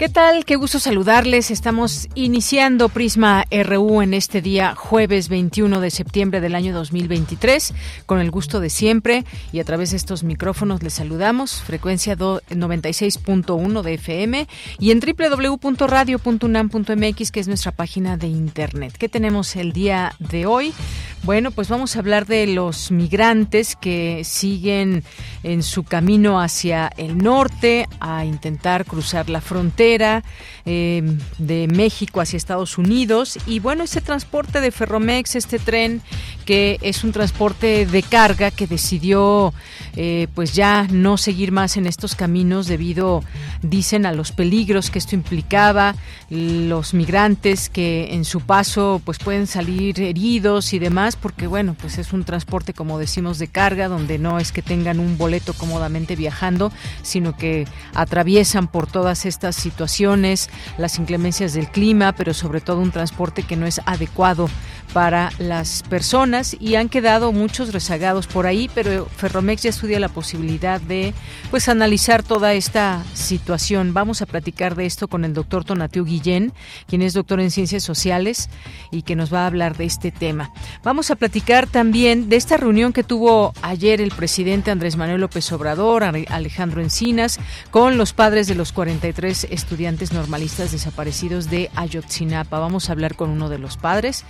¿Qué tal? Qué gusto saludarles. Estamos iniciando Prisma RU en este día jueves 21 de septiembre del año 2023 con el gusto de siempre y a través de estos micrófonos les saludamos frecuencia 96.1 de FM y en www.radio.unam.mx que es nuestra página de internet. ¿Qué tenemos el día de hoy? Bueno, pues vamos a hablar de los migrantes que siguen en su camino hacia el norte a intentar cruzar la frontera eh, de México hacia Estados Unidos. Y bueno, ese transporte de Ferromex, este tren que es un transporte de carga que decidió eh, pues ya no seguir más en estos caminos debido, dicen, a los peligros que esto implicaba, los migrantes que en su paso pues pueden salir heridos y demás, porque bueno, pues es un transporte como decimos de carga, donde no es que tengan un boleto cómodamente viajando, sino que atraviesan por todas estas situaciones, las inclemencias del clima, pero sobre todo un transporte que no es adecuado para las personas y han quedado muchos rezagados por ahí, pero Ferromex ya estudia la posibilidad de pues analizar toda esta situación. Vamos a platicar de esto con el doctor Tonatiu Guillén, quien es doctor en ciencias sociales y que nos va a hablar de este tema. Vamos a platicar también de esta reunión que tuvo ayer el presidente Andrés Manuel López Obrador, Alejandro Encinas, con los padres de los 43 estudiantes normalistas desaparecidos de Ayotzinapa. Vamos a hablar con uno de los padres,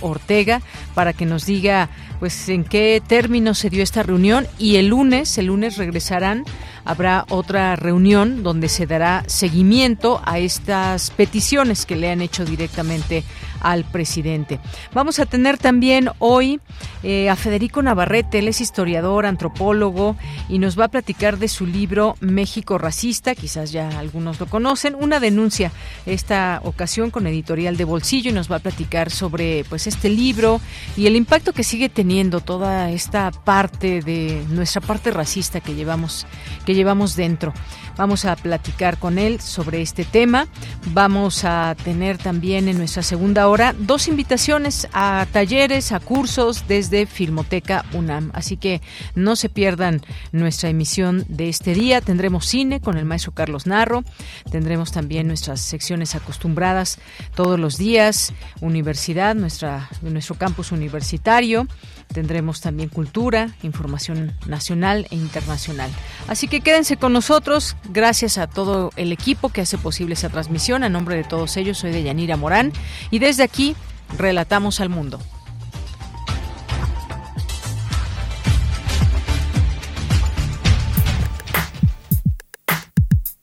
Ortega para que nos diga pues en qué términos se dio esta reunión. Y el lunes, el lunes regresarán, habrá otra reunión donde se dará seguimiento a estas peticiones que le han hecho directamente al presidente. Vamos a tener también hoy eh, a Federico Navarrete, él es historiador, antropólogo y nos va a platicar de su libro México Racista, quizás ya algunos lo conocen, una denuncia esta ocasión con editorial de bolsillo y nos va a platicar sobre pues este libro y el impacto que sigue teniendo toda esta parte de nuestra parte racista que llevamos que llevamos dentro. Vamos a platicar con él sobre este tema. Vamos a tener también en nuestra segunda hora dos invitaciones a talleres, a cursos desde Filmoteca UNAM. Así que no se pierdan nuestra emisión de este día. Tendremos cine con el maestro Carlos Narro. Tendremos también nuestras secciones acostumbradas todos los días. Universidad, nuestro campus universitario. Tendremos también cultura, información nacional e internacional. Así que quédense con nosotros. Gracias a todo el equipo que hace posible esa transmisión. A nombre de todos ellos, soy de Yanira Morán y desde aquí relatamos al mundo.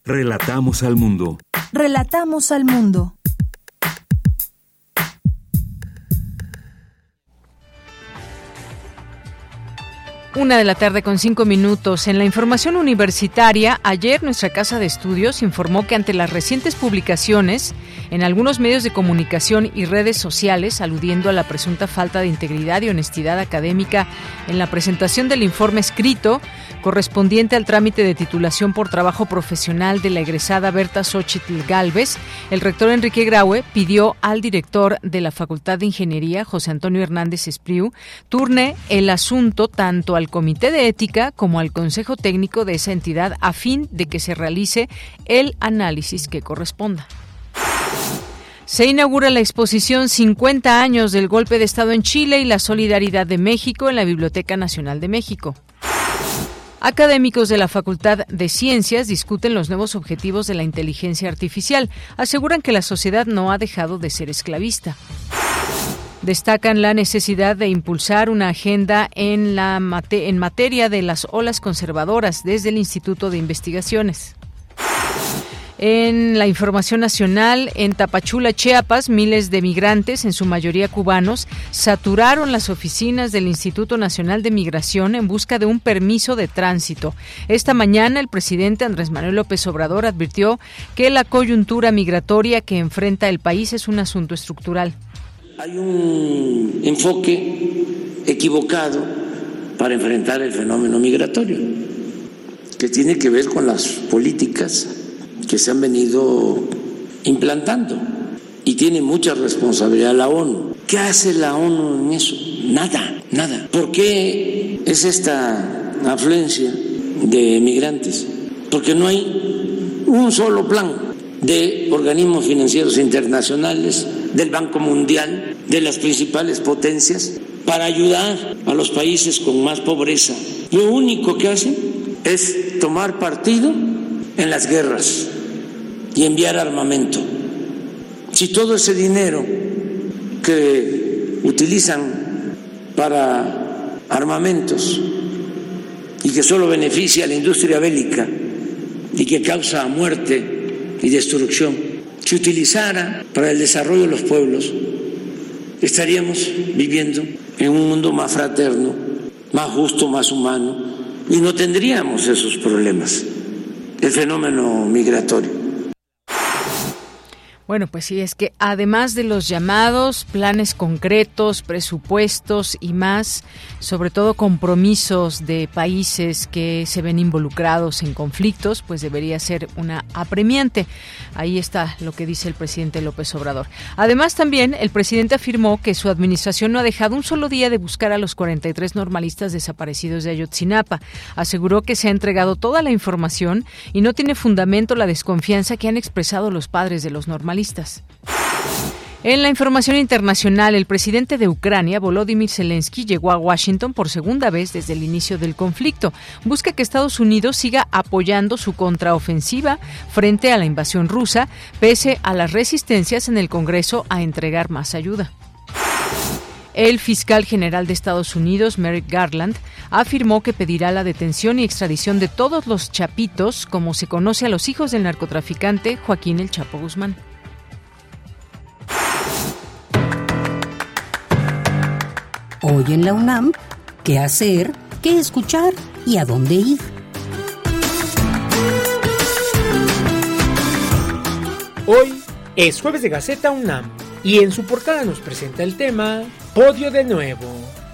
Relatamos al mundo. Relatamos al mundo. Una de la tarde con cinco minutos. En la información universitaria, ayer nuestra casa de estudios informó que ante las recientes publicaciones en algunos medios de comunicación y redes sociales, aludiendo a la presunta falta de integridad y honestidad académica en la presentación del informe escrito correspondiente al trámite de titulación por trabajo profesional de la egresada Berta Xochitl Galvez, el rector Enrique Graue pidió al director de la Facultad de Ingeniería, José Antonio Hernández Espriu, turne el asunto tanto al Comité de Ética como al Consejo Técnico de esa entidad a fin de que se realice el análisis que corresponda. Se inaugura la exposición 50 años del golpe de Estado en Chile y la solidaridad de México en la Biblioteca Nacional de México. Académicos de la Facultad de Ciencias discuten los nuevos objetivos de la inteligencia artificial. Aseguran que la sociedad no ha dejado de ser esclavista. Destacan la necesidad de impulsar una agenda en, la en materia de las olas conservadoras desde el Instituto de Investigaciones. En la información nacional, en Tapachula, Chiapas, miles de migrantes, en su mayoría cubanos, saturaron las oficinas del Instituto Nacional de Migración en busca de un permiso de tránsito. Esta mañana, el presidente Andrés Manuel López Obrador advirtió que la coyuntura migratoria que enfrenta el país es un asunto estructural. Hay un enfoque equivocado para enfrentar el fenómeno migratorio, que tiene que ver con las políticas que se han venido implantando y tiene mucha responsabilidad la ONU. ¿Qué hace la ONU en eso? Nada, nada. ¿Por qué es esta afluencia de migrantes? Porque no hay un solo plan de organismos financieros internacionales, del Banco Mundial, de las principales potencias, para ayudar a los países con más pobreza. Lo único que hacen es tomar partido en las guerras y enviar armamento. Si todo ese dinero que utilizan para armamentos y que solo beneficia a la industria bélica y que causa muerte y destrucción, se utilizara para el desarrollo de los pueblos, estaríamos viviendo en un mundo más fraterno, más justo, más humano, y no tendríamos esos problemas, el fenómeno migratorio. Bueno, pues sí, es que además de los llamados, planes concretos, presupuestos y más, sobre todo compromisos de países que se ven involucrados en conflictos, pues debería ser una apremiante. Ahí está lo que dice el presidente López Obrador. Además, también el presidente afirmó que su administración no ha dejado un solo día de buscar a los 43 normalistas desaparecidos de Ayotzinapa. Aseguró que se ha entregado toda la información y no tiene fundamento la desconfianza que han expresado los padres de los normalistas en la información internacional, el presidente de Ucrania, Volodymyr Zelensky, llegó a Washington por segunda vez desde el inicio del conflicto. Busca que Estados Unidos siga apoyando su contraofensiva frente a la invasión rusa, pese a las resistencias en el Congreso a entregar más ayuda. El fiscal general de Estados Unidos, Merrick Garland, afirmó que pedirá la detención y extradición de todos los chapitos, como se conoce a los hijos del narcotraficante Joaquín El Chapo Guzmán. Hoy en la UNAM, ¿qué hacer? ¿Qué escuchar? ¿Y a dónde ir? Hoy es jueves de Gaceta UNAM y en su portada nos presenta el tema Podio de nuevo,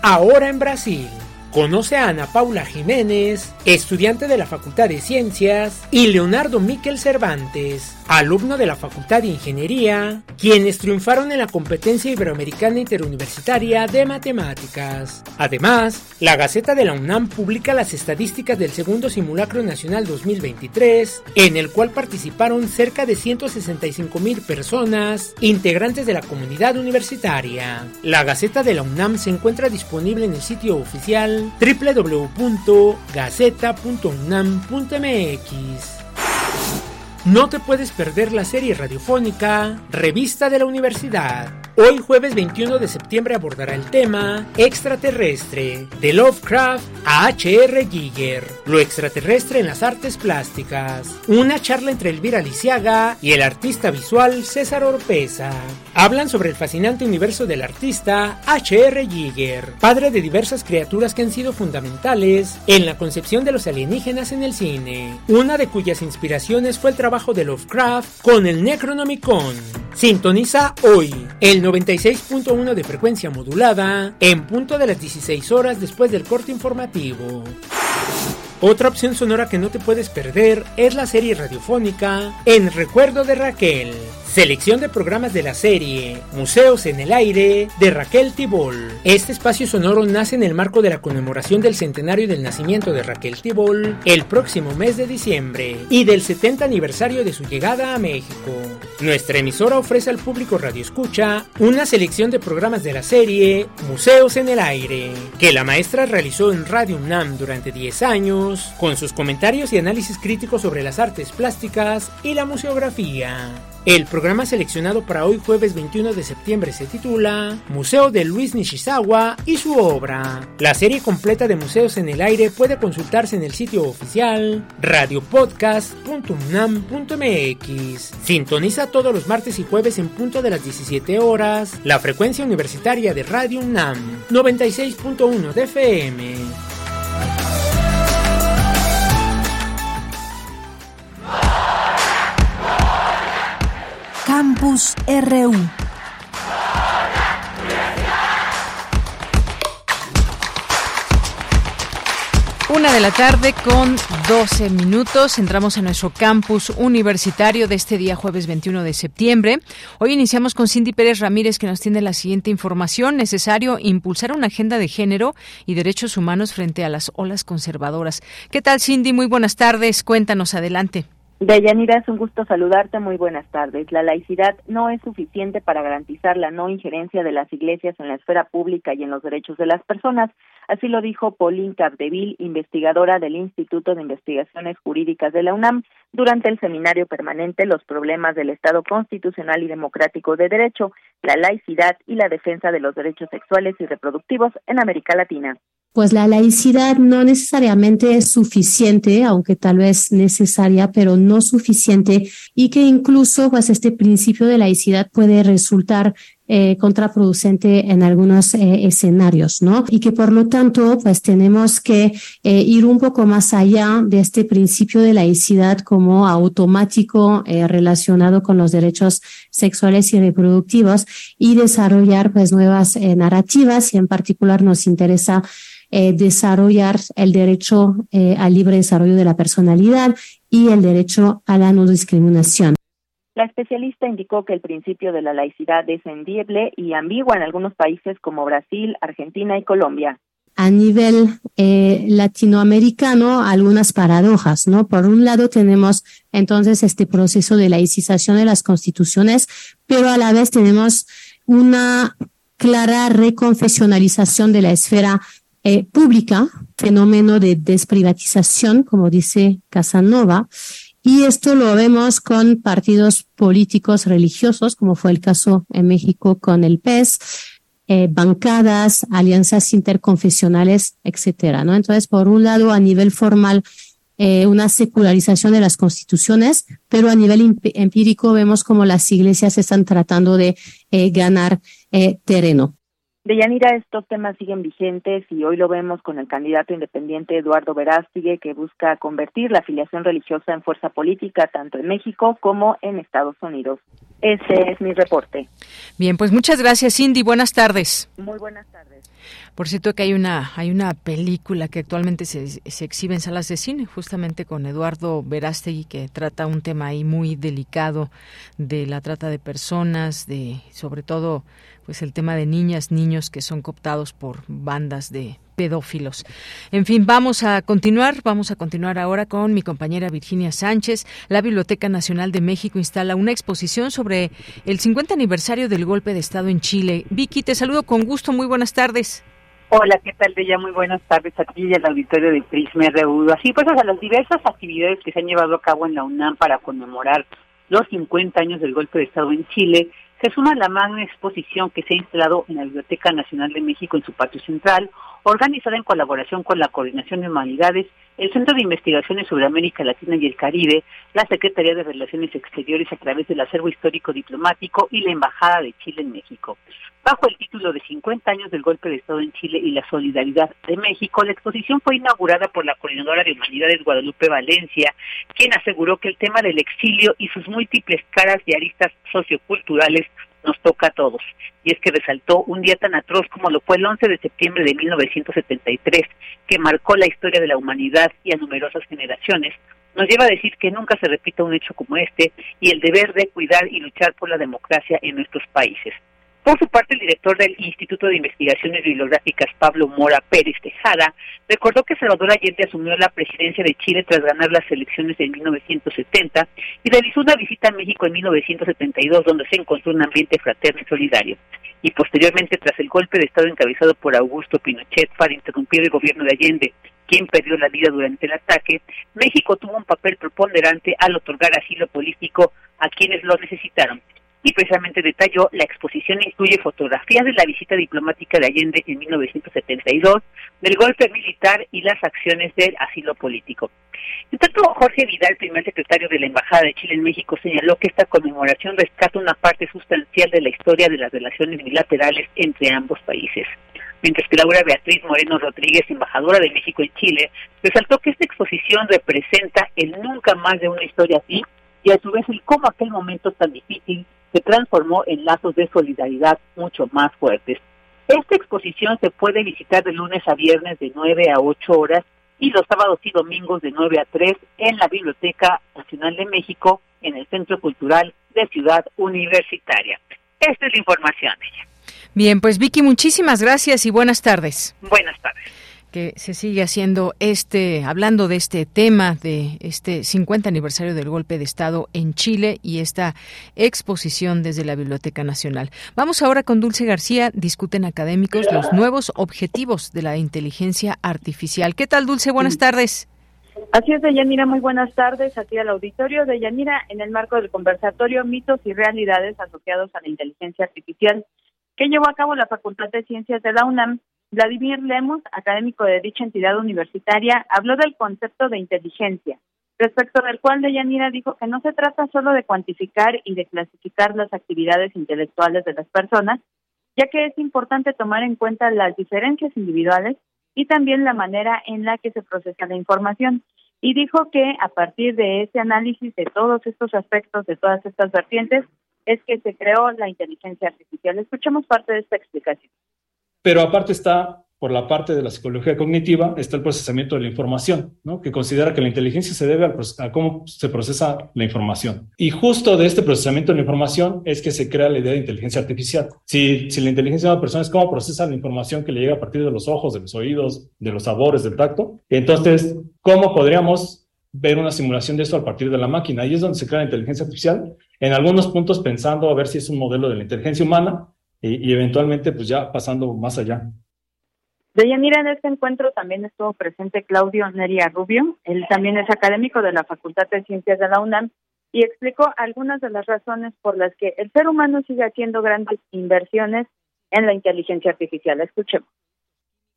ahora en Brasil. Conoce a Ana Paula Jiménez, estudiante de la Facultad de Ciencias, y Leonardo Miquel Cervantes, alumno de la Facultad de Ingeniería, quienes triunfaron en la competencia iberoamericana interuniversitaria de matemáticas. Además, la Gaceta de la UNAM publica las estadísticas del segundo simulacro nacional 2023, en el cual participaron cerca de 165 mil personas, integrantes de la comunidad universitaria. La Gaceta de la UNAM se encuentra disponible en el sitio oficial www.gaceta.unam.mx. No te puedes perder la serie radiofónica Revista de la Universidad. Hoy jueves 21 de septiembre abordará el tema Extraterrestre, de Lovecraft a H.R. Giger, lo extraterrestre en las artes plásticas. Una charla entre Elvira Lisiaga y el artista visual César Orpeza. Hablan sobre el fascinante universo del artista H.R. Giger, padre de diversas criaturas que han sido fundamentales en la concepción de los alienígenas en el cine, una de cuyas inspiraciones fue el trabajo de Lovecraft con el Necronomicon. Sintoniza hoy el 96.1 de frecuencia modulada en punto de las 16 horas después del corte informativo. Otra opción sonora que no te puedes perder es la serie radiofónica En Recuerdo de Raquel Selección de programas de la serie Museos en el Aire de Raquel Tibol. Este espacio sonoro nace en el marco de la conmemoración del centenario del nacimiento de Raquel Tibol el próximo mes de diciembre y del 70 aniversario de su llegada a México. Nuestra emisora ofrece al público Radio Escucha una selección de programas de la serie Museos en el Aire, que la maestra realizó en Radio UNAM durante 10 años, con sus comentarios y análisis críticos sobre las artes plásticas y la museografía. El programa seleccionado para hoy jueves 21 de septiembre se titula Museo de Luis Nishizawa y su obra. La serie completa de museos en el aire puede consultarse en el sitio oficial radiopodcast.unam.mx. Sintoniza todos los martes y jueves en punto de las 17 horas la frecuencia universitaria de Radio UNAM 96.1 de FM. Campus RU. Una de la tarde con 12 minutos. Entramos a nuestro campus universitario de este día jueves 21 de septiembre. Hoy iniciamos con Cindy Pérez Ramírez que nos tiene la siguiente información. Necesario impulsar una agenda de género y derechos humanos frente a las olas conservadoras. ¿Qué tal Cindy? Muy buenas tardes. Cuéntanos adelante. Deyanira, es un gusto saludarte. Muy buenas tardes. La laicidad no es suficiente para garantizar la no injerencia de las iglesias en la esfera pública y en los derechos de las personas. Así lo dijo Pauline Capdeville, investigadora del Instituto de Investigaciones Jurídicas de la UNAM, durante el seminario permanente Los problemas del Estado constitucional y democrático de derecho, la laicidad y la defensa de los derechos sexuales y reproductivos en América Latina pues la laicidad no necesariamente es suficiente, aunque tal vez necesaria, pero no suficiente, y que incluso pues este principio de laicidad puede resultar eh, contraproducente en algunos eh, escenarios, ¿no? Y que por lo tanto, pues tenemos que eh, ir un poco más allá de este principio de laicidad como automático relacionado con los derechos sexuales y reproductivos y desarrollar pues nuevas narrativas y en particular nos interesa eh, desarrollar el derecho eh, al libre desarrollo de la personalidad y el derecho a la no discriminación. La especialista indicó que el principio de la laicidad es endible y ambiguo en algunos países como Brasil, Argentina y Colombia. A nivel eh, latinoamericano, algunas paradojas, ¿no? Por un lado tenemos entonces este proceso de laicización de las constituciones, pero a la vez tenemos una clara reconfesionalización de la esfera eh, pública, fenómeno de desprivatización, como dice Casanova, y esto lo vemos con partidos políticos religiosos, como fue el caso en México con el PES, eh, bancadas, alianzas interconfesionales, etcétera, ¿no? Entonces, por un lado, a nivel formal, eh, una secularización de las constituciones, pero a nivel empírico vemos como las iglesias están tratando de ganar terreno. Deyanira, estos temas siguen vigentes y hoy lo vemos con el candidato independiente Eduardo Verástegui que busca convertir la afiliación religiosa en fuerza política tanto en México como en Estados Unidos. Ese es mi reporte. Bien, pues muchas gracias Cindy, buenas tardes. Muy buenas tardes. Por cierto que hay una hay una película que actualmente se, se exhibe en salas de cine justamente con Eduardo Verástegui que trata un tema ahí muy delicado de la trata de personas, de sobre todo pues el tema de niñas, niños que son cooptados por bandas de pedófilos. En fin, vamos a continuar, vamos a continuar ahora con mi compañera Virginia Sánchez. La Biblioteca Nacional de México instala una exposición sobre el 50 aniversario del golpe de Estado en Chile. Vicky, te saludo con gusto, muy buenas tardes. Hola, ¿qué tal, Bella? Muy buenas tardes a ti y al auditorio de Prisma RU. Así pues, a las diversas actividades que se han llevado a cabo en la UNAM para conmemorar los 50 años del golpe de Estado en Chile, se suma la magna exposición que se ha instalado en la Biblioteca Nacional de México en su patio central, organizada en colaboración con la Coordinación de Humanidades, el Centro de Investigaciones sobre América Latina y el Caribe, la Secretaría de Relaciones Exteriores a través del acervo histórico diplomático y la Embajada de Chile en México. Bajo el título de 50 años del golpe de Estado en Chile y la solidaridad de México, la exposición fue inaugurada por la Coordinadora de Humanidades Guadalupe Valencia, quien aseguró que el tema del exilio y sus múltiples caras y aristas socioculturales nos toca a todos. Y es que resaltó un día tan atroz como lo fue el 11 de septiembre de 1973, que marcó la historia de la humanidad y a numerosas generaciones, nos lleva a decir que nunca se repita un hecho como este y el deber de cuidar y luchar por la democracia en nuestros países. Por su parte, el director del Instituto de Investigaciones Bibliográficas, Pablo Mora Pérez Tejada, recordó que Salvador Allende asumió la presidencia de Chile tras ganar las elecciones en 1970 y realizó una visita a México en 1972 donde se encontró un ambiente fraterno y solidario. Y posteriormente, tras el golpe de Estado encabezado por Augusto Pinochet para interrumpir el gobierno de Allende, quien perdió la vida durante el ataque, México tuvo un papel preponderante al otorgar asilo político a quienes lo necesitaron. Y precisamente detalló, la exposición incluye fotografías de la visita diplomática de Allende en 1972, del golpe militar y las acciones del asilo político. En tanto, Jorge Vidal, primer secretario de la Embajada de Chile en México, señaló que esta conmemoración rescata una parte sustancial de la historia de las relaciones bilaterales entre ambos países. Mientras que Laura Beatriz Moreno Rodríguez, embajadora de México en Chile, resaltó que esta exposición representa el nunca más de una historia así y a su vez el cómo aquel momento tan difícil se transformó en lazos de solidaridad mucho más fuertes. Esta exposición se puede visitar de lunes a viernes de 9 a 8 horas y los sábados y domingos de 9 a 3 en la Biblioteca Nacional de México en el Centro Cultural de Ciudad Universitaria. Esta es la información. Bien, pues Vicky, muchísimas gracias y buenas tardes. Buenas tardes que se sigue haciendo este, hablando de este tema, de este 50 aniversario del golpe de Estado en Chile y esta exposición desde la Biblioteca Nacional. Vamos ahora con Dulce García, discuten académicos los nuevos objetivos de la inteligencia artificial. ¿Qué tal, Dulce? Buenas tardes. Así es, Deyanira, muy buenas tardes aquí al auditorio. Deyanira, en el marco del conversatorio Mitos y Realidades asociados a la inteligencia artificial que llevó a cabo la Facultad de Ciencias de la UNAM, Vladimir Lemos, académico de dicha entidad universitaria, habló del concepto de inteligencia, respecto del cual Deyanira dijo que no se trata solo de cuantificar y de clasificar las actividades intelectuales de las personas, ya que es importante tomar en cuenta las diferencias individuales y también la manera en la que se procesa la información. Y dijo que a partir de ese análisis de todos estos aspectos, de todas estas vertientes, es que se creó la inteligencia artificial. Escuchemos parte de esta explicación. Pero aparte está, por la parte de la psicología cognitiva, está el procesamiento de la información, ¿no? que considera que la inteligencia se debe a cómo se procesa la información. Y justo de este procesamiento de la información es que se crea la idea de inteligencia artificial. Si, si la inteligencia de una persona es cómo procesa la información que le llega a partir de los ojos, de los oídos, de los sabores, del tacto, entonces, ¿cómo podríamos ver una simulación de eso a partir de la máquina? Ahí es donde se crea la inteligencia artificial, en algunos puntos pensando a ver si es un modelo de la inteligencia humana, y, eventualmente pues ya pasando más allá. Deyanira, en este encuentro también estuvo presente Claudio Neria Rubio, él también es académico de la Facultad de Ciencias de la UNAM y explicó algunas de las razones por las que el ser humano sigue haciendo grandes inversiones en la inteligencia artificial. Escuchemos.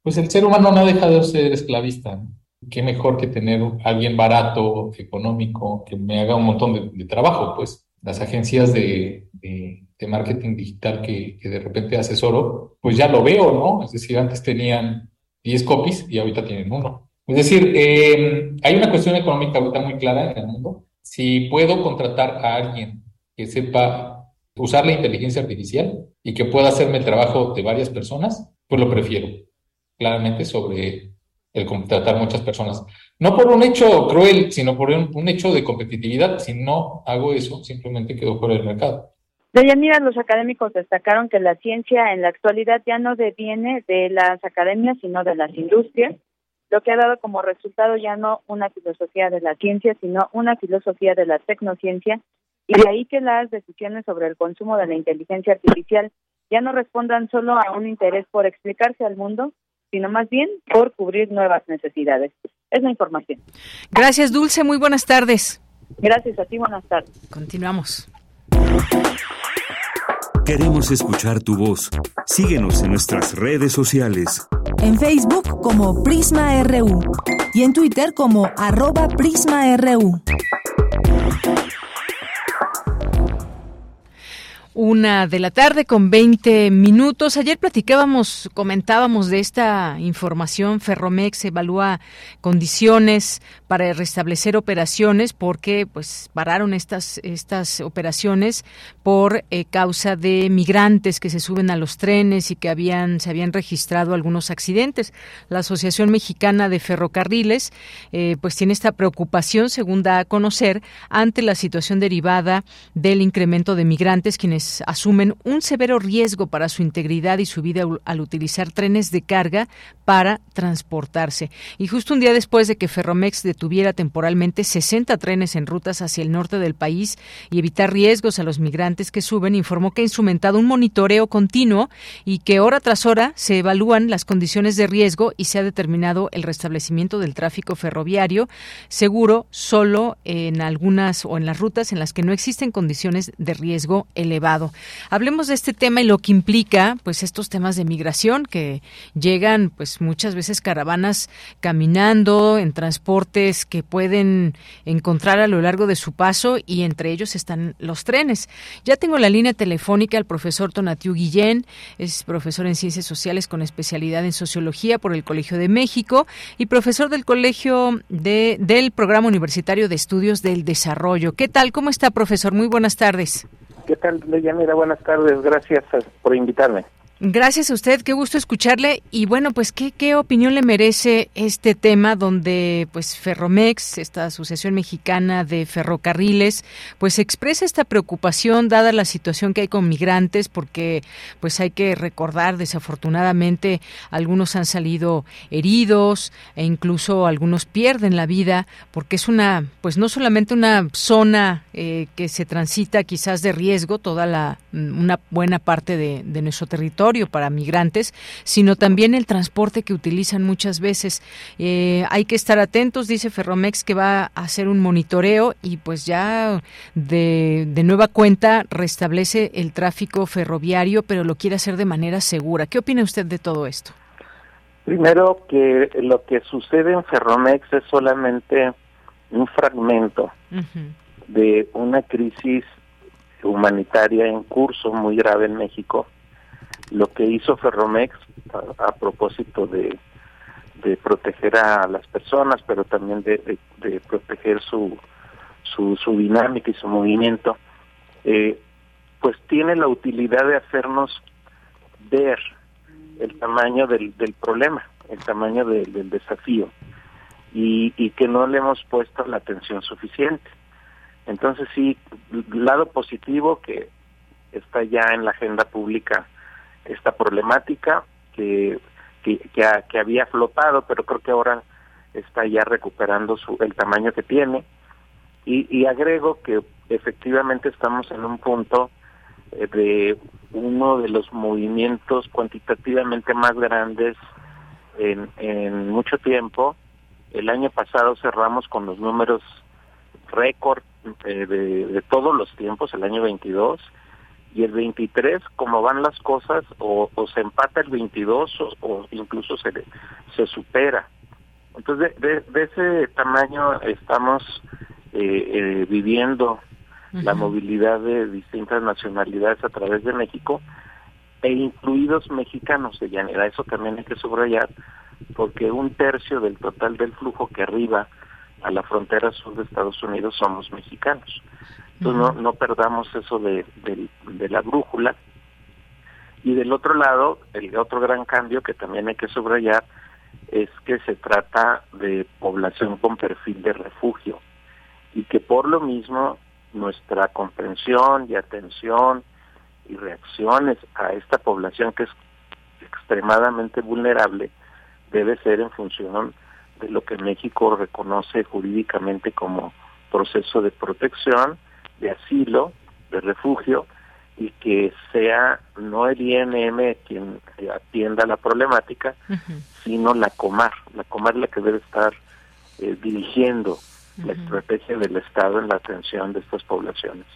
Pues el ser humano no ha dejado de ser esclavista. Qué mejor que tener alguien barato, económico, que me haga un montón de, trabajo, pues. Las agencias de de marketing digital que, de repente asesoro, pues ya lo veo, ¿no? Es decir, antes tenían 10 copies y ahorita tienen uno. Es decir, em, hay una cuestión económica ahorita muy clara en el mundo. Si puedo contratar a alguien que sepa usar la inteligencia artificial y que pueda hacerme el trabajo de varias personas, pues lo prefiero, claramente, sobre el contratar muchas personas. No por un hecho cruel, sino por un, hecho de competitividad. Si no hago eso, simplemente quedo fuera del mercado. Deyanira, los académicos destacaron que la ciencia en la actualidad ya no deviene de las academias, sino de las industrias, lo que ha dado como resultado ya no una filosofía de la ciencia, sino una filosofía de la tecnociencia, y de ahí que las decisiones sobre el consumo de la inteligencia artificial ya no respondan solo a un interés por explicarse al mundo, sino más bien por cubrir nuevas necesidades. Es la información. Gracias, Dulce. Muy buenas tardes. Gracias a ti. Buenas tardes. Continuamos. Queremos escuchar tu voz. Síguenos en nuestras redes sociales. En Facebook como Prisma RU y en Twitter como arroba PrismaRU. Una de la tarde con 20 minutos. Ayer platicábamos, comentábamos de esta información. Ferromex evalúa condiciones para restablecer operaciones porque pues pararon estas estas operaciones por eh, causa de migrantes que se suben a los trenes y que habían se habían registrado algunos accidentes. La Asociación Mexicana de Ferrocarriles eh, pues tiene esta preocupación, según da a conocer, ante la situación derivada del incremento de migrantes quienes asumen un severo riesgo para su integridad y su vida al utilizar trenes de carga para transportarse. Y justo un día después de que Ferromex detuviera temporalmente 60 trenes en rutas hacia el norte del país y evitar riesgos a los migrantes que suben, informó que ha instrumentado un monitoreo continuo y que hora tras hora se evalúan las condiciones de riesgo y se ha determinado el restablecimiento del tráfico ferroviario seguro solo en algunas o en las rutas en las que no existen condiciones de riesgo elevado. Hablemos de este tema y lo que implica pues estos temas de migración que llegan pues muchas veces caravanas caminando en transportes que pueden encontrar a lo largo de su paso y entre ellos están los trenes. Ya tengo la línea telefónica al profesor Tonatiu Guillén, es profesor en Ciencias Sociales con especialidad en Sociología por el Colegio de México y profesor del Colegio de, del Programa Universitario de Estudios del Desarrollo. ¿Qué tal? ¿Cómo está, profesor? Muy buenas tardes. ¿Qué tal, Mira, Buenas tardes. Gracias por invitarme. Gracias a usted, qué gusto escucharle. Y bueno, pues, ¿qué, ¿qué opinión le merece este tema donde pues Ferromex, esta Asociación Mexicana de Ferrocarriles, pues expresa esta preocupación dada la situación que hay con migrantes, porque pues hay que recordar, desafortunadamente, algunos han salido heridos e incluso algunos pierden la vida, porque es una, pues no solamente una zona eh, que se transita quizás de riesgo, toda la, una buena parte de, de nuestro territorio, para migrantes, sino también el transporte que utilizan muchas veces. Eh, hay que estar atentos, dice Ferromex, que va a hacer un monitoreo y pues ya de, de nueva cuenta restablece el tráfico ferroviario, pero lo quiere hacer de manera segura. ¿Qué opina usted de todo esto? Primero que lo que sucede en Ferromex es solamente un fragmento de una crisis humanitaria en curso muy grave en México lo que hizo Ferromex a, propósito de, proteger a las personas, pero también de, de, proteger su, su, su, dinámica y su movimiento, eh, pues tiene la utilidad de hacernos ver el tamaño del, del problema, el tamaño del desafío, y, y que no le hemos puesto la atención suficiente. Entonces sí, lado positivo que está ya en la agenda pública esta problemática que, que, que, había flotado, pero creo que ahora está ya recuperando su, el tamaño que tiene. Y, y agrego que efectivamente estamos en un punto eh, de uno de los movimientos cuantitativamente más grandes en, en mucho tiempo. El año pasado cerramos con los números récord eh, de, de todos los tiempos, el año 22, y el 23, como van las cosas, o, se empata el 22 o, incluso se, se supera. Entonces, de, ese tamaño estamos eh, eh, viviendo la movilidad de distintas nacionalidades a través de México e incluidos mexicanos de llanera. Eso también hay que subrayar porque un tercio del total del flujo que arriba a la frontera sur de Estados Unidos somos mexicanos. Entonces no, no perdamos eso de, de, la brújula. Y del otro lado, el otro gran cambio que también hay que subrayar es que se trata de población con perfil de refugio y que por lo mismo nuestra comprensión y atención y reacciones a esta población que es extremadamente vulnerable debe ser en función de lo que México reconoce jurídicamente como proceso de protección de asilo, de refugio, y que sea no el INM quien atienda la problemática, sino la Comar. La Comar es la que debe estar eh, dirigiendo la estrategia del Estado en la atención de estas poblaciones.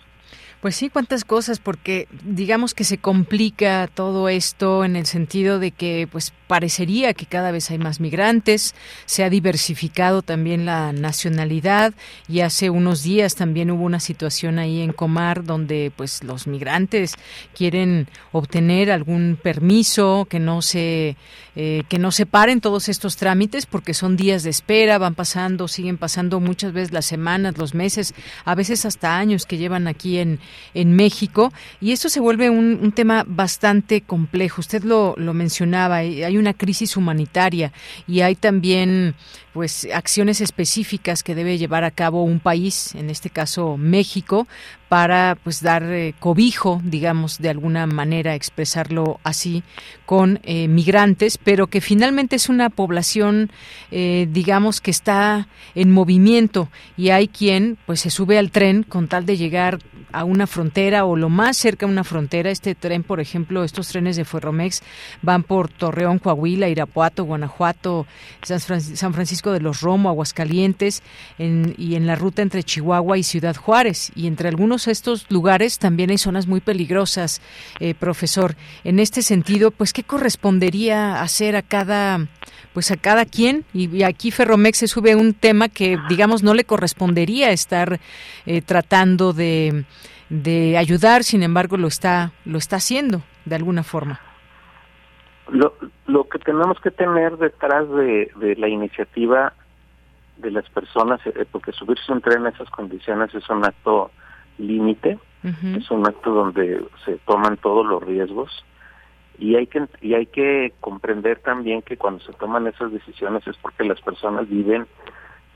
Pues sí, cuántas cosas, porque digamos que se complica todo esto en el sentido de que pues parecería que cada vez hay más migrantes, se ha diversificado también la nacionalidad y hace unos días también hubo una situación ahí en Comar donde pues los migrantes quieren obtener algún permiso que no se eh, que no se paren todos estos trámites porque son días de espera, van pasando, siguen pasando muchas veces las semanas, los meses, a veces hasta años que llevan aquí en en México y esto se vuelve un, tema bastante complejo. Usted lo, lo mencionaba, hay una crisis humanitaria y hay también pues acciones específicas que debe llevar a cabo un país, en este caso México, para pues dar eh, cobijo, digamos, de alguna manera expresarlo así, con eh, migrantes, pero que finalmente es una población, eh, digamos, que está en movimiento y hay quien pues se sube al tren con tal de llegar a una frontera o lo más cerca a una frontera. Este tren, por ejemplo, estos trenes de Ferromex van por Torreón, Coahuila, Irapuato, Guanajuato, San Francisco de los Romo, Aguascalientes y en la ruta entre Chihuahua y Ciudad Juárez. Y entre algunos de estos lugares también hay zonas muy peligrosas, eh, profesor. En este sentido, pues, ¿qué correspondería hacer a cada pues a cada quien y, aquí Ferromex se sube un tema que digamos no le correspondería estar eh, tratando de, de ayudar, sin embargo lo está lo está haciendo de alguna forma. Lo, lo que tenemos que tener detrás de, de la iniciativa de las personas, eh, porque subirse un tren en esas condiciones es un acto límite, es un acto donde se toman todos los riesgos. Y hay que y hay que comprender también que cuando se toman esas decisiones es porque las personas viven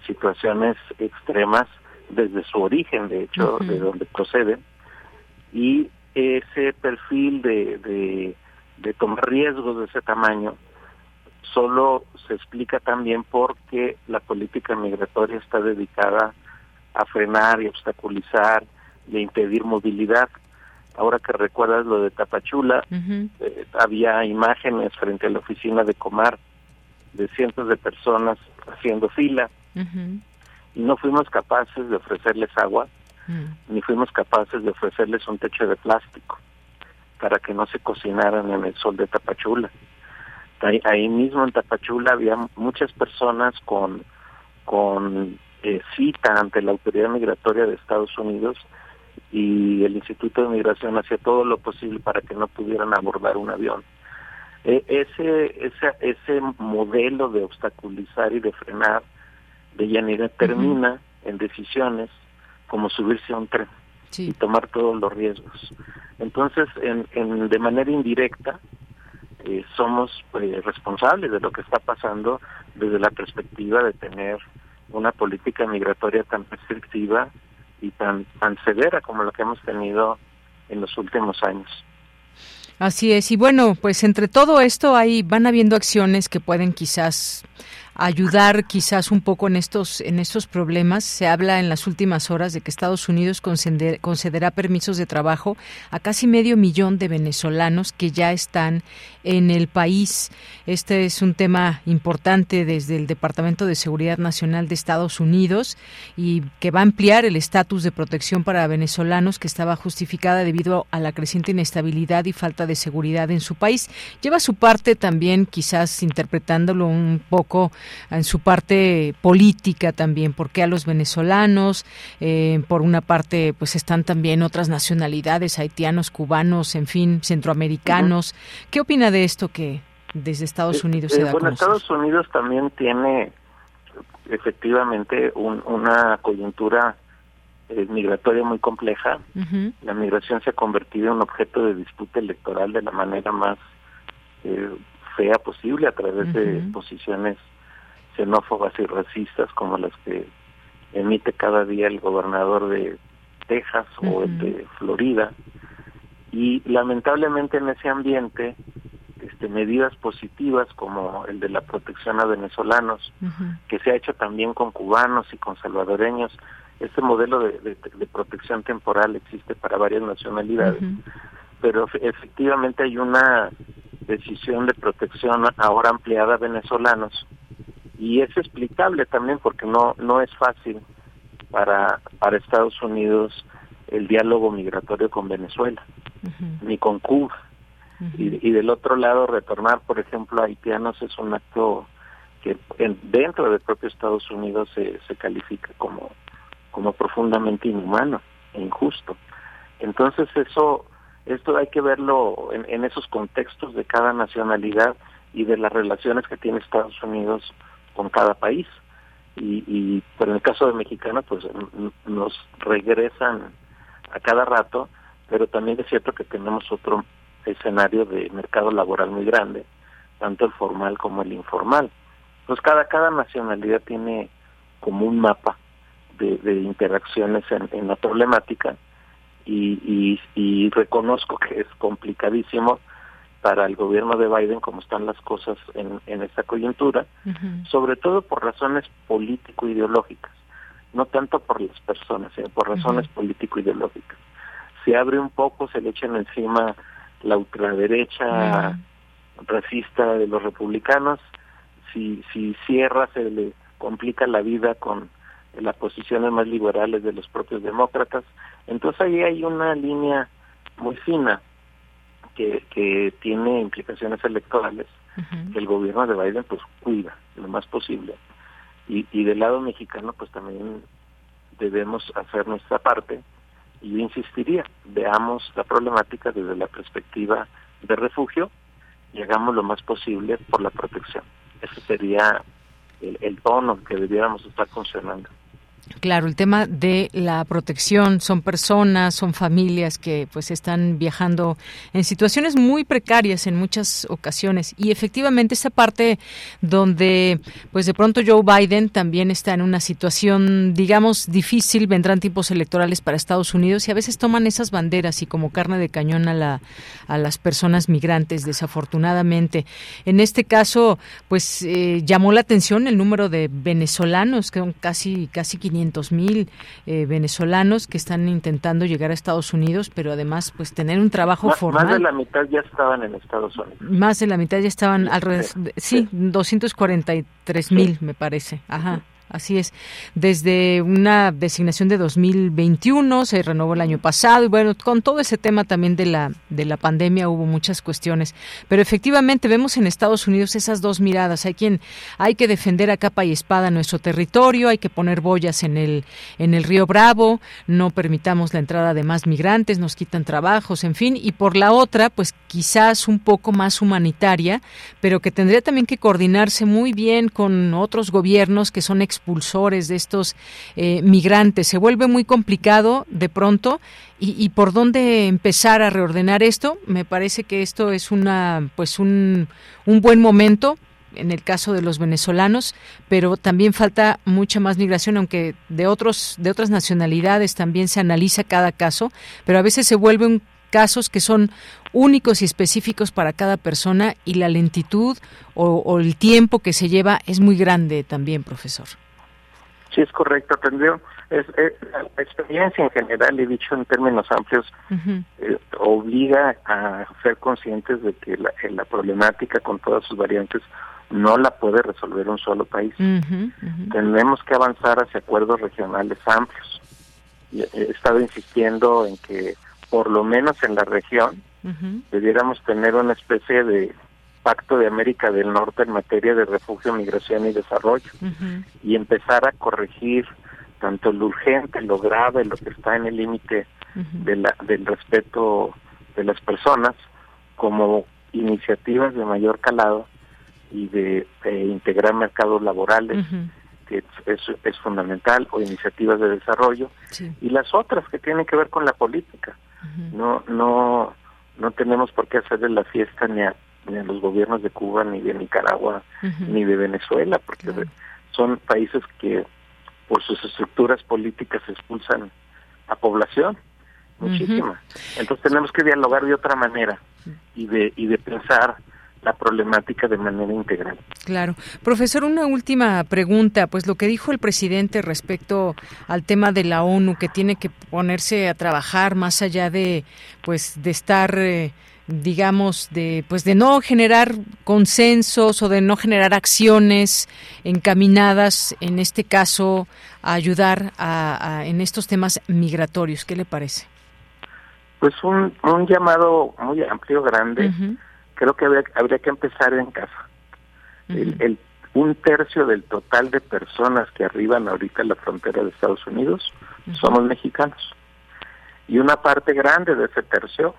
situaciones extremas desde su origen, de hecho, de donde proceden. Y ese perfil de, de, de tomar riesgos de ese tamaño solo se explica también porque la política migratoria está dedicada a frenar y obstaculizar y a impedir movilidad. Ahora que recuerdas lo de Tapachula, eh, había imágenes frente a la oficina de Comar de cientos de personas haciendo fila. Y no fuimos capaces de ofrecerles agua, ni fuimos capaces de ofrecerles un techo de plástico para que no se cocinaran en el sol de Tapachula. Ahí, mismo en Tapachula había muchas personas con, con eh, cita ante la autoridad migratoria de Estados Unidos y el Instituto de Migración hacía todo lo posible para que no pudieran abordar un avión. E, ese, ese, ese modelo de obstaculizar y de frenar de Yanira termina en decisiones como subirse a un tren y tomar todos los riesgos. Entonces, en, en, de manera indirecta, eh, somos eh, responsables de lo que está pasando desde la perspectiva de tener una política migratoria tan restrictiva y tan, tan severa como la que hemos tenido en los últimos años. Así es, y bueno, pues entre todo esto ahí van habiendo acciones que pueden quizás ayudar quizás un poco en estos en estos problemas. Se habla en las últimas horas de que Estados Unidos concederá permisos de trabajo a casi medio millón de venezolanos que ya están en el país. Este es un tema importante desde el Departamento de Seguridad Nacional de Estados Unidos y que va a ampliar el estatus de protección para venezolanos que estaba justificada debido a la creciente inestabilidad y falta de seguridad en su país. Lleva su parte también, quizás interpretándolo un poco en su parte política también, porque a los venezolanos, eh, por una parte, pues están también otras nacionalidades, haitianos, cubanos, en fin, centroamericanos. ¿Qué opina de esto que desde Estados eh, Unidos se eh, da Bueno, Estados Unidos también tiene efectivamente una coyuntura migratoria muy compleja. La migración se ha convertido en un objeto de disputa electoral de la manera más fea posible a través de posiciones xenófobas y racistas como las que emite cada día el gobernador de Texas o el de Florida. Y lamentablemente en ese ambiente este, medidas positivas como el de la protección a venezolanos que se ha hecho también con cubanos y con salvadoreños este modelo de, protección temporal existe para varias nacionalidades. Pero efectivamente hay una decisión de protección ahora ampliada a venezolanos y es explicable también porque no no es fácil para para Estados Unidos el diálogo migratorio con Venezuela ni con Cuba. Y, y, del otro lado retornar por ejemplo a haitianos es un acto que dentro del propio Estados Unidos se, se califica como como profundamente inhumano e injusto. Entonces eso esto hay que verlo en, en esos contextos de cada nacionalidad y de las relaciones que tiene Estados Unidos con cada país. Y, y pero en el caso de mexicanos, pues nos regresan a cada rato, pero también es cierto que tenemos otro escenario de mercado laboral muy grande, tanto el formal como el informal. pues cada, cada nacionalidad tiene como un mapa de, interacciones en, la problemática y, y, reconozco que es complicadísimo para el gobierno de Biden como están las cosas en, en esta coyuntura, sobre todo por razones político-ideológicas, no tanto por las personas, sino por razones político-ideológicas. Se abre un poco, se le echan encima la ultraderecha racista de los republicanos, si, si cierra se le complica la vida con las posiciones más liberales de los propios demócratas. Entonces ahí hay una línea muy fina que, que tiene implicaciones electorales que el gobierno de Biden pues cuida lo más posible. Y, y del lado mexicano pues también debemos hacer nuestra parte y yo insistiría, veamos la problemática desde la perspectiva de refugio y hagamos lo más posible por la protección. Ese sería el, el tono que debiéramos estar funcionando. Claro, el tema de la protección son personas, son familias que pues están viajando en situaciones muy precarias en muchas ocasiones y efectivamente esa parte donde pues de pronto Joe Biden también está en una situación digamos difícil, vendrán tiempos electorales para Estados Unidos y a veces toman esas banderas y como carne de cañón a la a las personas migrantes desafortunadamente. En este caso pues eh, llamó la atención el número de venezolanos que son casi casi 500 mil eh, venezolanos que están intentando llegar a Estados Unidos, pero además pues tener un trabajo formal. Más de la mitad ya estaban en Estados Unidos. Más de la mitad ya estaban alrededor, sí, sí 243 mil me parece. Ajá. Así es. Desde una designación de 2021 se renovó el año pasado y bueno, con todo ese tema también de la de la pandemia hubo muchas cuestiones, pero efectivamente vemos en Estados Unidos esas dos miradas. Hay quien hay que defender a capa y espada nuestro territorio, hay que poner boyas en el en el Río Bravo, no permitamos la entrada de más migrantes, nos quitan trabajos, en fin, y por la otra, pues quizás un poco más humanitaria, pero que tendría también que coordinarse muy bien con otros gobiernos que son de estos eh, migrantes. Se vuelve muy complicado de pronto y, por dónde empezar a reordenar esto. Me parece que esto es una, pues un, un buen momento en el caso de los venezolanos, pero también falta mucha más migración, aunque de otros de otras nacionalidades también se analiza cada caso, pero a veces se vuelven casos que son únicos y específicos para cada persona y la lentitud o el tiempo que se lleva es muy grande también, profesor. Sí, es correcto, tendría es, la experiencia en general, he dicho en términos amplios, eh, obliga a ser conscientes de que la, la, problemática con todas sus variantes no la puede resolver un solo país. Tenemos que avanzar hacia acuerdos regionales amplios. he estado insistiendo en que, por lo menos en la región, debiéramos tener una especie de Pacto de América del Norte en materia de refugio, migración y desarrollo. Y empezar a corregir tanto lo urgente, lo grave, lo que está en el límite de del respeto de las personas, como iniciativas de mayor calado y de, integrar mercados laborales, que es, es, fundamental, o iniciativas de desarrollo, y las otras que tienen que ver con la política. No, no, no tenemos por qué hacerle la fiesta ni a ni a los gobiernos de Cuba, ni de Nicaragua, ni de Venezuela, porque son países que por sus estructuras políticas expulsan a población, muchísima. Entonces tenemos que dialogar de otra manera y de, y de pensar la problemática de manera integral. Claro. Profesor, una última pregunta. Pues lo que dijo el presidente respecto al tema de la ONU, que tiene que ponerse a trabajar más allá de, pues, de estar... Eh, digamos de pues de no generar consensos o de no generar acciones encaminadas en este caso a ayudar a, en estos temas migratorios. Qué le parece pues un, un llamado muy amplio grande. Creo que habría, que empezar en casa. El, un tercio del total de personas que arriban ahorita a la frontera de Estados Unidos somos mexicanos. Y una parte grande de ese tercio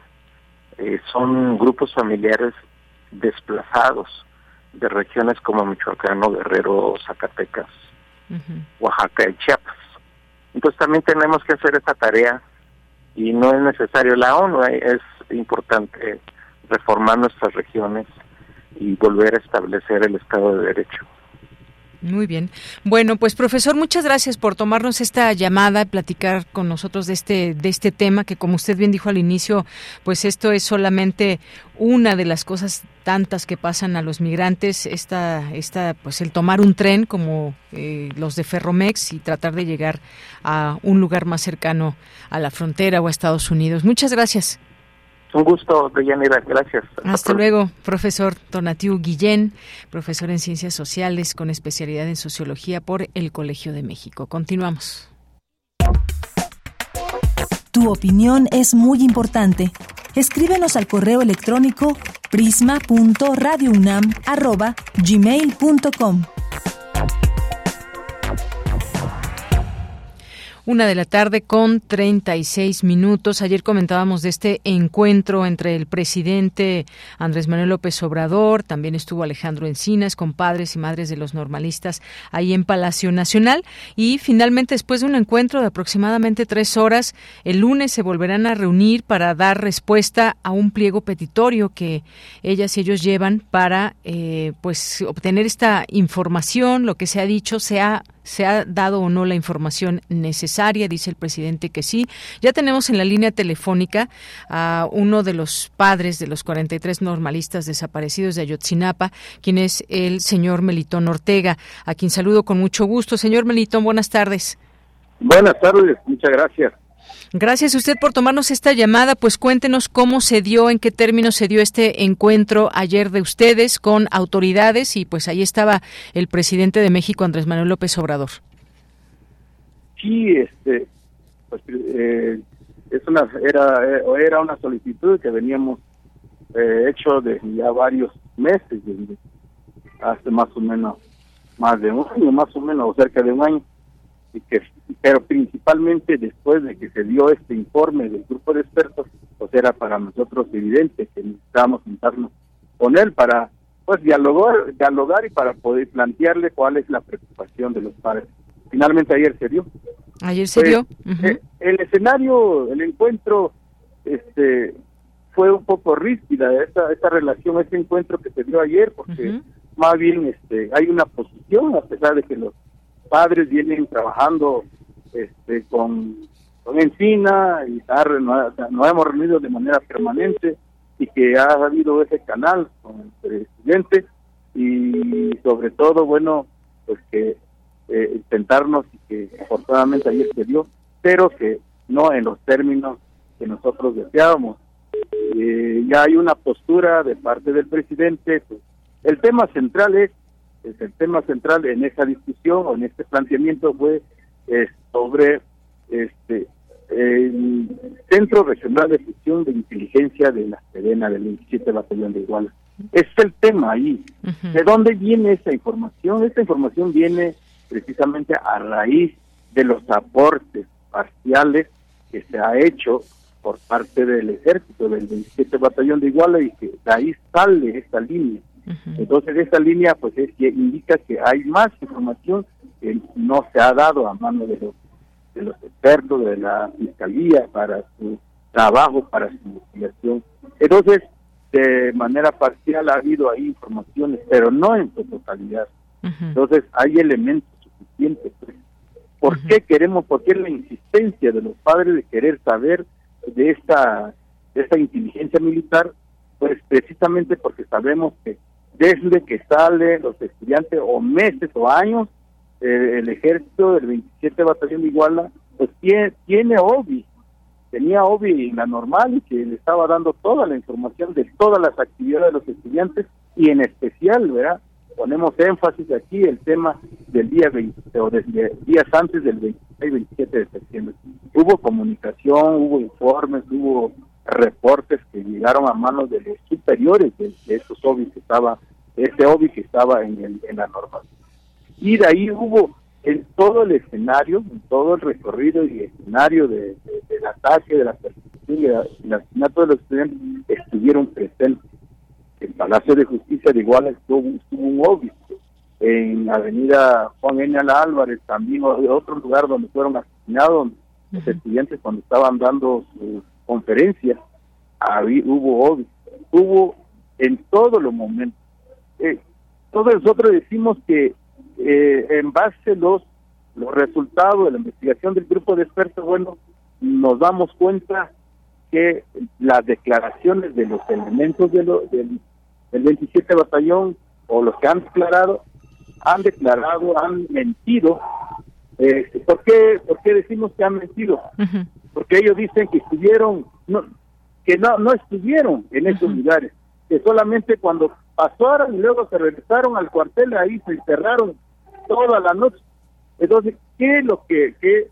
eh, son grupos familiares desplazados de regiones como Michoacán, Guerrero, Zacatecas, Oaxaca y Chiapas. Entonces también tenemos que hacer esta tarea y no es necesario la ONU, eh, es importante reformar nuestras regiones y volver a establecer el Estado de Derecho. Muy bien. Bueno, pues profesor, muchas gracias por tomarnos esta llamada y platicar con nosotros de este de este tema que como usted bien dijo al inicio, pues esto es solamente una de las cosas tantas que pasan a los migrantes, esta esta pues el tomar un tren como eh, los de Ferromex y tratar de llegar a un lugar más cercano a la frontera o a Estados Unidos. Muchas gracias. Un gusto, Deyanira. Gracias. Hasta, luego, profesor Donatiu Guillén, profesor en Ciencias Sociales con especialidad en Sociología por el Colegio de México. Continuamos. Tu opinión es muy importante. Escríbenos al correo electrónico prisma.radiounam@gmail.com. Una de la tarde con 36 minutos. Ayer comentábamos de este encuentro entre el presidente Andrés Manuel López Obrador, también estuvo Alejandro Encinas con padres y madres de los normalistas ahí en Palacio Nacional y finalmente después de un encuentro de aproximadamente tres horas, el lunes se volverán a reunir para dar respuesta a un pliego petitorio que ellas y ellos llevan para eh, pues obtener esta información, lo que se ha dicho, se ha ¿Se ha dado o no la información necesaria? Dice el presidente que sí. Ya tenemos en la línea telefónica a uno de los padres de los 43 normalistas desaparecidos de Ayotzinapa, quien es el señor Melitón Ortega, a quien saludo con mucho gusto. Señor Melitón, buenas tardes. Buenas tardes, muchas gracias. Gracias a usted por tomarnos esta llamada. Pues cuéntenos cómo se dio, en qué términos se dio este encuentro ayer de ustedes con autoridades y pues ahí estaba el presidente de México, Andrés Manuel López Obrador. Sí, este, pues, eh, es una, era, era una solicitud que veníamos eh, hecho de ya varios meses, hace más o menos más de un año, más o menos, cerca de un año que, pero principalmente después de que se dio este informe del grupo de expertos, pues era para nosotros evidente que necesitábamos sentarnos con él para pues dialogar, dialogar y para poder plantearle cuál es la preocupación de los padres. Finalmente ayer se dio. Ayer se dio. Eh, el escenario, el encuentro, este fue un poco rígida esta, esta relación, este encuentro que se dio ayer, porque más bien este hay una posición, a pesar de que los padres vienen trabajando este, con, con Encina y nos hemos reunido de manera permanente y que ha habido ese canal con el presidente y sobre todo, bueno, pues que eh, intentarnos y que afortunadamente ayer se dio, pero que no en los términos que nosotros deseábamos. Eh, ya hay una postura de parte del presidente, pues, el tema central es el tema central en esa discusión o en este planteamiento fue eh, sobre este el Centro Regional de Gestión de Inteligencia de la Serena del 27 Batallón de Iguala. Es el tema ahí. ¿De dónde viene esa información? Esta información viene precisamente a raíz de los aportes parciales que se ha hecho por parte del ejército del 27 Batallón de Iguala y que de ahí sale esta línea entonces, esta línea pues es que indica que hay más información que no se ha dado a mano de los, de los expertos de la fiscalía para su trabajo, para su investigación. Entonces, de manera parcial ha habido ahí informaciones, pero no en su totalidad. Entonces, hay elementos suficientes. Pues. ¿Por qué queremos, por qué la insistencia de los padres de querer saber de esta, de esta inteligencia militar? Pues precisamente porque sabemos que desde que sale los estudiantes o meses o años eh, el ejército del 27 batallón de Iguala pues tiene, tiene OBI tenía OBI en la normal y que le estaba dando toda la información de todas las actividades de los estudiantes y en especial verdad ponemos énfasis aquí el tema del día 20 o desde días antes del 26 27 de septiembre. Hubo comunicación hubo informes hubo reportes que llegaron a manos de los superiores de, esos OBI que estaba, ese OBI que estaba en, el, en la norma. Y de ahí hubo en todo el escenario, en todo el recorrido y escenario de, del ataque, de la persecución y el asesinato de los estudiantes, estuvieron presentes. En Palacio de Justicia de Iguala estuvo, un OBI, en Avenida Juan N. Álvarez también, de otro lugar donde fueron asesinados los estudiantes cuando estaban dando sus conferencias, hubo hubo en todos los momentos. Eh, todos nosotros decimos que eh, en base a los, los resultados de la investigación del grupo de expertos, bueno, nos damos cuenta que las declaraciones de los elementos de del, del 27 batallón o los que han declarado, han declarado, han mentido. Eh, ¿por, qué, ¿Por qué decimos que han mentido? Porque ellos dicen que estuvieron, no, que no, no estuvieron en esos lugares, que solamente cuando pasaron y luego se regresaron al cuartel, ahí se encerraron toda la noche. Entonces, ¿qué es lo que, qué,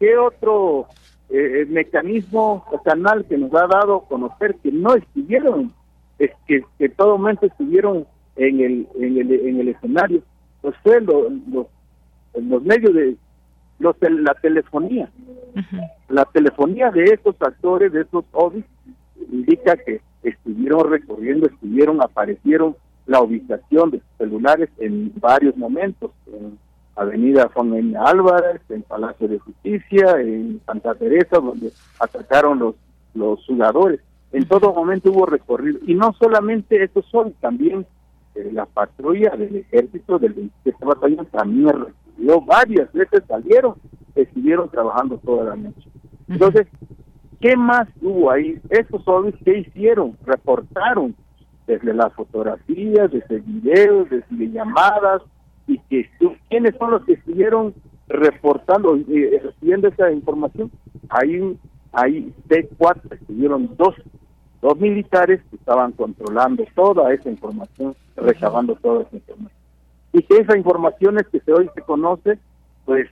qué otro eh, mecanismo o canal que nos ha dado conocer que no estuvieron, es que, que todo momento estuvieron en el, en el, en el escenario? Pues fue los, los medios de los, la telefonía. La telefonía de estos actores, de estos OVIs, indica que estuvieron recorriendo, estuvieron, aparecieron la ubicación de sus celulares en varios momentos, en Avenida Juan Álvarez, en Palacio de Justicia, en Santa Teresa, donde atacaron los, los jugadores. En todo momento hubo recorrido. Y no solamente estos son, también eh, la patrulla del ejército del 27 batallón también recibió varias veces, salieron, estuvieron trabajando toda la noche. Entonces, ¿Qué más hubo ahí? Esos zombies, ¿qué hicieron? Reportaron desde las fotografías, desde videos, desde llamadas, y que quiénes son los que estuvieron reportando, y eh, recibiendo esa información. Ahí, ahí T4 estuvieron dos, dos militares que estaban controlando toda esa información, recabando toda esa información. Y que esa información es que se hoy se conoce, pues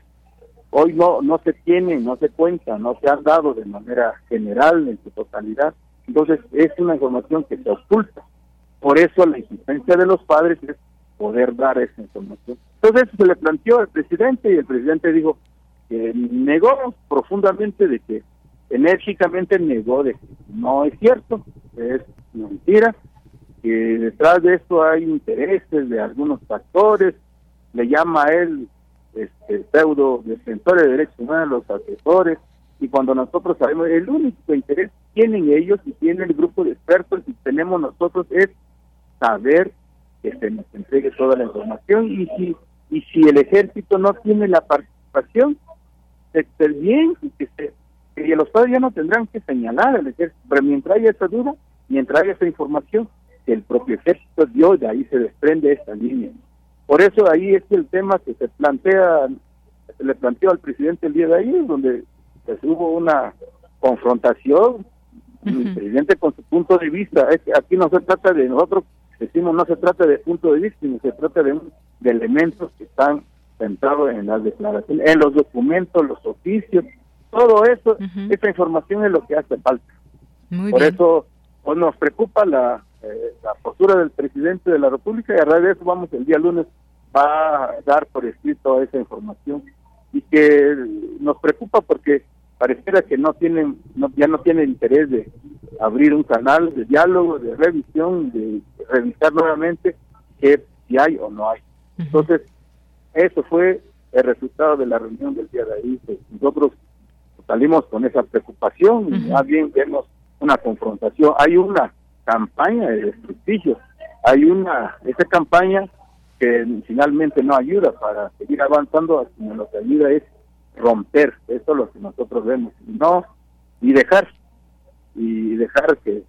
hoy no no se tiene, no se cuenta, no se han dado de manera general en su totalidad. Entonces es una información que se oculta. Por eso la existencia de los padres es poder dar esa información. Entonces se le planteó al presidente y el presidente dijo que negó profundamente de que enérgicamente negó de que no es cierto, es mentira, que detrás de esto hay intereses de algunos factores, le llama a él este, pseudo defensores de derechos humanos, los asesores, y cuando nosotros sabemos el único interés que tienen ellos y tiene el grupo de expertos y tenemos nosotros es saber que se nos entregue toda la información y si y si el ejército no tiene la participación esté bien y que se y los padres ya no tendrán que señalar al ejército. Pero mientras haya esa duda mientras haya esa información el propio ejército dio de ahí se desprende esta línea por eso ahí es el tema que se plantea, se le planteó al presidente el día de ayer, donde pues, hubo una confrontación, el presidente con su punto de vista, es que aquí no se trata de nosotros, decimos no se trata de punto de vista, sino se trata de, de elementos que están centrados en las declaraciones, en los documentos, los oficios, todo eso, esa información es lo que hace falta. Por eso pues, nos preocupa la eh, la postura del presidente de la República y a raíz de eso vamos el día lunes va a dar por escrito esa información. Y que nos preocupa porque pareciera que no tienen no, ya no tienen interés de abrir un canal de diálogo de revisión de revisar nuevamente que si hay o no hay. Entonces eso fue el resultado de la reunión del día de ahí. Pues, nosotros salimos con esa preocupación y más bien vemos una confrontación. Hay una campaña de desprestigio. Hay una, esa campaña que finalmente no ayuda para seguir avanzando, sino lo que ayuda es romper, eso es lo que nosotros vemos, no, y dejar, y dejar que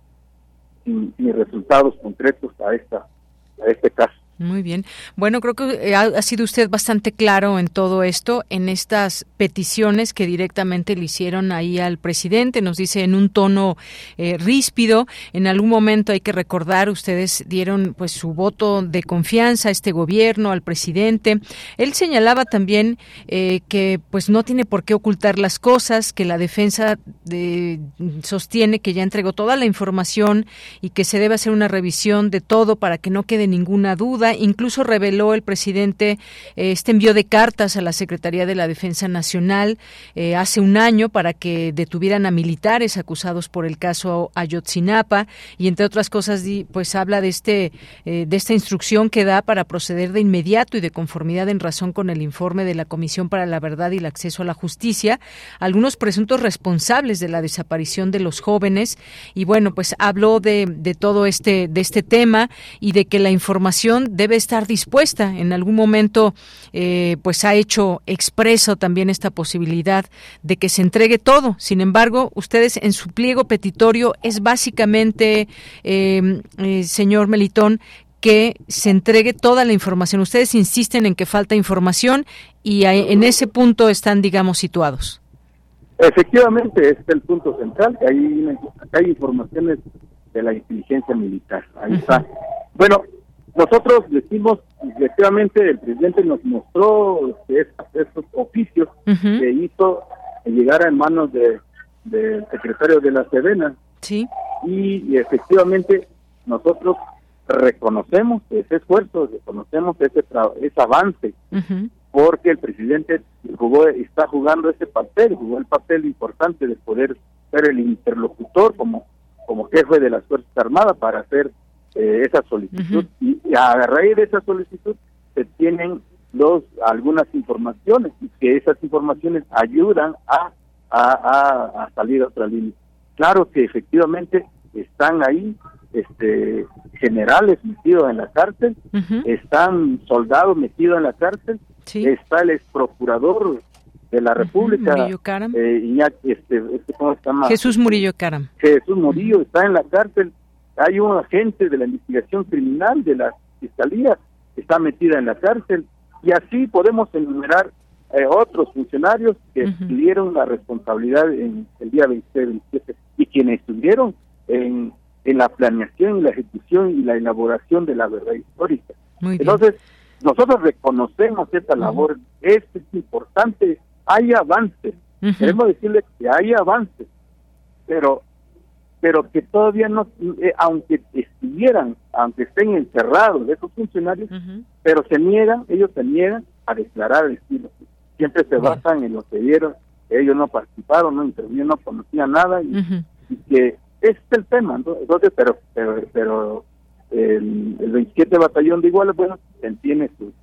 sin, sin resultados concretos a esta, a este caso. Muy bien. Bueno, creo que eh, ha, sido usted bastante claro en todo esto, en estas peticiones que directamente le hicieron ahí al presidente. Nos dice en un tono eh, ríspido. En algún momento hay que recordar, ustedes dieron pues su voto de confianza a este gobierno, al presidente. Él señalaba también eh, que pues no tiene por qué ocultar las cosas, que la defensa de, sostiene que ya entregó toda la información y que se debe hacer una revisión de todo para que no quede ninguna duda Incluso reveló el presidente eh, este envío de cartas a la Secretaría de la Defensa Nacional eh, hace un año para que detuvieran a militares acusados por el caso Ayotzinapa. Y entre otras cosas pues habla de este eh, de esta instrucción que da para proceder de inmediato y de conformidad en razón con el informe de la Comisión para la Verdad y el Acceso a la Justicia algunos presuntos responsables de la desaparición de los jóvenes. Y bueno pues habló de, de todo este de este tema y de que la información debe estar dispuesta. En algún momento, eh, pues ha hecho expreso también esta posibilidad de que se entregue todo. Sin embargo, ustedes en su pliego petitorio es básicamente, eh, eh, señor Melitón, que se entregue toda la información. Ustedes insisten en que falta información y en ese punto están, digamos, situados. Efectivamente, este es el punto central, que hay, hay informaciones de la inteligencia militar. Ahí está. Bueno, nosotros decimos, efectivamente, el presidente nos mostró estos oficios que hizo llegar en manos del secretario de la Sedena. Sí. Y, efectivamente, nosotros reconocemos ese esfuerzo, reconocemos ese, ese avance, porque el presidente jugó, está jugando ese papel, jugó el papel importante de poder ser el interlocutor como, como jefe de las Fuerzas Armadas para hacer eh, esa solicitud. y, a raíz de esa solicitud se tienen los algunas informaciones y que esas informaciones ayudan a, a, a salir a otra línea. Claro que efectivamente están ahí este generales metidos en la cárcel, están soldados metidos en la cárcel, está el ex procurador de la República, eh, este, este, ¿cómo se llama? Jesús Murillo Caram. Jesús Murillo está en la cárcel, hay un agente de la investigación criminal de la Fiscalía que está metida en la cárcel, y así podemos enumerar eh, otros funcionarios que tuvieron la responsabilidad en el día 26-27 y quienes estuvieron en en la planeación y la ejecución y la elaboración de la verdad histórica. Entonces, nosotros reconocemos esta labor, es, importante, hay avances, queremos decirle que hay avances, pero pero que todavía no, eh, aunque estuvieran, aunque estén encerrados esos funcionarios, pero se niegan, ellos se niegan a declarar el estilo. Siempre se basan en lo que vieron, ellos no participaron, no intervinieron, no conocían nada y que es el tema, entonces, pero, pero, pero el, 27 Batallón de Iguala, bueno, tiene su,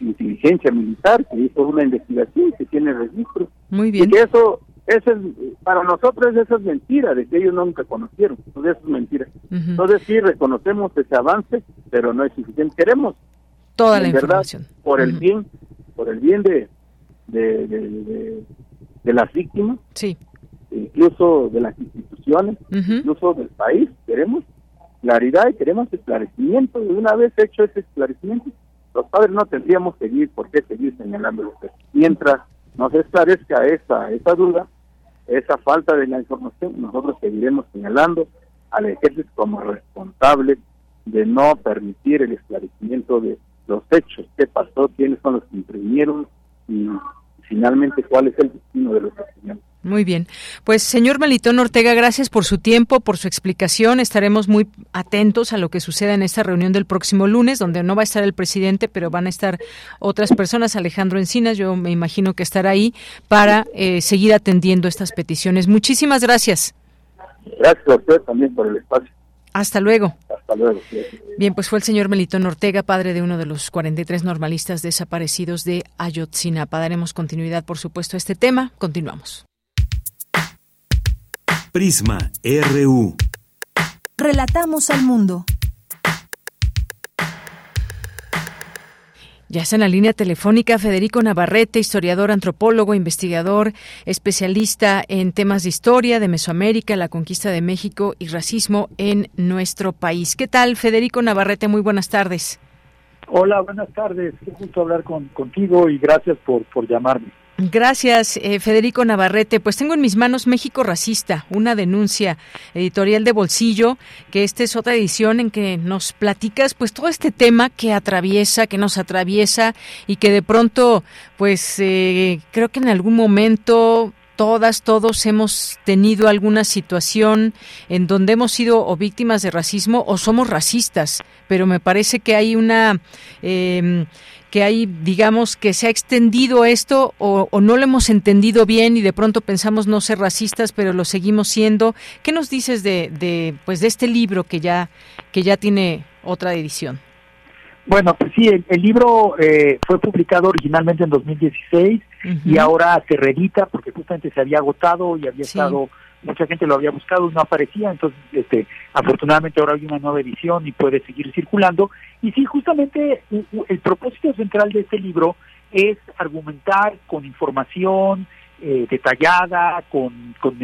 inteligencia militar, que hizo una investigación, que tiene registro. Muy bien. Y que eso, eso es, para nosotros eso es mentira, de que ellos nunca conocieron, entonces eso es mentira. Entonces sí, reconocemos ese avance, pero no es suficiente. Queremos toda la información. Por el bien, por el bien de, de, de, de las víctimas. Sí incluso de las instituciones, incluso del país. Queremos claridad y queremos esclarecimiento. Y una vez hecho ese esclarecimiento, los padres no tendríamos que seguir, por qué seguir señalando Mientras nos esclarezca esa, esa duda, esa falta de la información, nosotros seguiremos señalando al ejército como responsable de no permitir el esclarecimiento de los hechos, qué pasó, quiénes son los que intervinieron y finalmente cuál es el destino de los estudiantes. Muy bien. Pues señor Melitón Ortega, gracias por su tiempo, por su explicación. Estaremos muy atentos a lo que suceda en esta reunión del próximo lunes, donde no va a estar el presidente, pero van a estar otras personas. Alejandro Encinas, yo me imagino que estará ahí para eh, seguir atendiendo estas peticiones. Muchísimas gracias. Gracias a usted también por el espacio. Hasta luego. Hasta luego. Bien, pues fue el señor Melitón Ortega, padre de uno de los 43 normalistas desaparecidos de Ayotzinapa. Daremos continuidad, por supuesto, a este tema. Continuamos. Prisma RU. Relatamos al mundo. Ya está en la línea telefónica Federico Navarrete, historiador, antropólogo, investigador, especialista en temas de historia de Mesoamérica, la conquista de México y racismo en nuestro país. ¿Qué tal, Federico Navarrete? Muy buenas tardes. Hola, buenas tardes. Qué gusto hablar con, contigo y gracias por, por llamarme. Gracias, eh, Federico Navarrete. Pues tengo en mis manos México Racista, una denuncia editorial de bolsillo, que esta es otra edición en que nos platicas pues todo este tema que atraviesa, que nos atraviesa y que de pronto pues eh, creo que en algún momento todas, todos hemos tenido alguna situación en donde hemos sido o víctimas de racismo o somos racistas, pero me parece que hay una... Eh, que hay, digamos, que se ha extendido esto o, no lo hemos entendido bien y de pronto pensamos no ser racistas, pero lo seguimos siendo. ¿Qué nos dices de, de pues de este libro que ya que ya tiene otra edición? Bueno, pues sí, el, libro eh, fue publicado originalmente en 2016 y ahora se reedita porque justamente se había agotado y había estado mucha gente lo había buscado y no aparecía, entonces este, afortunadamente ahora hay una nueva edición y puede seguir circulando. Y sí, justamente el propósito central de este libro es argumentar con información eh, detallada, con, con,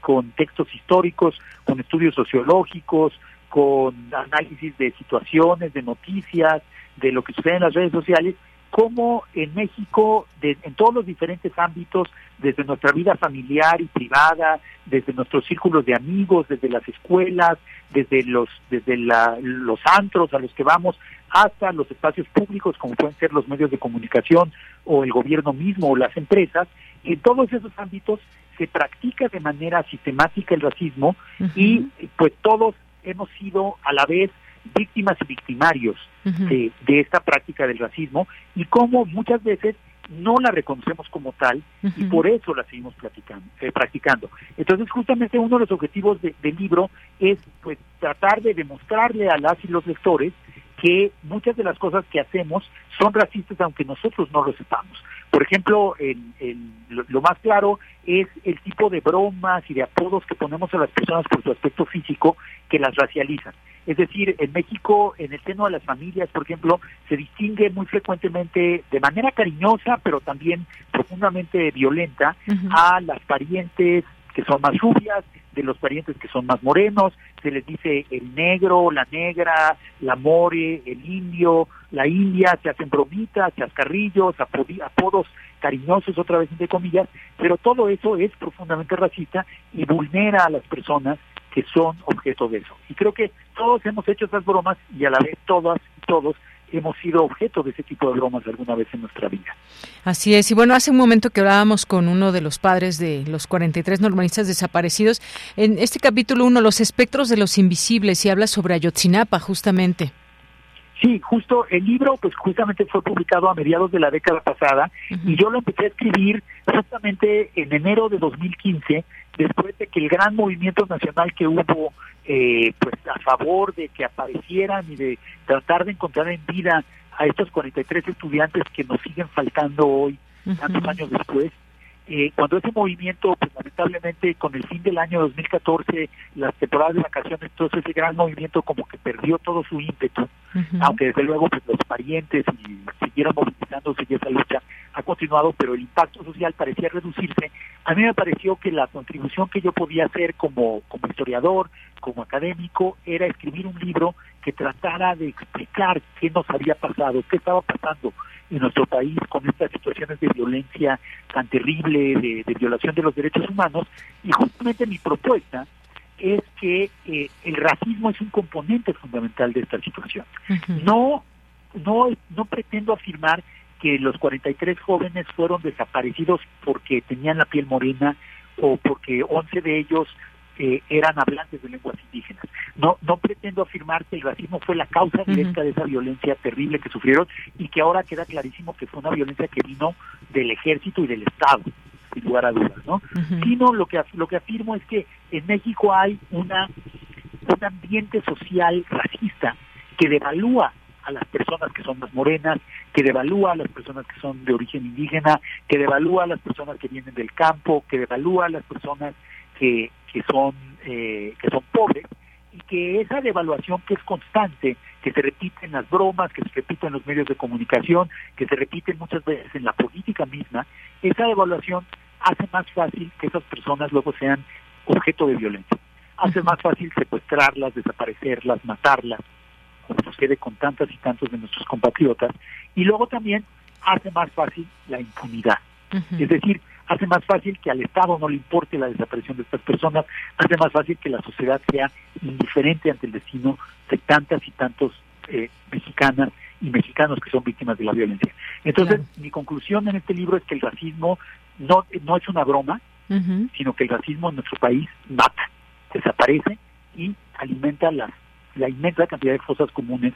con, textos históricos, con estudios sociológicos, con análisis de situaciones, de noticias, de lo que sucede en las redes sociales, cómo en México, en todos los diferentes ámbitos, desde nuestra vida familiar y privada, desde nuestros círculos de amigos, desde las escuelas, desde los desde los antros a los que vamos, hasta los espacios públicos, como pueden ser los medios de comunicación o el gobierno mismo o las empresas, en todos esos ámbitos se practica de manera sistemática el racismo y pues todos hemos sido a la vez víctimas y victimarios de, esta práctica del racismo y cómo muchas veces no la reconocemos como tal y por eso la seguimos platicando, eh, practicando. Entonces, justamente uno de los objetivos del libro es pues tratar de demostrarle a las y los lectores que muchas de las cosas que hacemos son racistas aunque nosotros no lo sepamos. Por ejemplo, lo, más claro es el tipo de bromas y de apodos que ponemos a las personas por su aspecto físico que las racializan. Es decir, en México, en el seno de las familias, por ejemplo, se distingue muy frecuentemente de manera cariñosa, pero también profundamente violenta, a las parientes que son más rubias, de los parientes que son más morenos, se les dice el negro, la negra, la more, el indio, la india, se hacen bromitas, chascarrillos, apodos cariñosos, otra vez entre comillas, pero todo eso es profundamente racista y vulnera a las personas que son objeto de eso. Y creo que todos hemos hecho esas bromas y a la vez todas y todos hemos sido objeto de ese tipo de bromas alguna vez en nuestra vida. Así es. Y bueno, hace un momento que hablábamos con uno de los padres de los 43 normalistas desaparecidos, en este capítulo uno, Los espectros de los invisibles, y habla sobre Ayotzinapa, justamente. Sí, justo el libro pues justamente fue publicado a mediados de la década pasada y yo lo empecé a escribir justamente en enero de 2015 después de que el gran movimiento nacional que hubo eh, pues a favor de que aparecieran y de tratar de encontrar en vida a estos 43 estudiantes que nos siguen faltando hoy, tantos años después, eh, cuando ese movimiento, pues lamentablemente con el fin del año 2014, las temporadas de vacaciones, entonces ese gran movimiento como que perdió todo su ímpetu, aunque desde luego pues los parientes y siguieron movilizándose y esa lucha ha continuado, pero el impacto social parecía reducirse. A mí me pareció que la contribución que yo podía hacer como, como historiador, como académico, era escribir un libro que tratara de explicar qué nos había pasado, qué estaba pasando en nuestro país con estas situaciones de violencia tan terrible, de, violación de los derechos humanos, y justamente mi propuesta es que eh, el racismo es un componente fundamental de esta situación. No, no, no pretendo afirmar que los 43 jóvenes fueron desaparecidos porque tenían la piel morena o porque 11 de ellos eran hablantes de lenguas indígenas. No, no pretendo afirmar que el racismo fue la causa directa de esa violencia terrible que sufrieron y que ahora queda clarísimo que fue una violencia que vino del ejército y del Estado, sin lugar a dudas, ¿no? Sino lo que lo que afirmo es que en México hay una un ambiente social racista que devalúa a las personas que son más morenas, que devalúa a las personas que son de origen indígena, que devalúa a las personas que vienen del campo, que devalúa a las personas que, que son eh, que son pobres y que esa devaluación que es constante, que se repite en las bromas, que se repite en los medios de comunicación, que se repite muchas veces en la política misma, esa devaluación hace más fácil que esas personas luego sean objeto de violencia. Hace más fácil secuestrarlas, desaparecerlas, matarlas, como sucede con tantas y tantos de nuestros compatriotas, y luego también hace más fácil la impunidad. Es decir, hace más fácil que al Estado no le importe la desaparición de estas personas, hace más fácil que la sociedad sea indiferente ante el destino de tantas y tantos eh, mexicanas y mexicanos que son víctimas de la violencia. Entonces, mi conclusión en este libro es que el racismo no, no es una broma, sino que el racismo en nuestro país mata, desaparece y alimenta la inmensa cantidad de fosas comunes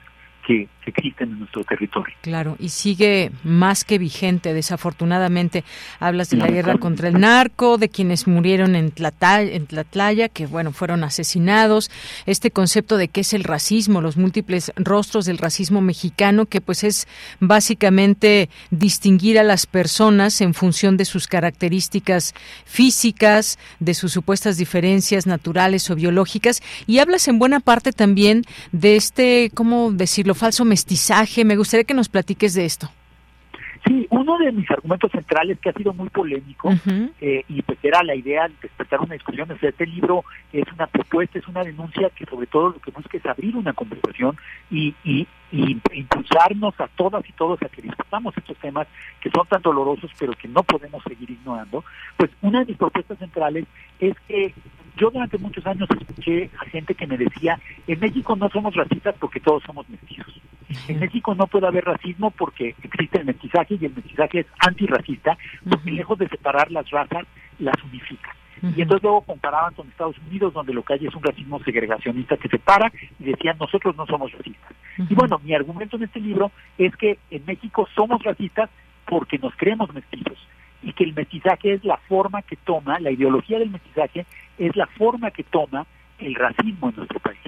que, existen en nuestro territorio. Claro, y sigue más que vigente, desafortunadamente. Hablas de la guerra contra el narco, de quienes murieron en, Tlatlaya, en Tlatlaya, que bueno, fueron asesinados, este concepto de qué es el racismo, los múltiples rostros del racismo mexicano, que pues es básicamente distinguir a las personas en función de sus características físicas, de sus supuestas diferencias naturales o biológicas, y hablas en buena parte también de este, ¿cómo decirlo?, falso mestizaje. Me gustaría que nos platiques de esto. Sí, uno de mis argumentos centrales que ha sido muy polémico eh, y pues era la idea de despertar una discusión. O sea, este libro es una propuesta, es una denuncia que sobre todo lo que busca es abrir una conversación y, y, y impulsarnos a todas y todos a que discutamos estos temas que son tan dolorosos pero que no podemos seguir ignorando. Pues una de mis propuestas centrales es que yo durante muchos años escuché a gente que me decía, en México no somos racistas porque todos somos mestizos. En México no puede haber racismo porque existe el mestizaje y el mestizaje es antirracista, porque lejos de separar las razas, las unifica. Y entonces luego comparaban con Estados Unidos, donde lo que hay es un racismo segregacionista que separa, y decían, nosotros no somos racistas. Y bueno, mi argumento en este libro es que en México somos racistas porque nos creemos mestizos y que el mestizaje es la forma que toma, la ideología del mestizaje es la forma que toma el racismo en nuestro país.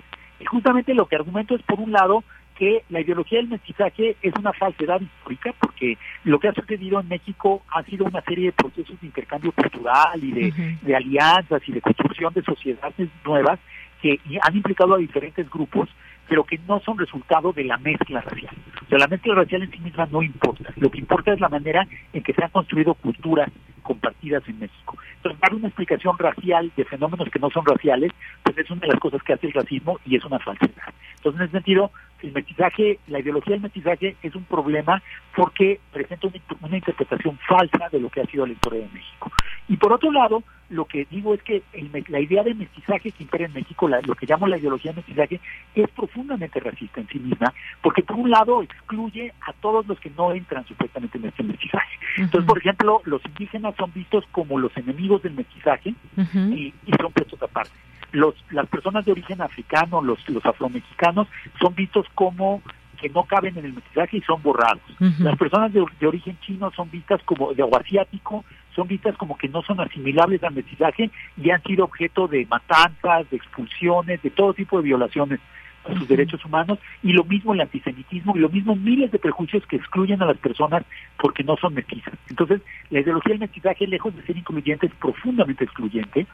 Y justamente lo que argumento es, por un lado, que la ideología del mestizaje es una falsedad histórica, porque lo que ha sucedido en México ha sido una serie de procesos de intercambio cultural y de, de alianzas y de construcción de sociedades nuevas que han implicado a diferentes grupos pero que no son resultado de la mezcla racial. O sea, la mezcla racial en sí misma no importa. Lo que importa es la manera en que se han construido culturas compartidas en México. Entonces, dar una explicación racial de fenómenos que no son raciales, pues es una de las cosas que hace el racismo y es una falsedad. Entonces, en ese sentido, el mestizaje, la ideología del mestizaje es un problema porque presenta una, interpretación falsa de lo que ha sido la historia de México. Y por otro lado, lo que digo es que la idea de mestizaje que impera en México, lo que llamo la ideología de mestizaje, es profundamente racista en sí misma, porque por un lado excluye a todos los que no entran supuestamente en este mestizaje. Entonces, por ejemplo, los indígenas son vistos como los enemigos del mestizaje y, y son puestos aparte los, las personas de origen africano, los, los afromexicanos, son vistos como que no caben en el mestizaje y son borrados. Las personas de, origen chino son vistas como, de, o asiático, son vistas como que no son asimilables al mestizaje y han sido objeto de matanzas, de expulsiones, de todo tipo de violaciones a sus derechos humanos y lo mismo el antisemitismo y lo mismo miles de prejuicios que excluyen a las personas porque no son mestizas. Entonces, la ideología del mestizaje, lejos de ser incluyente, es profundamente excluyente.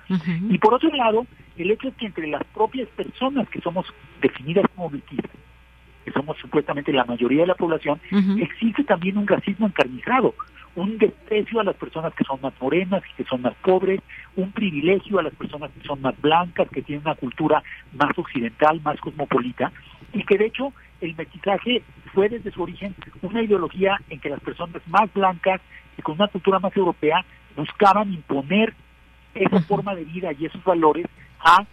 Y por otro lado, el hecho es que entre las propias personas que somos definidas como mestizas, que somos supuestamente la mayoría de la población, existe también un racismo encarnizado un desprecio a las personas que son más morenas y que son más pobres, un privilegio a las personas que son más blancas, que tienen una cultura más occidental, más cosmopolita, y que de hecho el mestizaje fue desde su origen una ideología en que las personas más blancas y con una cultura más europea buscaban imponer esa forma de vida y esos valores a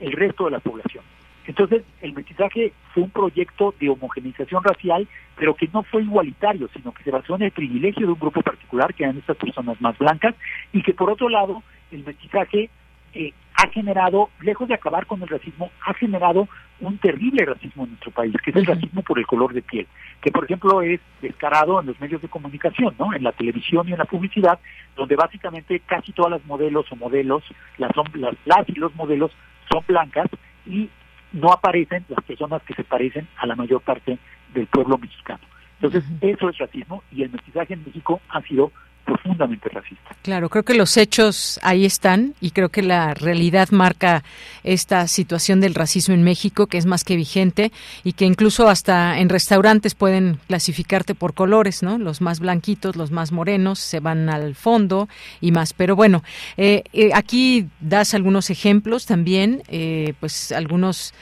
el resto de la población. Entonces, el mestizaje fue un proyecto de homogenización racial, pero que no fue igualitario, sino que se basó en el privilegio de un grupo particular, que eran estas personas más blancas, y que por otro lado, el mestizaje eh, ha generado, lejos de acabar con el racismo, ha generado un terrible racismo en nuestro país, que es el racismo por el color de piel, que por ejemplo es descarado en los medios de comunicación, ¿no? En la televisión y en la publicidad, donde básicamente casi todas las modelos o modelos, las, las, las y los modelos son blancas y no aparecen las personas que se parecen a la mayor parte del pueblo mexicano. Entonces, eso es racismo y el mestizaje en México ha sido profundamente racista. Claro, creo que los hechos ahí están y creo que la realidad marca esta situación del racismo en México que es más que vigente y que incluso hasta en restaurantes pueden clasificarte por colores, ¿no? Los más blanquitos, los más morenos se van al fondo y más. Pero bueno, eh, eh, aquí das algunos ejemplos también, eh, pues algunos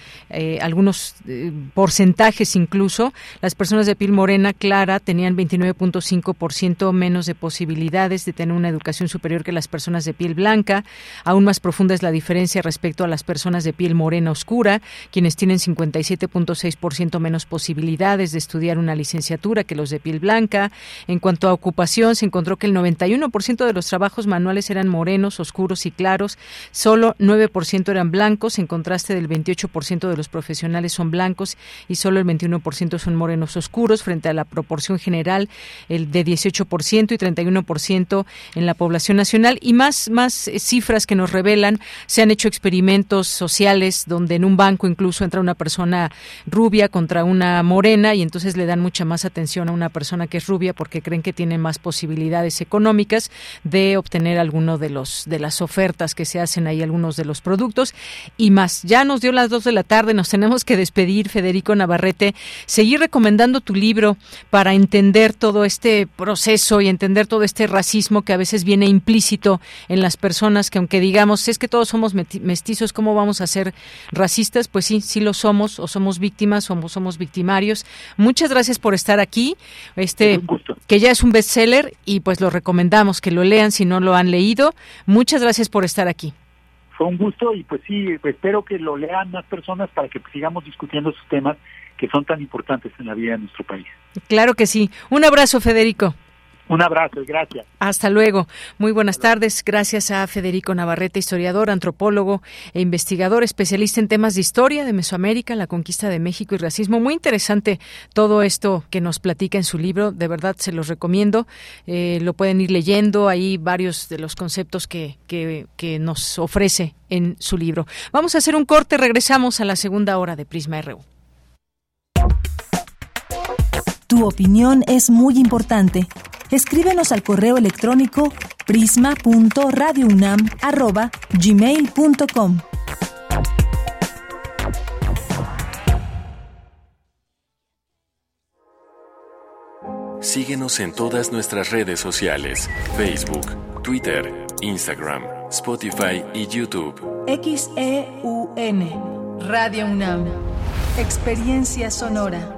algunos porcentajes incluso. Las personas de piel morena clara tenían 29.5% menos de posibilidades de tener una educación superior que las personas de piel blanca. Aún más profunda es la diferencia respecto a las personas de piel morena oscura, quienes tienen 57.6% menos posibilidades de estudiar una licenciatura que los de piel blanca. En cuanto a ocupación, se encontró que el 91% de los trabajos manuales eran morenos, oscuros y claros, solo 9% eran blancos, en contraste del 28% de los profesionales son blancos y solo el 21% son morenos oscuros, frente a la proporción general el de 18% y 31% en la población nacional. Y más, más eh, cifras que nos revelan, se han hecho experimentos sociales donde en un banco incluso entra una persona rubia contra una morena y entonces le dan mucha más atención a una persona que es rubia porque creen que tiene más posibilidades económicas de obtener alguno de los de las ofertas que se hacen ahí algunos de los productos y más. Ya nos dio las dos de la tarde, nos tenemos que despedir, Federico Navarrete. Seguir recomendando tu libro para entender todo este proceso y entender todo este racismo que a veces viene implícito en las personas, que aunque digamos, es que todos somos mestizos, ¿cómo vamos a ser racistas? Pues sí, sí lo somos, o somos víctimas, o somos victimarios. Muchas gracias por estar aquí, este, que ya es un bestseller y pues lo recomendamos que lo lean si no lo han leído. Muchas gracias por estar aquí fue un gusto y pues sí, espero que lo lean más personas para que sigamos discutiendo esos temas que son tan importantes en la vida de nuestro país. Claro que sí. Un abrazo, Federico. Un abrazo y gracias. Hasta luego. Muy buenas tardes. Gracias a Federico Navarrete, historiador, antropólogo e investigador, especialista en temas de historia de Mesoamérica, la conquista de México y racismo. Muy interesante todo esto que nos platica en su libro. De verdad se los recomiendo. Eh, lo pueden ir leyendo. Ahí varios de los conceptos que, que, que nos ofrece en su libro. Vamos a hacer un corte. Regresamos a la segunda hora de Prisma RU. Tu opinión es muy importante. Escríbenos al correo electrónico prisma.radiounam@gmail.com. Síguenos en todas nuestras redes sociales: Facebook, Twitter, Instagram, Spotify y YouTube. XEUN Radio UNAM. Experiencia sonora.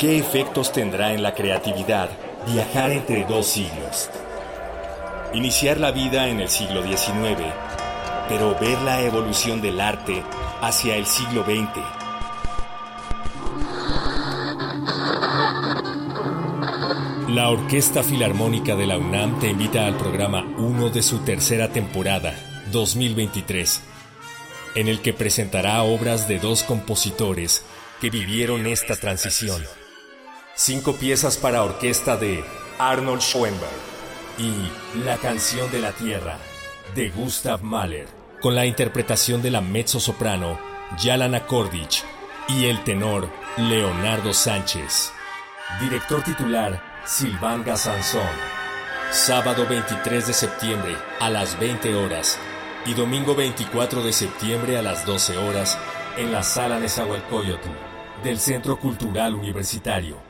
¿Qué efectos tendrá en la creatividad viajar entre dos siglos? Iniciar la vida en el siglo XIX, pero ver la evolución del arte hacia el siglo XX. La Orquesta Filarmónica de la UNAM te invita al programa 1 de su tercera temporada, 2023, en el que presentará obras de dos compositores que vivieron esta transición. Cinco piezas para orquesta de Arnold Schoenberg y La canción de la tierra de Gustav Mahler, con la interpretación de la mezzo-soprano Yalana Kordich y el tenor Leonardo Sánchez. Director titular Silván Sansón. Sábado 23 de septiembre a las 20 horas y domingo 24 de septiembre a las 12 horas en la sala de Nezahualcóyotl del Centro Cultural Universitario.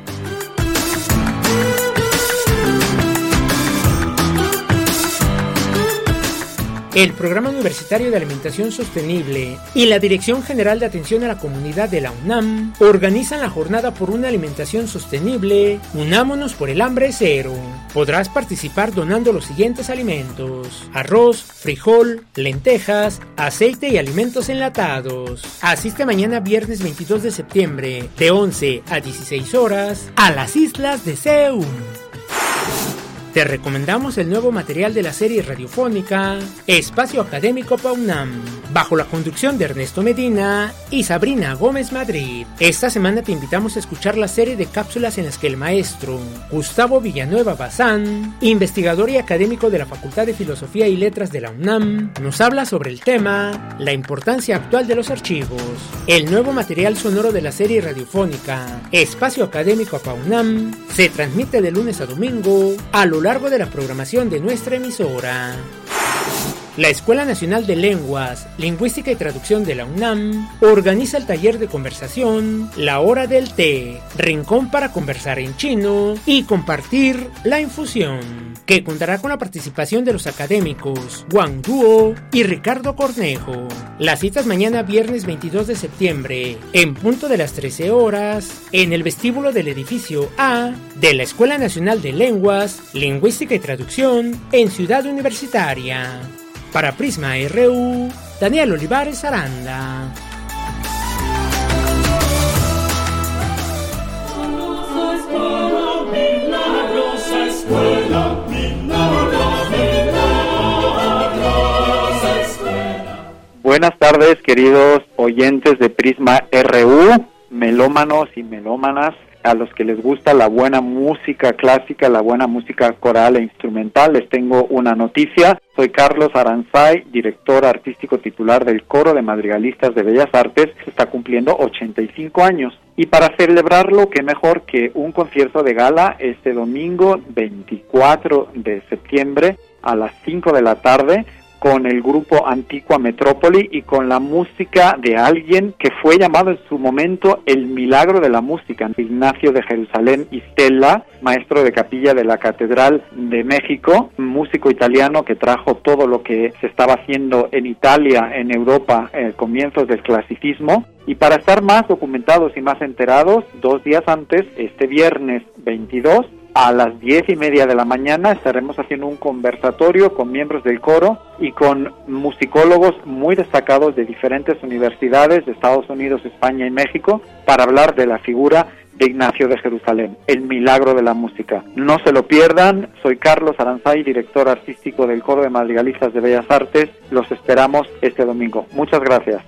El Programa Universitario de Alimentación Sostenible y la Dirección General de Atención a la Comunidad de la UNAM organizan la jornada por una alimentación sostenible Unámonos por el hambre cero. Podrás participar donando los siguientes alimentos: arroz, frijol, lentejas, aceite y alimentos enlatados. Asiste mañana viernes 22 de septiembre de 11 a 16 horas a las islas de Seúl. Te recomendamos el nuevo material de la serie radiofónica Espacio Académico PAUNAM, bajo la conducción de Ernesto Medina y Sabrina Gómez Madrid. Esta semana te invitamos a escuchar la serie de cápsulas en las que el maestro Gustavo Villanueva Bazán, investigador y académico de la Facultad de Filosofía y Letras de la UNAM, nos habla sobre el tema La importancia actual de los archivos. El nuevo material sonoro de la serie radiofónica Espacio Académico PAUNAM se transmite de lunes a domingo a lo largo de la programación de nuestra emisora. La Escuela Nacional de Lenguas, Lingüística y Traducción de la UNAM organiza el taller de conversación La Hora del Té, rincón para conversar en chino y compartir la infusión, que contará con la participación de los académicos Wang Duo y Ricardo Cornejo. Las citas mañana viernes 22 de septiembre, en punto de las 13 horas, en el vestíbulo del edificio A de la Escuela Nacional de Lenguas, Lingüística y Traducción en Ciudad Universitaria. Para Prisma RU, Daniel Olivares Aranda. Buenas tardes, queridos oyentes de Prisma RU, melómanos y melómanas a los que les gusta la buena música clásica, la buena música coral e instrumental, les tengo una noticia. Soy Carlos Aranzay, director artístico titular del Coro de Madrigalistas de Bellas Artes, está cumpliendo 85 años. Y para celebrarlo, qué mejor que un concierto de gala este domingo 24 de septiembre a las 5 de la tarde con el grupo Antigua Metrópoli y con la música de alguien que fue llamado en su momento el milagro de la música, Ignacio de Jerusalén y Stella, maestro de capilla de la Catedral de México, músico italiano que trajo todo lo que se estaba haciendo en Italia, en Europa, en comienzos del clasicismo. Y para estar más documentados y más enterados, dos días antes, este viernes 22, a las diez y media de la mañana estaremos haciendo un conversatorio con miembros del coro y con musicólogos muy destacados de diferentes universidades de Estados Unidos, España y México para hablar de la figura de Ignacio de Jerusalén, el milagro de la música. No se lo pierdan, soy Carlos Aranzay, director artístico del Coro de Madrigalistas de Bellas Artes. Los esperamos este domingo. Muchas gracias.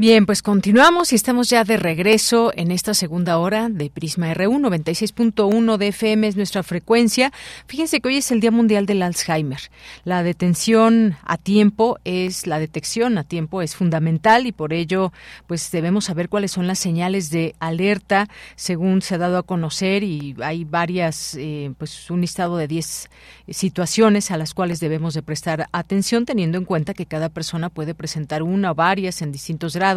Bien, pues continuamos y estamos ya de regreso en esta segunda hora de Prisma R1, 96.1 de FM es nuestra frecuencia. Fíjense que hoy es el Día Mundial del Alzheimer. La detención a tiempo es, la detección a tiempo es fundamental y por ello pues debemos saber cuáles son las señales de alerta según se ha dado a conocer y hay varias, eh, pues un listado de 10 situaciones a las cuales debemos de prestar atención teniendo en cuenta que cada persona puede presentar una o varias en distintos grados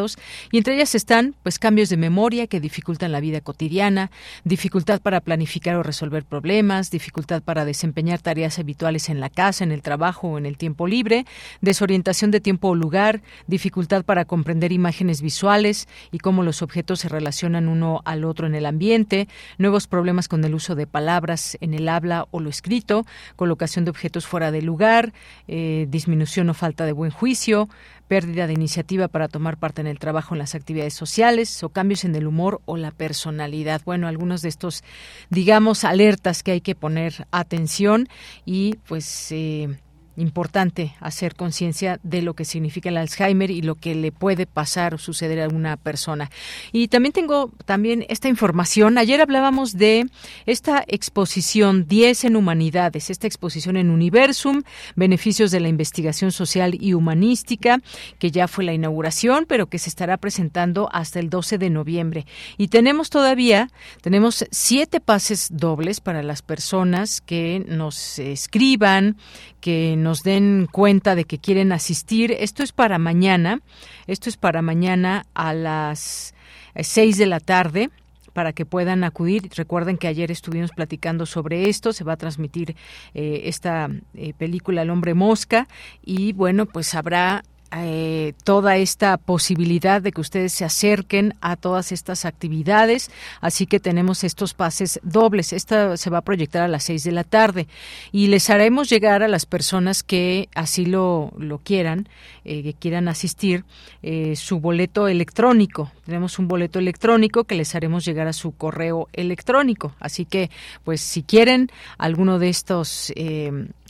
y entre ellas están pues cambios de memoria que dificultan la vida cotidiana, dificultad para planificar o resolver problemas, dificultad para desempeñar tareas habituales en la casa, en el trabajo o en el tiempo libre, desorientación de tiempo o lugar, dificultad para comprender imágenes visuales y cómo los objetos se relacionan uno al otro en el ambiente, nuevos problemas con el uso de palabras en el habla o lo escrito, colocación de objetos fuera de lugar, eh, disminución o falta de buen juicio, pérdida de iniciativa para tomar parte en el trabajo en las actividades sociales o cambios en el humor o la personalidad. Bueno, algunos de estos, digamos, alertas que hay que poner atención y pues... Eh, importante hacer conciencia de lo que significa el Alzheimer y lo que le puede pasar o suceder a una persona. Y también tengo también esta información. Ayer hablábamos de esta exposición 10 en humanidades, esta exposición en Universum, beneficios de la investigación social y humanística, que ya fue la inauguración, pero que se estará presentando hasta el 12 de noviembre. Y tenemos todavía, tenemos siete pases dobles para las personas que nos escriban, que nos den cuenta de que quieren asistir. Esto es para mañana, esto es para mañana a las 6 de la tarde para que puedan acudir. Recuerden que ayer estuvimos platicando sobre esto, se va a transmitir eh, esta eh, película El hombre mosca y bueno, pues habrá eh, toda esta posibilidad de que ustedes se acerquen a todas estas actividades. Así que tenemos estos pases dobles. Esta se va a proyectar a las seis de la tarde y les haremos llegar a las personas que así lo, lo quieran, eh, que quieran asistir, eh, su boleto electrónico. Tenemos un boleto electrónico que les haremos llegar a su correo electrónico. Así que, pues, si quieren alguno de estos,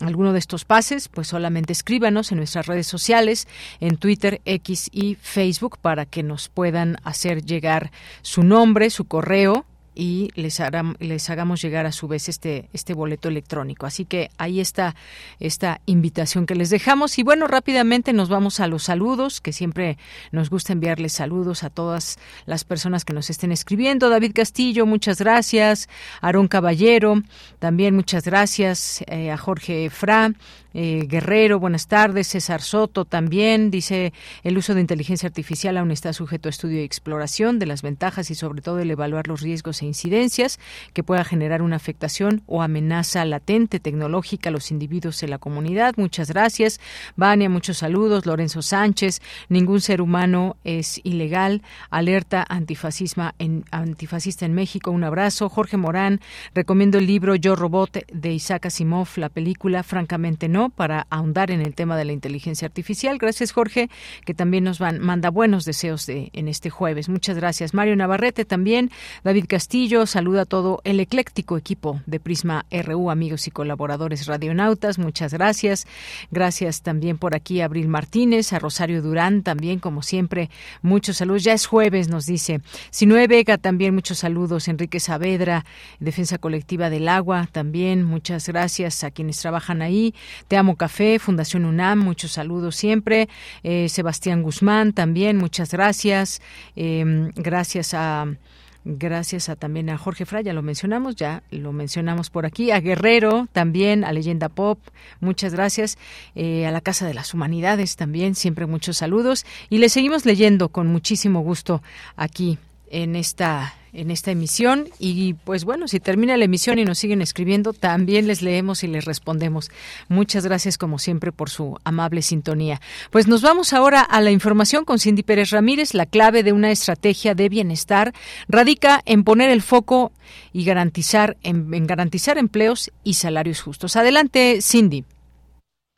alguno de estos pases, pues solamente escríbanos en nuestras redes sociales en Twitter, X y Facebook para que nos puedan hacer llegar su nombre, su correo y les, les hagamos llegar a su vez este, este boleto electrónico. Así que ahí está esta invitación que les dejamos. Y bueno, rápidamente nos vamos a los saludos, que siempre nos gusta enviarles saludos a todas las personas que nos estén escribiendo. David Castillo, muchas gracias. Aarón Caballero, también muchas gracias. Eh, a Jorge Fra, eh, Guerrero, buenas tardes. César Soto también dice el uso de inteligencia artificial aún está sujeto a estudio y exploración de las ventajas y sobre todo el evaluar los riesgos e incidencias que pueda generar una afectación o amenaza latente tecnológica a los individuos en la comunidad. Muchas gracias. Vania, muchos saludos. Lorenzo Sánchez, ningún ser humano es ilegal. Alerta antifascismo en, antifascista en México. Un abrazo. Jorge Morán, recomiendo el libro Yo Robot de Isaac Asimov, la película, francamente no para ahondar en el tema de la inteligencia artificial. Gracias, Jorge, que también nos van, manda buenos deseos de, en este jueves. Muchas gracias. Mario Navarrete también, David Castillo, saluda a todo el ecléctico equipo de Prisma RU, amigos y colaboradores radionautas. Muchas gracias. Gracias también por aquí a Abril Martínez, a Rosario Durán también, como siempre, muchos saludos. Ya es jueves, nos dice. Sinue Vega también, muchos saludos. Enrique Saavedra, Defensa Colectiva del Agua también, muchas gracias a quienes trabajan ahí. Te Amo Café, Fundación UNAM, muchos saludos siempre. Eh, Sebastián Guzmán también, muchas gracias. Em, gracias a gracias a también a Jorge Fraya, lo mencionamos, ya lo mencionamos por aquí, a Guerrero también, a Leyenda Pop, muchas gracias, eh, a la Casa de las Humanidades también, siempre muchos saludos y le seguimos leyendo con muchísimo gusto aquí en esta en esta emisión y pues bueno, si termina la emisión y nos siguen escribiendo, también les leemos y les respondemos. Muchas gracias como siempre por su amable sintonía. Pues nos vamos ahora a la información con Cindy Pérez Ramírez. La clave de una estrategia de bienestar radica en poner el foco y garantizar en, en garantizar empleos y salarios justos. Adelante, Cindy.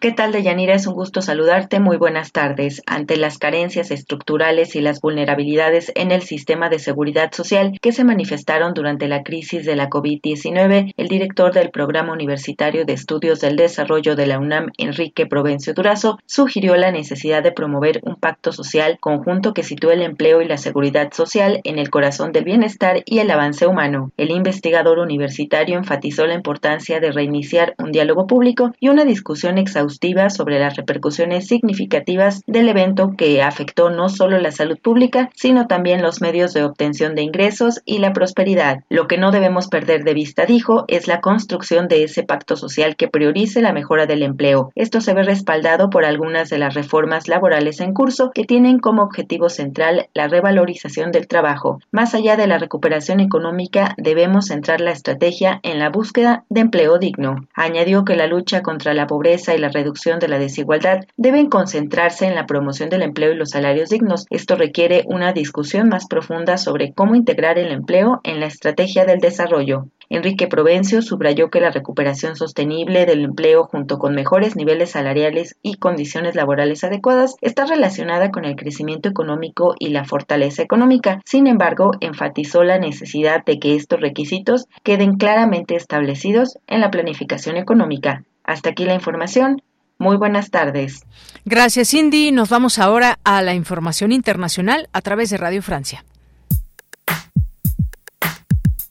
¿Qué tal, Deyanira? Es un gusto saludarte. Muy buenas tardes. Ante las carencias estructurales y las vulnerabilidades en el sistema de seguridad social que se manifestaron durante la crisis de la COVID-19, el director del Programa Universitario de Estudios del Desarrollo de la UNAM, Enrique Provencio Durazo, sugirió la necesidad de promover un pacto social conjunto que sitúe el empleo y la seguridad social en el corazón del bienestar y el avance humano. El investigador universitario enfatizó la importancia de reiniciar un diálogo público y una discusión exhaustiva sobre las repercusiones significativas del evento que afectó no solo la salud pública, sino también los medios de obtención de ingresos y la prosperidad. Lo que no debemos perder de vista, dijo, es la construcción de ese pacto social que priorice la mejora del empleo. Esto se ve respaldado por algunas de las reformas laborales en curso que tienen como objetivo central la revalorización del trabajo. Más allá de la recuperación económica, debemos centrar la estrategia en la búsqueda de empleo digno. Añadió que la lucha contra la pobreza y la reducción de la desigualdad deben concentrarse en la promoción del empleo y los salarios dignos. Esto requiere una discusión más profunda sobre cómo integrar el empleo en la estrategia del desarrollo. Enrique Provencio subrayó que la recuperación sostenible del empleo junto con mejores niveles salariales y condiciones laborales adecuadas está relacionada con el crecimiento económico y la fortaleza económica. Sin embargo, enfatizó la necesidad de que estos requisitos queden claramente establecidos en la planificación económica. Hasta aquí la información. Muy buenas tardes. Gracias, Cindy. Nos vamos ahora a la información internacional a través de Radio Francia.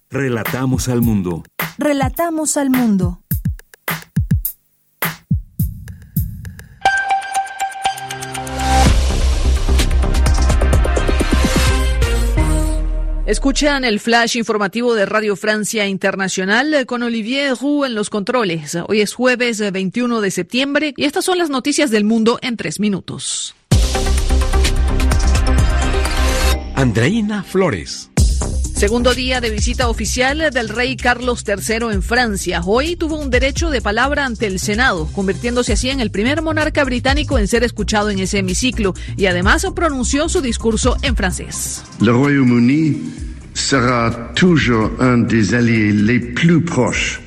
Relatamos al mundo. Relatamos al mundo. Escuchan el flash informativo de Radio Francia Internacional eh, con Olivier Roux en los controles. Hoy es jueves 21 de septiembre y estas son las noticias del mundo en tres minutos. Andreina Flores. Segundo día de visita oficial del rey Carlos III en Francia. Hoy tuvo un derecho de palabra ante el Senado, convirtiéndose así en el primer monarca británico en ser escuchado en ese hemiciclo y además pronunció su discurso en francés. Le Royaume-Uni sera toujours un des alliés les plus proches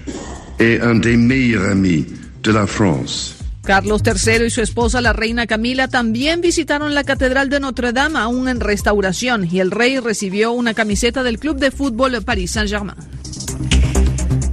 et un des meilleurs amis de la France. Carlos III y su esposa, la reina Camila, también visitaron la Catedral de Notre Dame, aún en restauración, y el rey recibió una camiseta del club de fútbol Paris Saint-Germain.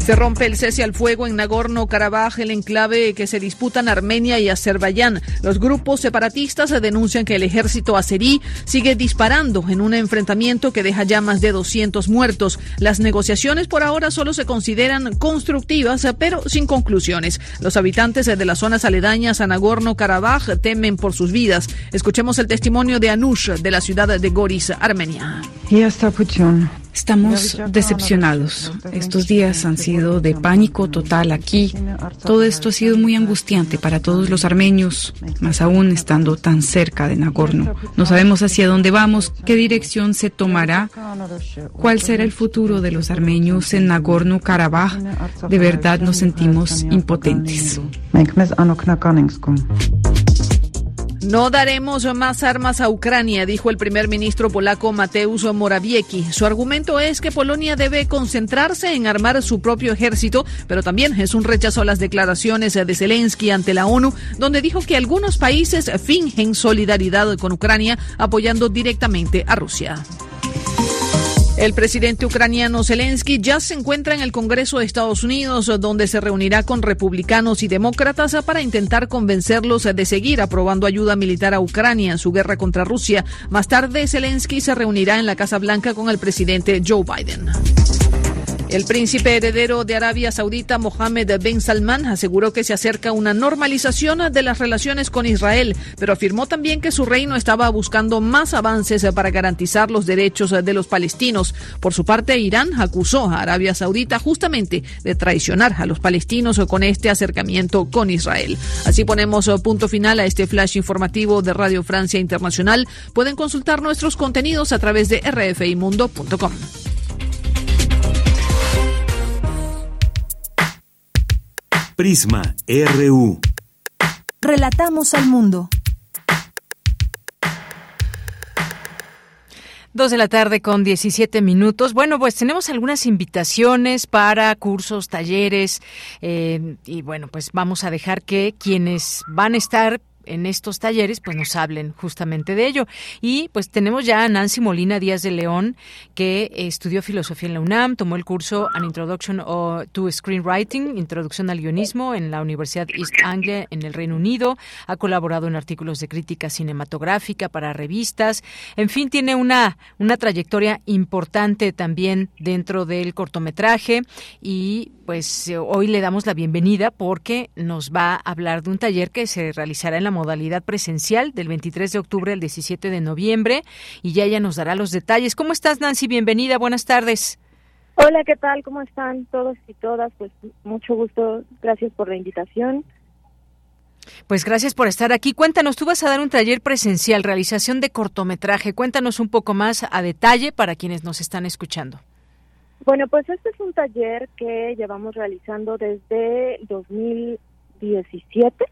Se rompe el cese al fuego en Nagorno-Karabaj, el enclave que se disputan Armenia y Azerbaiyán. Los grupos separatistas denuncian que el ejército azerí sigue disparando en un enfrentamiento que deja ya más de 200 muertos. Las negociaciones por ahora solo se consideran constructivas, pero sin conclusiones. Los habitantes de las zonas aledañas a Nagorno-Karabaj temen por sus vidas. Escuchemos el testimonio de Anush de la ciudad de Goris, Armenia. Estamos decepcionados. Estos días han sido de pánico total aquí. Todo esto ha sido muy angustiante para todos los armenios, más aún estando tan cerca de Nagorno. No sabemos hacia dónde vamos, qué dirección se tomará, cuál será el futuro de los armenios en Nagorno-Karabaj. De verdad nos sentimos impotentes. No daremos más armas a Ucrania, dijo el primer ministro polaco Mateusz Morawiecki. Su argumento es que Polonia debe concentrarse en armar su propio ejército, pero también es un rechazo a las declaraciones de Zelensky ante la ONU, donde dijo que algunos países fingen solidaridad con Ucrania apoyando directamente a Rusia. El presidente ucraniano Zelensky ya se encuentra en el Congreso de Estados Unidos, donde se reunirá con republicanos y demócratas para intentar convencerlos de seguir aprobando ayuda militar a Ucrania en su guerra contra Rusia. Más tarde, Zelensky se reunirá en la Casa Blanca con el presidente Joe Biden. El príncipe heredero de Arabia Saudita, Mohammed bin Salman, aseguró que se acerca una normalización de las relaciones con Israel, pero afirmó también que su reino estaba buscando más avances para garantizar los derechos de los palestinos. Por su parte, Irán acusó a Arabia Saudita justamente de traicionar a los palestinos con este acercamiento con Israel. Así ponemos punto final a este flash informativo de Radio Francia Internacional. Pueden consultar nuestros contenidos a través de rfimundo.com. Prisma RU. Relatamos al mundo. Dos de la tarde con 17 minutos. Bueno, pues tenemos algunas invitaciones para cursos, talleres eh, y bueno, pues vamos a dejar que quienes van a estar en estos talleres pues nos hablen justamente de ello. Y pues tenemos ya a Nancy Molina Díaz de León, que estudió filosofía en la UNAM, tomó el curso An Introduction to Screenwriting, Introducción al Guionismo en la Universidad East Anglia en el Reino Unido, ha colaborado en artículos de crítica cinematográfica para revistas, en fin, tiene una, una trayectoria importante también dentro del cortometraje y pues eh, hoy le damos la bienvenida porque nos va a hablar de un taller que se realizará en la modalidad presencial del 23 de octubre al 17 de noviembre y ya ella nos dará los detalles. ¿Cómo estás, Nancy? Bienvenida, buenas tardes. Hola, ¿qué tal? ¿Cómo están todos y todas? Pues mucho gusto, gracias por la invitación. Pues gracias por estar aquí. Cuéntanos, tú vas a dar un taller presencial, realización de cortometraje. Cuéntanos un poco más a detalle para quienes nos están escuchando. Bueno, pues este es un taller que llevamos realizando desde 2017.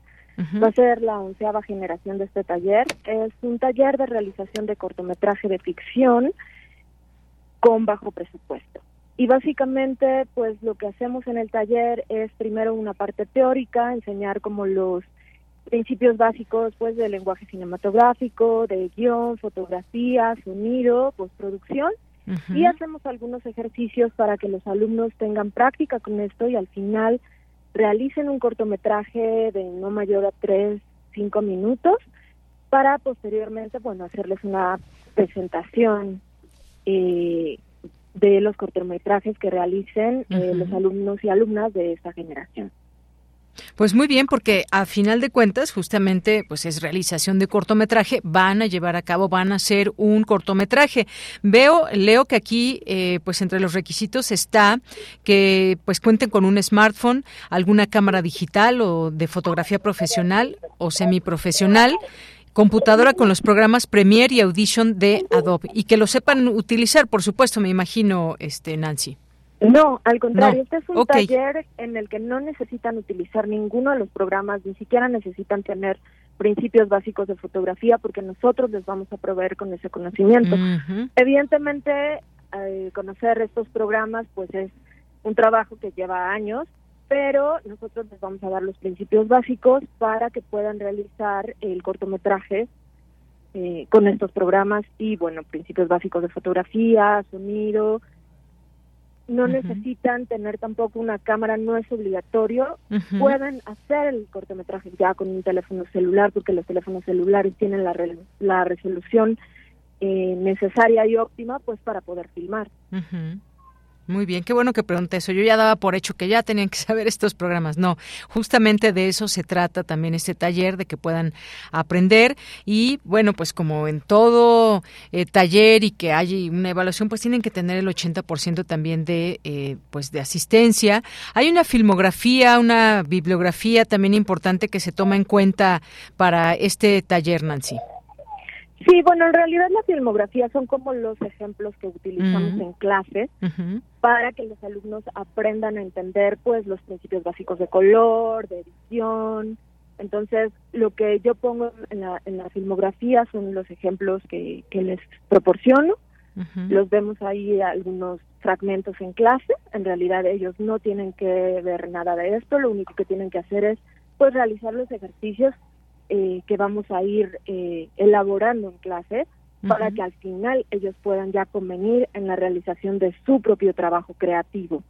Va a ser la onceava generación de este taller. Es un taller de realización de cortometraje de ficción con bajo presupuesto. Y básicamente, pues lo que hacemos en el taller es primero una parte teórica, enseñar como los principios básicos pues del lenguaje cinematográfico, de guion, fotografía, sonido, postproducción y hacemos algunos ejercicios para que los alumnos tengan práctica con esto y al final realicen un cortometraje de no mayor a tres, cinco minutos para posteriormente, bueno, hacerles una presentación eh, de los cortometrajes que realicen eh, los alumnos y alumnas de esta generación. Pues muy bien, porque a final de cuentas, justamente, pues es realización de cortometraje, van a llevar a cabo, van a hacer un cortometraje. Veo, leo que aquí, eh, pues entre los requisitos está que pues cuenten con un smartphone, alguna cámara digital o de fotografía profesional o semiprofesional computadora con los programas Premiere y Audition de Adobe y que lo sepan utilizar, por supuesto, me imagino, este Nancy. No, al contrario, este es un taller en el que no necesitan utilizar ninguno de los programas, ni siquiera necesitan tener principios básicos de fotografía porque nosotros les vamos a proveer con ese conocimiento. Evidentemente, eh, conocer estos programas pues es un trabajo que lleva años, pero nosotros les vamos a dar los principios básicos para que puedan realizar el cortometraje eh, con estos programas y bueno, principios básicos de fotografía, sonido, no necesitan tener tampoco una cámara, no es obligatorio. Pueden hacer el cortometraje ya con un teléfono celular, porque los teléfonos celulares tienen la, la resolución eh, necesaria y óptima pues para poder filmar. Muy bien, qué bueno que pregunte eso. Yo ya daba por hecho que ya tenían que saber estos programas. No, justamente de eso se trata también este taller, de que puedan aprender. Y bueno, pues como en todo eh, taller y que haya una evaluación, pues tienen que tener el 80% también de, eh, pues de asistencia. Hay una filmografía, una bibliografía también importante que se toma en cuenta para este taller, Nancy. Sí, bueno, en realidad la filmografía son como los ejemplos que utilizamos en clase para que los alumnos aprendan a entender pues los principios básicos de color, de edición. Entonces, lo que yo pongo en la, en la filmografía son los ejemplos que, que les proporciono. Los vemos ahí algunos fragmentos en clase. En realidad ellos no tienen que ver nada de esto. Lo único que tienen que hacer es pues realizar los ejercicios eh, que vamos a ir eh, elaborando en clase para que al final ellos puedan ya convenir en la realización de su propio trabajo creativo.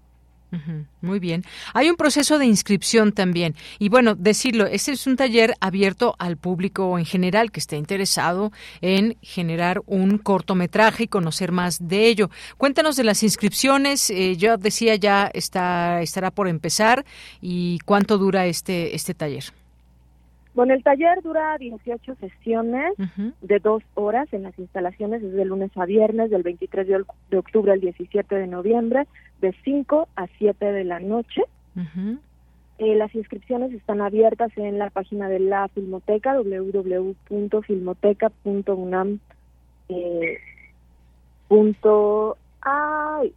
Muy bien. Hay un proceso de inscripción también. Y bueno, decirlo, este es un taller abierto al público en general que esté interesado en generar un cortometraje y conocer más de ello. Cuéntanos de las inscripciones. Eh, yo decía ya está, estará por empezar. ¿Y cuánto dura este, este taller? Bueno, el taller dura 18 sesiones de dos horas en las instalaciones desde lunes a viernes, del 23 de, octubre al 17 de noviembre, de 5 a 7 de la noche. Eh, las inscripciones están abiertas en la página de la Filmoteca, www.filmoteca.unam. Eh, punto, ay,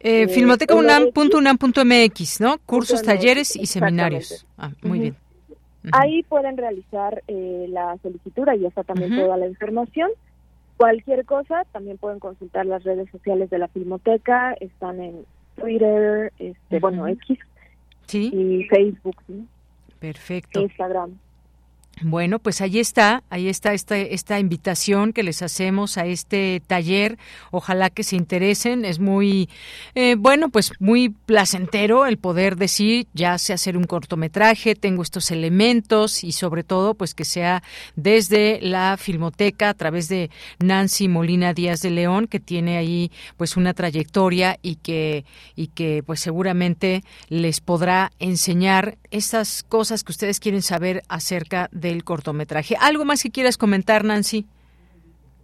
eh, filmotecaunam.unam.mx, ¿no? Cursos, talleres y seminarios. Ah, muy bien. Ahí pueden realizar eh, la solicitud, ahí está también toda la información. Cualquier cosa, también pueden consultar las redes sociales de la Filmoteca, están en Twitter, este, bueno, X y Facebook, Perfecto. Instagram. Bueno, pues ahí está, ahí está esta, esta invitación que les hacemos a este taller. Ojalá que se interesen. Es muy, eh, bueno, pues muy placentero el poder decir, ya sé hacer un cortometraje, tengo estos elementos y sobre todo, pues que sea desde la Filmoteca a través de Nancy Molina Díaz de León, que tiene ahí pues una trayectoria y que, y que pues seguramente les podrá enseñar esas cosas que ustedes quieren saber acerca de del cortometraje. ¿Algo más que quieras comentar, Nancy?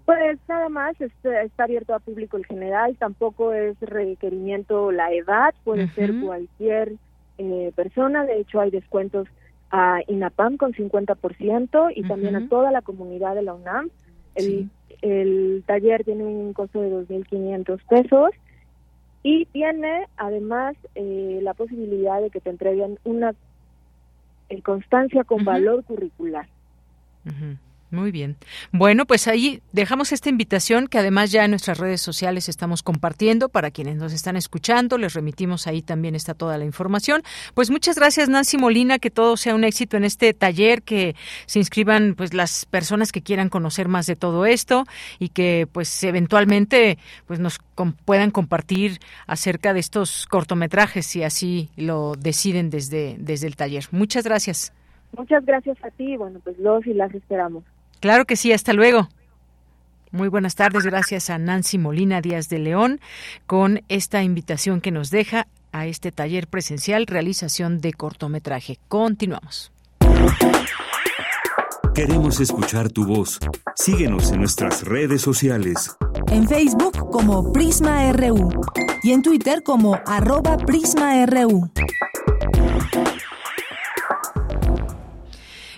Pues nada más, está, abierto a público en general, tampoco es requerimiento la edad, puede ser cualquier eh, persona, de hecho hay descuentos a INAPAM con 50% y también a toda la comunidad de la UNAM. El, el taller tiene un costo de 2.500 pesos y tiene además eh, la posibilidad de que te entreguen una en constancia con valor curricular. Muy bien. Bueno, pues ahí dejamos esta invitación que además ya en nuestras redes sociales estamos compartiendo para quienes nos están escuchando. Les remitimos ahí también está toda la información. Pues muchas gracias Nancy Molina, que todo sea un éxito en este taller, que se inscriban pues las personas que quieran conocer más de todo esto y que pues eventualmente pues nos puedan compartir acerca de estos cortometrajes si así lo deciden desde desde el taller. Muchas gracias. Muchas gracias a ti. Bueno, pues los y las esperamos. Claro que sí, hasta luego. Muy buenas tardes, gracias a Nancy Molina Díaz de León con esta invitación que nos deja a este taller presencial realización de cortometraje. Continuamos. Queremos escuchar tu voz. Síguenos en nuestras redes sociales. En Facebook como Prisma RU y en Twitter como arroba PrismaRU.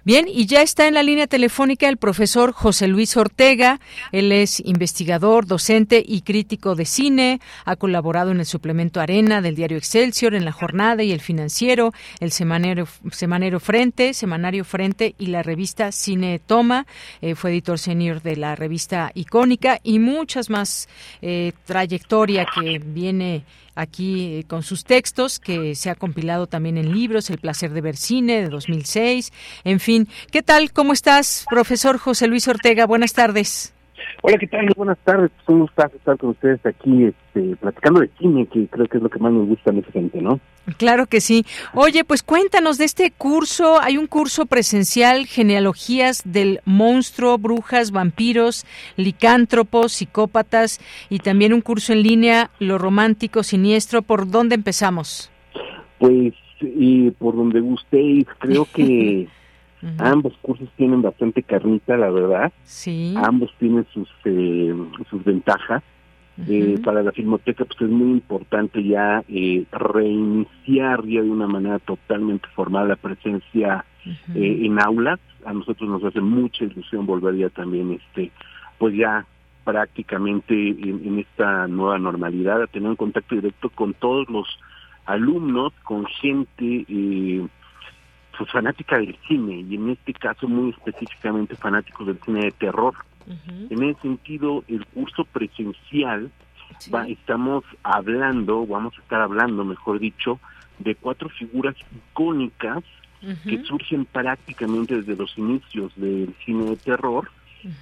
Bien, y ya está en la línea telefónica el profesor José Luis Ortega. Él es investigador, docente y crítico de cine. Ha colaborado en el suplemento Arena del diario Excelsior, en La Jornada y el Financiero, el Semanario, Semanario Frente, Semanario Frente y la revista Cine Toma. Eh, fue editor senior de la revista Icónica y muchas más eh, trayectoria que viene aquí eh, con sus textos, que se ha compilado también en libros, El placer de ver cine de 2006, en fin. ¿Qué tal? ¿Cómo estás, profesor José Luis Ortega? Buenas tardes. Hola, ¿qué tal? Buenas tardes. Pues un gustazo estar con ustedes aquí este, platicando de cine, que creo que es lo que más nos gusta a esa gente, ¿no? Claro que sí. Oye, pues cuéntanos de este curso. Hay un curso presencial, Genealogías del Monstruo, Brujas, Vampiros, Licántropos, Psicópatas, y también un curso en línea, Lo Romántico, Siniestro. ¿Por dónde empezamos? Pues, y por donde gustéis. Creo que ambos cursos tienen bastante carnita, la verdad. Sí. Ambos tienen sus, eh, sus ventajas. Eh, para la Filmoteca pues es muy importante ya eh, reiniciar ya de una manera totalmente formal la presencia eh, en aulas. A nosotros nos hace mucha ilusión volver ya también, este, pues ya prácticamente en, esta nueva normalidad a tener un contacto directo con todos los alumnos, con gente pues fanática del cine y en este caso muy específicamente fanáticos del cine de terror. En ese sentido, el curso presencial, va, estamos hablando, vamos a estar hablando, mejor dicho, de cuatro figuras icónicas que surgen prácticamente desde los inicios del cine de terror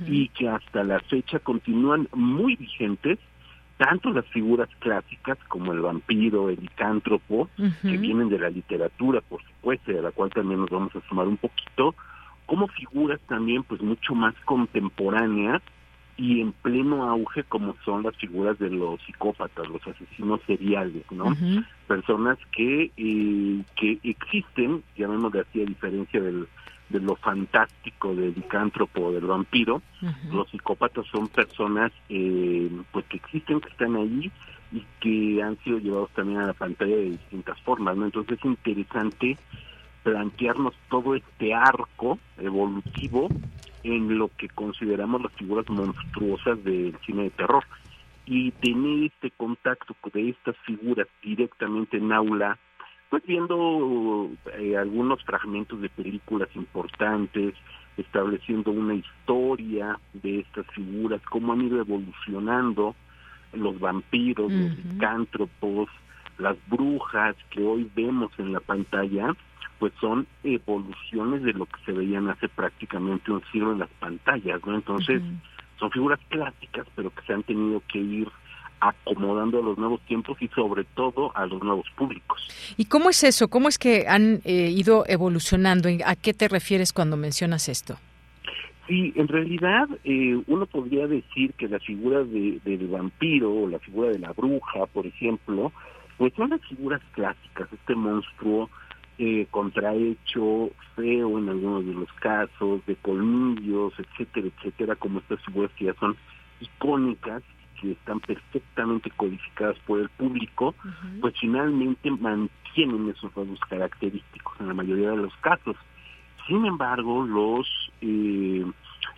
y que hasta la fecha continúan muy vigentes, tanto las figuras clásicas como el vampiro, el licántropo, que vienen de la literatura, por supuesto, de la cual también nos vamos a sumar un poquito, como figuras también pues mucho más contemporáneas y en pleno auge como son las figuras de los psicópatas, los asesinos seriales, ¿no? Personas que eh, que existen, llamémosle así a diferencia del, de lo fantástico del licántropo o del vampiro, los psicópatas son personas eh, pues que existen, que están ahí y que han sido llevados también a la pantalla de distintas formas, ¿no? Entonces es interesante plantearnos todo este arco evolutivo en lo que consideramos las figuras monstruosas del cine de terror y tener este contacto de estas figuras directamente en aula, pues viendo eh, algunos fragmentos de películas importantes, estableciendo una historia de estas figuras, cómo han ido evolucionando los vampiros, los licántropos, las brujas que hoy vemos en la pantalla, pues son evoluciones de lo que se veían hace prácticamente un siglo en las pantallas, ¿no? Entonces, son figuras clásicas, pero que se han tenido que ir acomodando a los nuevos tiempos y sobre todo a los nuevos públicos. ¿Y cómo es eso? ¿Cómo es que han eh, ido evolucionando? ¿A qué te refieres cuando mencionas esto? Sí, en realidad eh, uno podría decir que la figura de, del vampiro o la figura de la bruja, por ejemplo, pues son las figuras clásicas, este monstruo eh, contrahecho, feo en algunos de los casos, de colmillos, etcétera, etcétera, como estas figuras que ya son icónicas, que están perfectamente codificadas por el público, pues finalmente mantienen esos rasgos característicos en la mayoría de los casos. Sin embargo, los eh,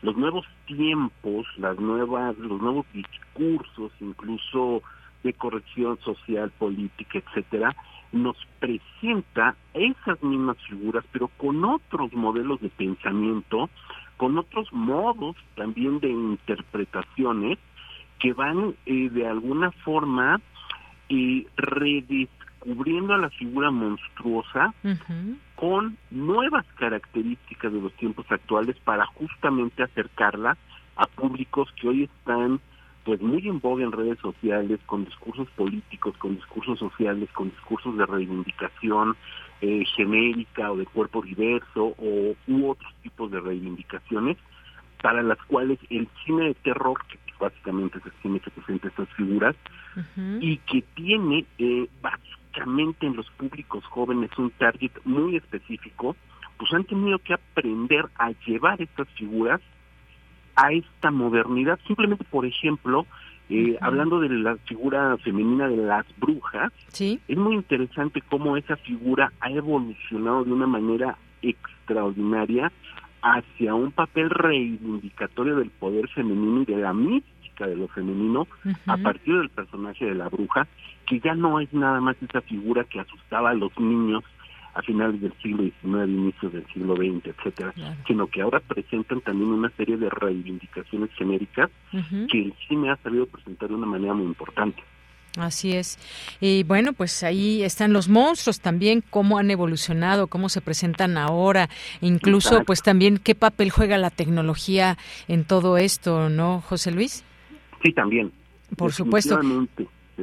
los nuevos tiempos, las nuevas, los nuevos discursos, incluso de corrección social, política, etcétera, nos presenta esas mismas figuras, pero con otros modelos de pensamiento, con otros modos también de interpretaciones que van eh, de alguna forma eh, redescubriendo a la figura monstruosa con nuevas características de los tiempos actuales para justamente acercarla a públicos que hoy están pues muy en boga en redes sociales, con discursos políticos, con discursos sociales, con discursos de reivindicación eh, genérica o de cuerpo diverso o u otros tipos de reivindicaciones, para las cuales el cine de terror, que básicamente es el cine que presenta estas figuras, y que tiene eh, básicamente en los públicos jóvenes un target muy específico, pues han tenido que aprender a llevar estas figuras a esta modernidad. Simplemente, por ejemplo, eh, hablando de la figura femenina de las brujas, es muy interesante cómo esa figura ha evolucionado de una manera extraordinaria hacia un papel reivindicatorio del poder femenino y de la mística de lo femenino a partir del personaje de la bruja, que ya no es nada más esa figura que asustaba a los niños a finales del siglo XIX, inicios del siglo XX, etcétera, sino que ahora presentan también una serie de reivindicaciones genéricas que el cine ha sabido presentar de una manera muy importante. Así es. Y bueno, pues ahí están los monstruos también, cómo han evolucionado, cómo se presentan ahora, incluso pues también qué papel juega la tecnología en todo esto, ¿no, José Luis? Sí, también. Por supuesto.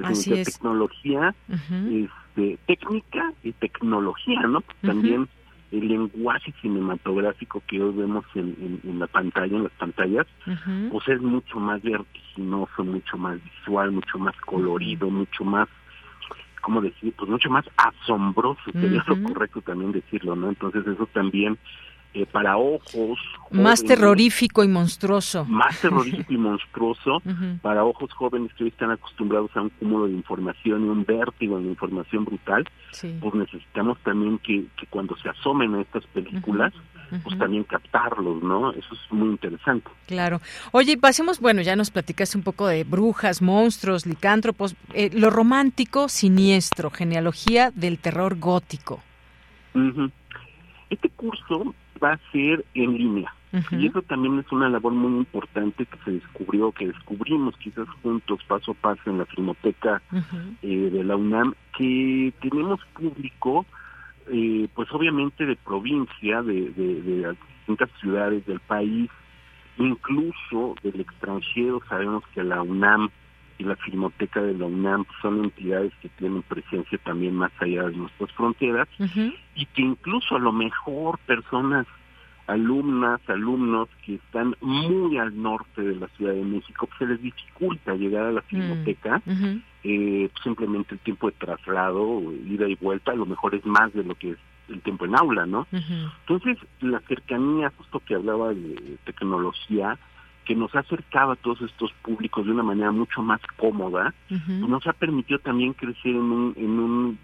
Así es. Tecnología, técnica y tecnología, ¿no? También el lenguaje cinematográfico que hoy vemos en, la pantalla, en las pantallas, pues es mucho más vertiginoso, mucho más visual, mucho más colorido, mucho más, ¿cómo decir? Pues mucho más asombroso, sería lo correcto también decirlo, ¿no? Entonces eso también eh, para ojos. Más terrorífico y monstruoso. Más terrorífico y monstruoso para ojos jóvenes que hoy están acostumbrados a un cúmulo de información y un vértigo de información brutal. Pues necesitamos también que, que, cuando se asomen a estas películas, pues también captarlos, ¿no? Eso es muy interesante. Claro. Oye, pasemos, bueno, ya nos platicaste un poco de brujas, monstruos, licántropos, eh, lo romántico, siniestro, genealogía del terror gótico. Este curso va a ser en línea. Y eso también es una labor muy importante que se descubrió, que descubrimos quizás juntos, paso a paso en la filmoteca eh, de la UNAM, que tenemos público, eh, pues obviamente de provincia, de, de, de las distintas ciudades del país, incluso del extranjero. Sabemos que la UNAM y la Filmoteca de la UNAM son entidades que tienen presencia también más allá de nuestras fronteras y que incluso a lo mejor personas, alumnas, alumnos que están muy al norte de la Ciudad de México, pues se les dificulta llegar a la mm, Filmoteca, eh, simplemente el tiempo de traslado, ida y vuelta, a lo mejor es más de lo que es el tiempo en aula, ¿no? Entonces, la cercanía, justo que hablaba de tecnología, que nos ha acercado a todos estos públicos de una manera mucho más cómoda, nos ha permitido también crecer en un, en un,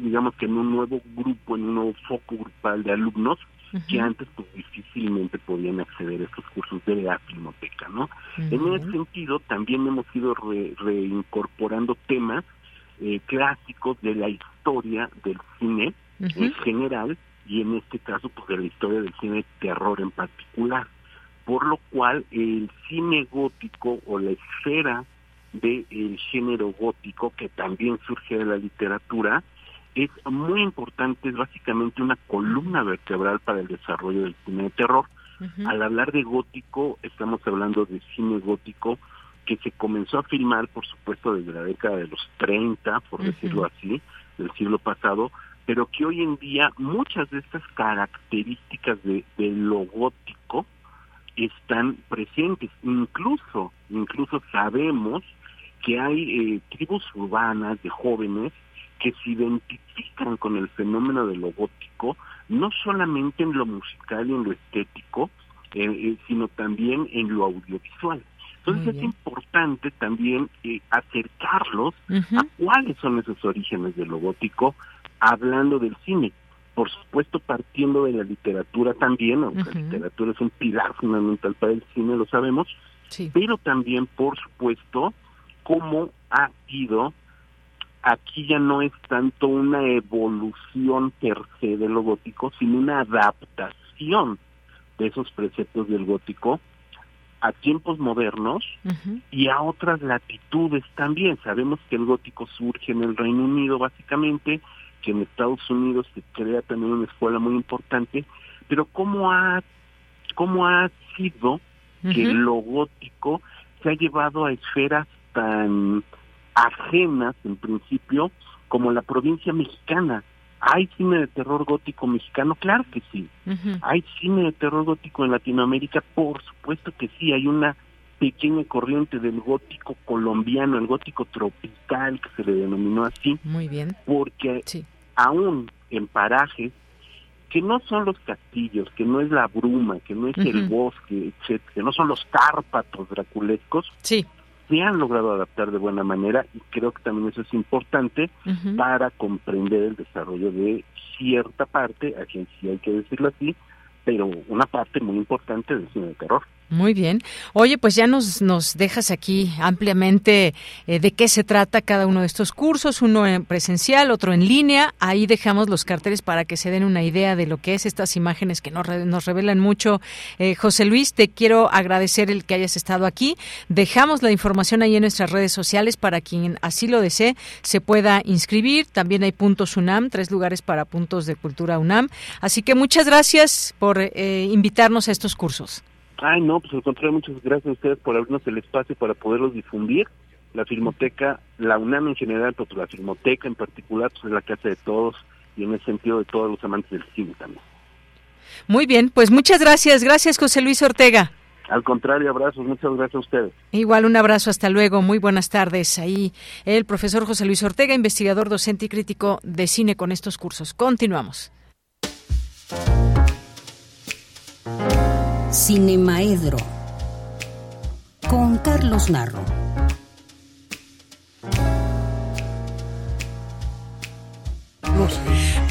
digamos que en un nuevo grupo, en un nuevo foco grupal de alumnos que antes pues difícilmente podían acceder a estos cursos de la filmoteca, ¿no? En ese sentido también hemos ido reincorporando temas eh, clásicos de la historia del cine en general y en este caso pues de la historia del cine terror en particular por lo cual el cine gótico o la esfera del género gótico, que también surge de la literatura, es muy importante, es básicamente una columna vertebral para el desarrollo del cine de terror. Al hablar de gótico, estamos hablando de cine gótico que se comenzó a filmar, por supuesto, desde la década de los 30, por decirlo así, del siglo pasado, pero que hoy en día muchas de estas características de, de lo gótico, están presentes. Incluso, incluso sabemos que hay eh, tribus urbanas de jóvenes que se identifican con el fenómeno de lo gótico, no solamente en lo musical y en lo estético, eh, eh, sino también en lo audiovisual. Entonces es importante también acercarlos a cuáles son esos orígenes de lo gótico, hablando del cine por supuesto partiendo de la literatura también, aunque la literatura es un pilar fundamental para el cine, lo sabemos, pero también, por supuesto, cómo ha ido, aquí ya no es tanto una evolución per se de lo gótico, sino una adaptación de esos preceptos del gótico a tiempos modernos y a otras latitudes también. Sabemos que el gótico surge en el Reino Unido básicamente, que en Estados Unidos se crea también una escuela muy importante, pero cómo ha, cómo ha sido que lo gótico se ha llevado a esferas tan ajenas en principio como la provincia mexicana. ¿Hay cine de terror gótico mexicano? Claro que sí. ¿Hay cine de terror gótico en Latinoamérica? Por supuesto que sí. Hay una pequeña corriente del gótico colombiano, el gótico tropical, que se le denominó así. Muy bien. Porque aún en parajes que no son los castillos, que no es la bruma, que no es el bosque, etcétera, que no son los cárpatos draculescos, sí. se han logrado adaptar de buena manera y creo que también eso es importante para comprender el desarrollo de cierta parte, aquí sí hay que decirlo así, pero una parte muy importante del cine de terror. Muy bien. Oye, pues ya nos, nos dejas aquí ampliamente eh, de qué se trata cada uno de estos cursos, uno en presencial, otro en línea. Ahí dejamos los carteles para que se den una idea de lo que es estas imágenes que nos, nos revelan mucho. Eh, José Luis, te quiero agradecer el que hayas estado aquí. Dejamos la información ahí en nuestras redes sociales para quien así lo desee se pueda inscribir. También hay puntos UNAM, tres lugares para puntos de cultura UNAM. Así que muchas gracias por eh, invitarnos a estos cursos. Ay, no, pues al contrario, muchas gracias a ustedes por abrirnos el espacio para poderlos difundir. La Filmoteca, la UNAM en general, pero la Filmoteca en particular, pues es la casa de todos y en el sentido de todos los amantes del cine también. Muy bien, pues muchas gracias. Gracias, José Luis Ortega. Al contrario, abrazos, muchas gracias a ustedes. Igual un abrazo, hasta luego, muy buenas tardes. Ahí el profesor José Luis Ortega, investigador, docente y crítico de cine con estos cursos. Continuamos. Cinemaedro con Carlos Narro.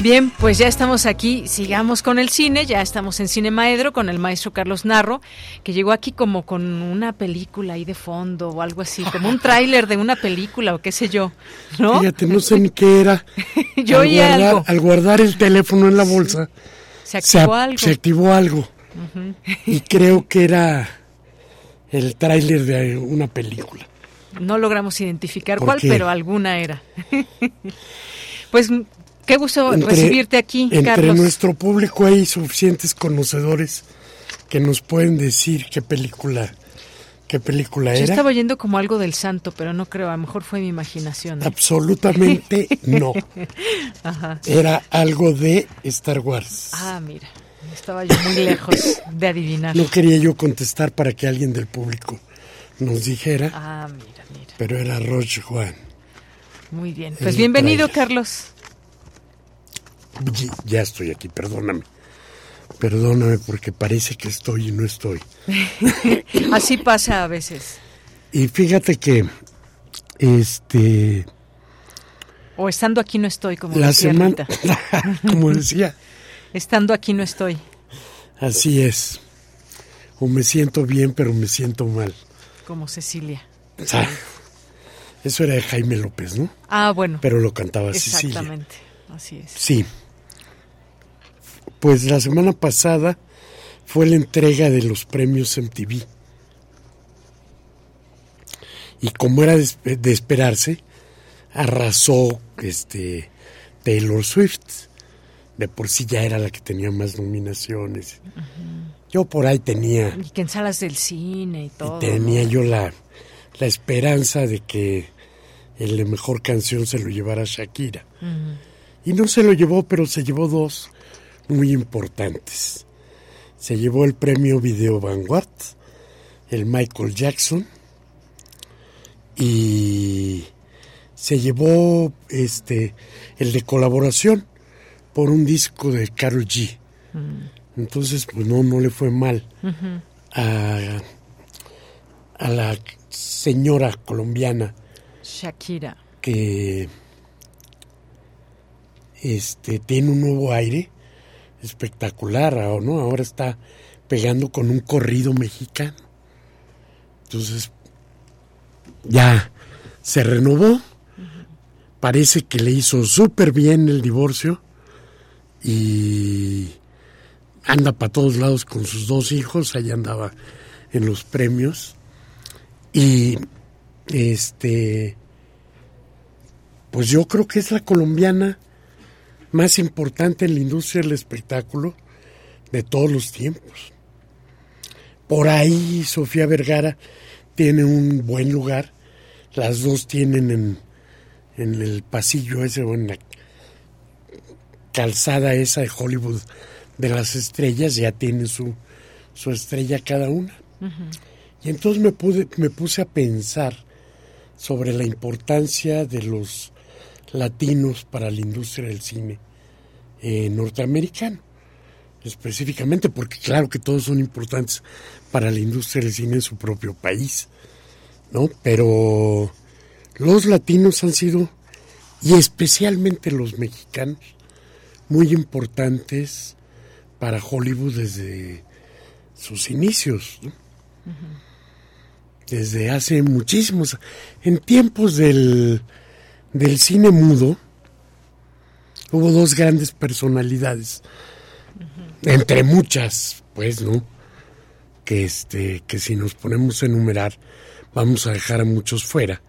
Bien, pues ya estamos aquí, sigamos con el cine, ya estamos en Cine Maedro con el maestro Carlos Narro, que llegó aquí como con una película ahí de fondo o algo así, como un tráiler de una película o qué sé yo, ¿no? Fíjate, no sé ni qué era. yo al guardar, algo. Al guardar el teléfono en la bolsa, se activó algo. Se activó algo. Y creo que era el tráiler de una película. No logramos identificar cuál, pero alguna era. pues qué gusto recibirte aquí, entre Carlos. nuestro público hay suficientes conocedores que nos pueden decir qué película qué película Yo era. estaba oyendo como algo del santo, pero no creo, a lo mejor fue mi imaginación. Absolutamente no. Ajá. Era algo de Star Wars. Ah, mira. Estaba yo muy lejos de adivinar. No quería yo contestar para que alguien del público nos dijera. Ah, mira, mira. Pero era Roche Juan. Muy bien. Pues bienvenido, Carlos. Ya estoy aquí, perdóname. Perdóname porque parece que estoy y no estoy. Así pasa a veces. Y fíjate que este o estando aquí no estoy como la decía semana como decía Estando aquí no estoy. Así es. O me siento bien, pero me siento mal. Como Cecilia. Ah, eso era de Jaime López, ¿no? Ah, bueno. Pero lo cantaba Cecilia. Exactamente. Así es. Sí. Pues la semana pasada fue la entrega de los premios MTV. Y como era de, de esperarse, arrasó este Taylor Swift de por sí ya era la que tenía más nominaciones. Uh -huh. Yo por ahí tenía... Y que en salas del cine y todo. Y tenía yo la, la esperanza de que el de mejor canción se lo llevara Shakira. Uh -huh. Y no se lo llevó, pero se llevó dos muy importantes. Se llevó el premio Video Vanguard, el Michael Jackson, y se llevó este el de colaboración por un disco de Carol G. Mm. Entonces, pues no, no le fue mal uh -huh. a, a, la señora colombiana Shakira que este tiene un nuevo aire espectacular, ¿no? Ahora está pegando con un corrido mexicano. Entonces, ya se renovó. Parece que le hizo súper bien el divorcio y anda para todos lados con sus dos hijos, allá andaba en los premios y este pues yo creo que es la colombiana más importante en la industria del espectáculo de todos los tiempos. Por ahí Sofía Vergara tiene un buen lugar, las dos tienen en, en el pasillo ese o en la calzada esa de Hollywood de las estrellas, ya tienen su, su estrella cada una. Uh -huh. Y entonces me, pude, me puse a pensar sobre la importancia de los latinos para la industria del cine eh, norteamericano, específicamente porque claro que todos son importantes para la industria del cine en su propio país, ¿no? Pero los latinos han sido, y especialmente los mexicanos, muy importantes para Hollywood desde sus inicios, desde hace muchísimos, en tiempos del, del cine mudo, hubo dos grandes personalidades, entre muchas, pues, ¿no? Que, este, que si nos ponemos a enumerar, vamos a dejar a muchos fuera.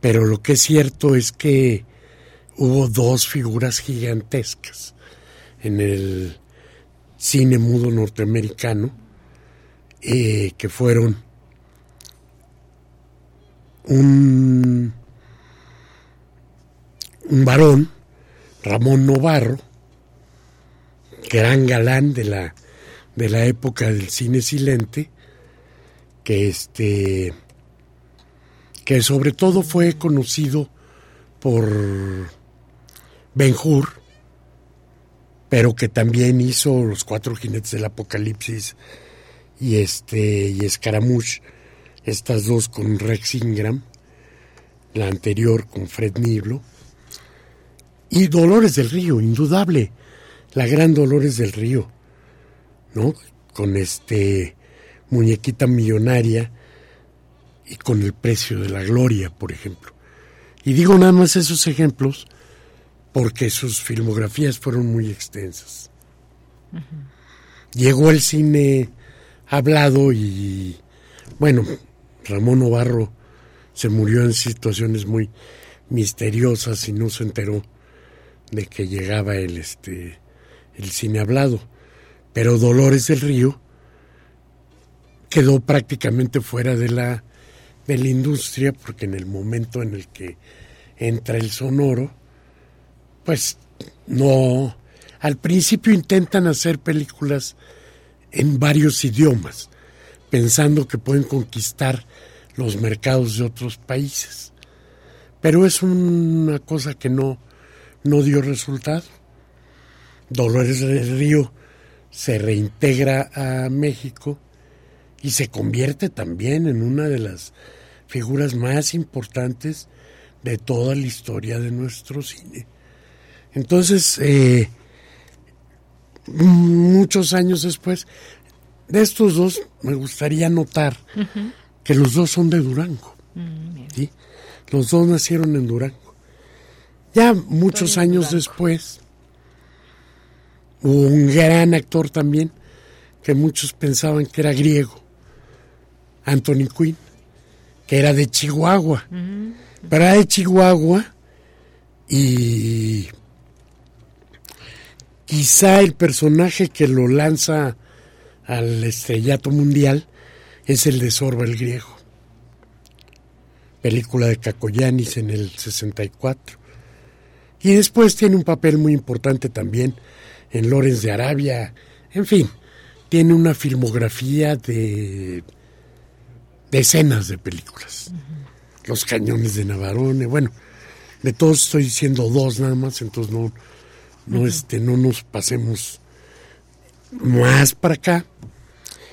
Pero lo que es cierto es que hubo dos figuras gigantescas en el cine mudo norteamericano eh, que fueron un, un varón, Ramón Novarro, gran galán de la, de la época del cine silente, que este que sobre todo fue conocido por Ben Hur, pero que también hizo Los Cuatro Jinetes del Apocalipsis y este y Escaramouche, estas dos con Rex Ingram, la anterior con Fred Niblo, y Dolores del Río, indudable, la gran Dolores del Río, ¿no? Con este muñequita millonaria y con el precio de la gloria, por ejemplo. Y digo nada más esos ejemplos porque sus filmografías fueron muy extensas. Llegó el cine hablado y, bueno, Ramón Ovarro se murió en situaciones muy misteriosas y no se enteró de que llegaba el, este, el cine hablado. Pero Dolores del Río quedó prácticamente fuera de la de la industria, porque en el momento en el que entra el sonoro, pues no, al principio intentan hacer películas en varios idiomas, pensando que pueden conquistar los mercados de otros países. Pero es una cosa que no, no dio resultado. Dolores del Río se reintegra a México y se convierte también en una de las figuras más importantes de toda la historia de nuestro cine. Entonces, eh, muchos años después, de estos dos me gustaría notar que los dos son de Durango. Mm, los dos nacieron en Durango. Ya muchos años después, hubo un gran actor también, que muchos pensaban que era griego, Anthony Quinn, que era de Chihuahua. Pero era de Chihuahua y quizá el personaje que lo lanza al estrellato mundial es el de Sorba el Griego. Película de Cacoyanis en el 64. Y después tiene un papel muy importante también en Lorenz de Arabia. En fin, tiene una filmografía de decenas de películas. Los cañones de Navarone, bueno, de todos estoy diciendo dos nada más, entonces no, no, este, no nos pasemos más para acá.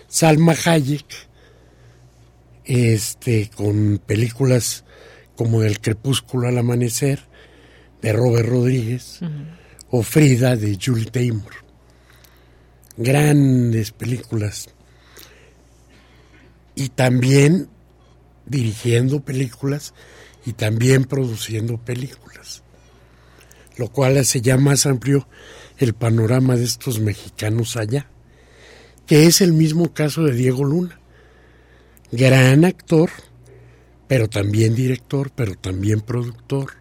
Salma Hayek, este, con películas como El crepúsculo al amanecer, de Robert Rodríguez, o Frida, de Julie Taymor. Grandes películas y también dirigiendo películas y también produciendo películas, lo cual hace ya más amplio el panorama de estos mexicanos allá, que es el mismo caso de Diego Luna, gran actor, pero también director, pero también productor,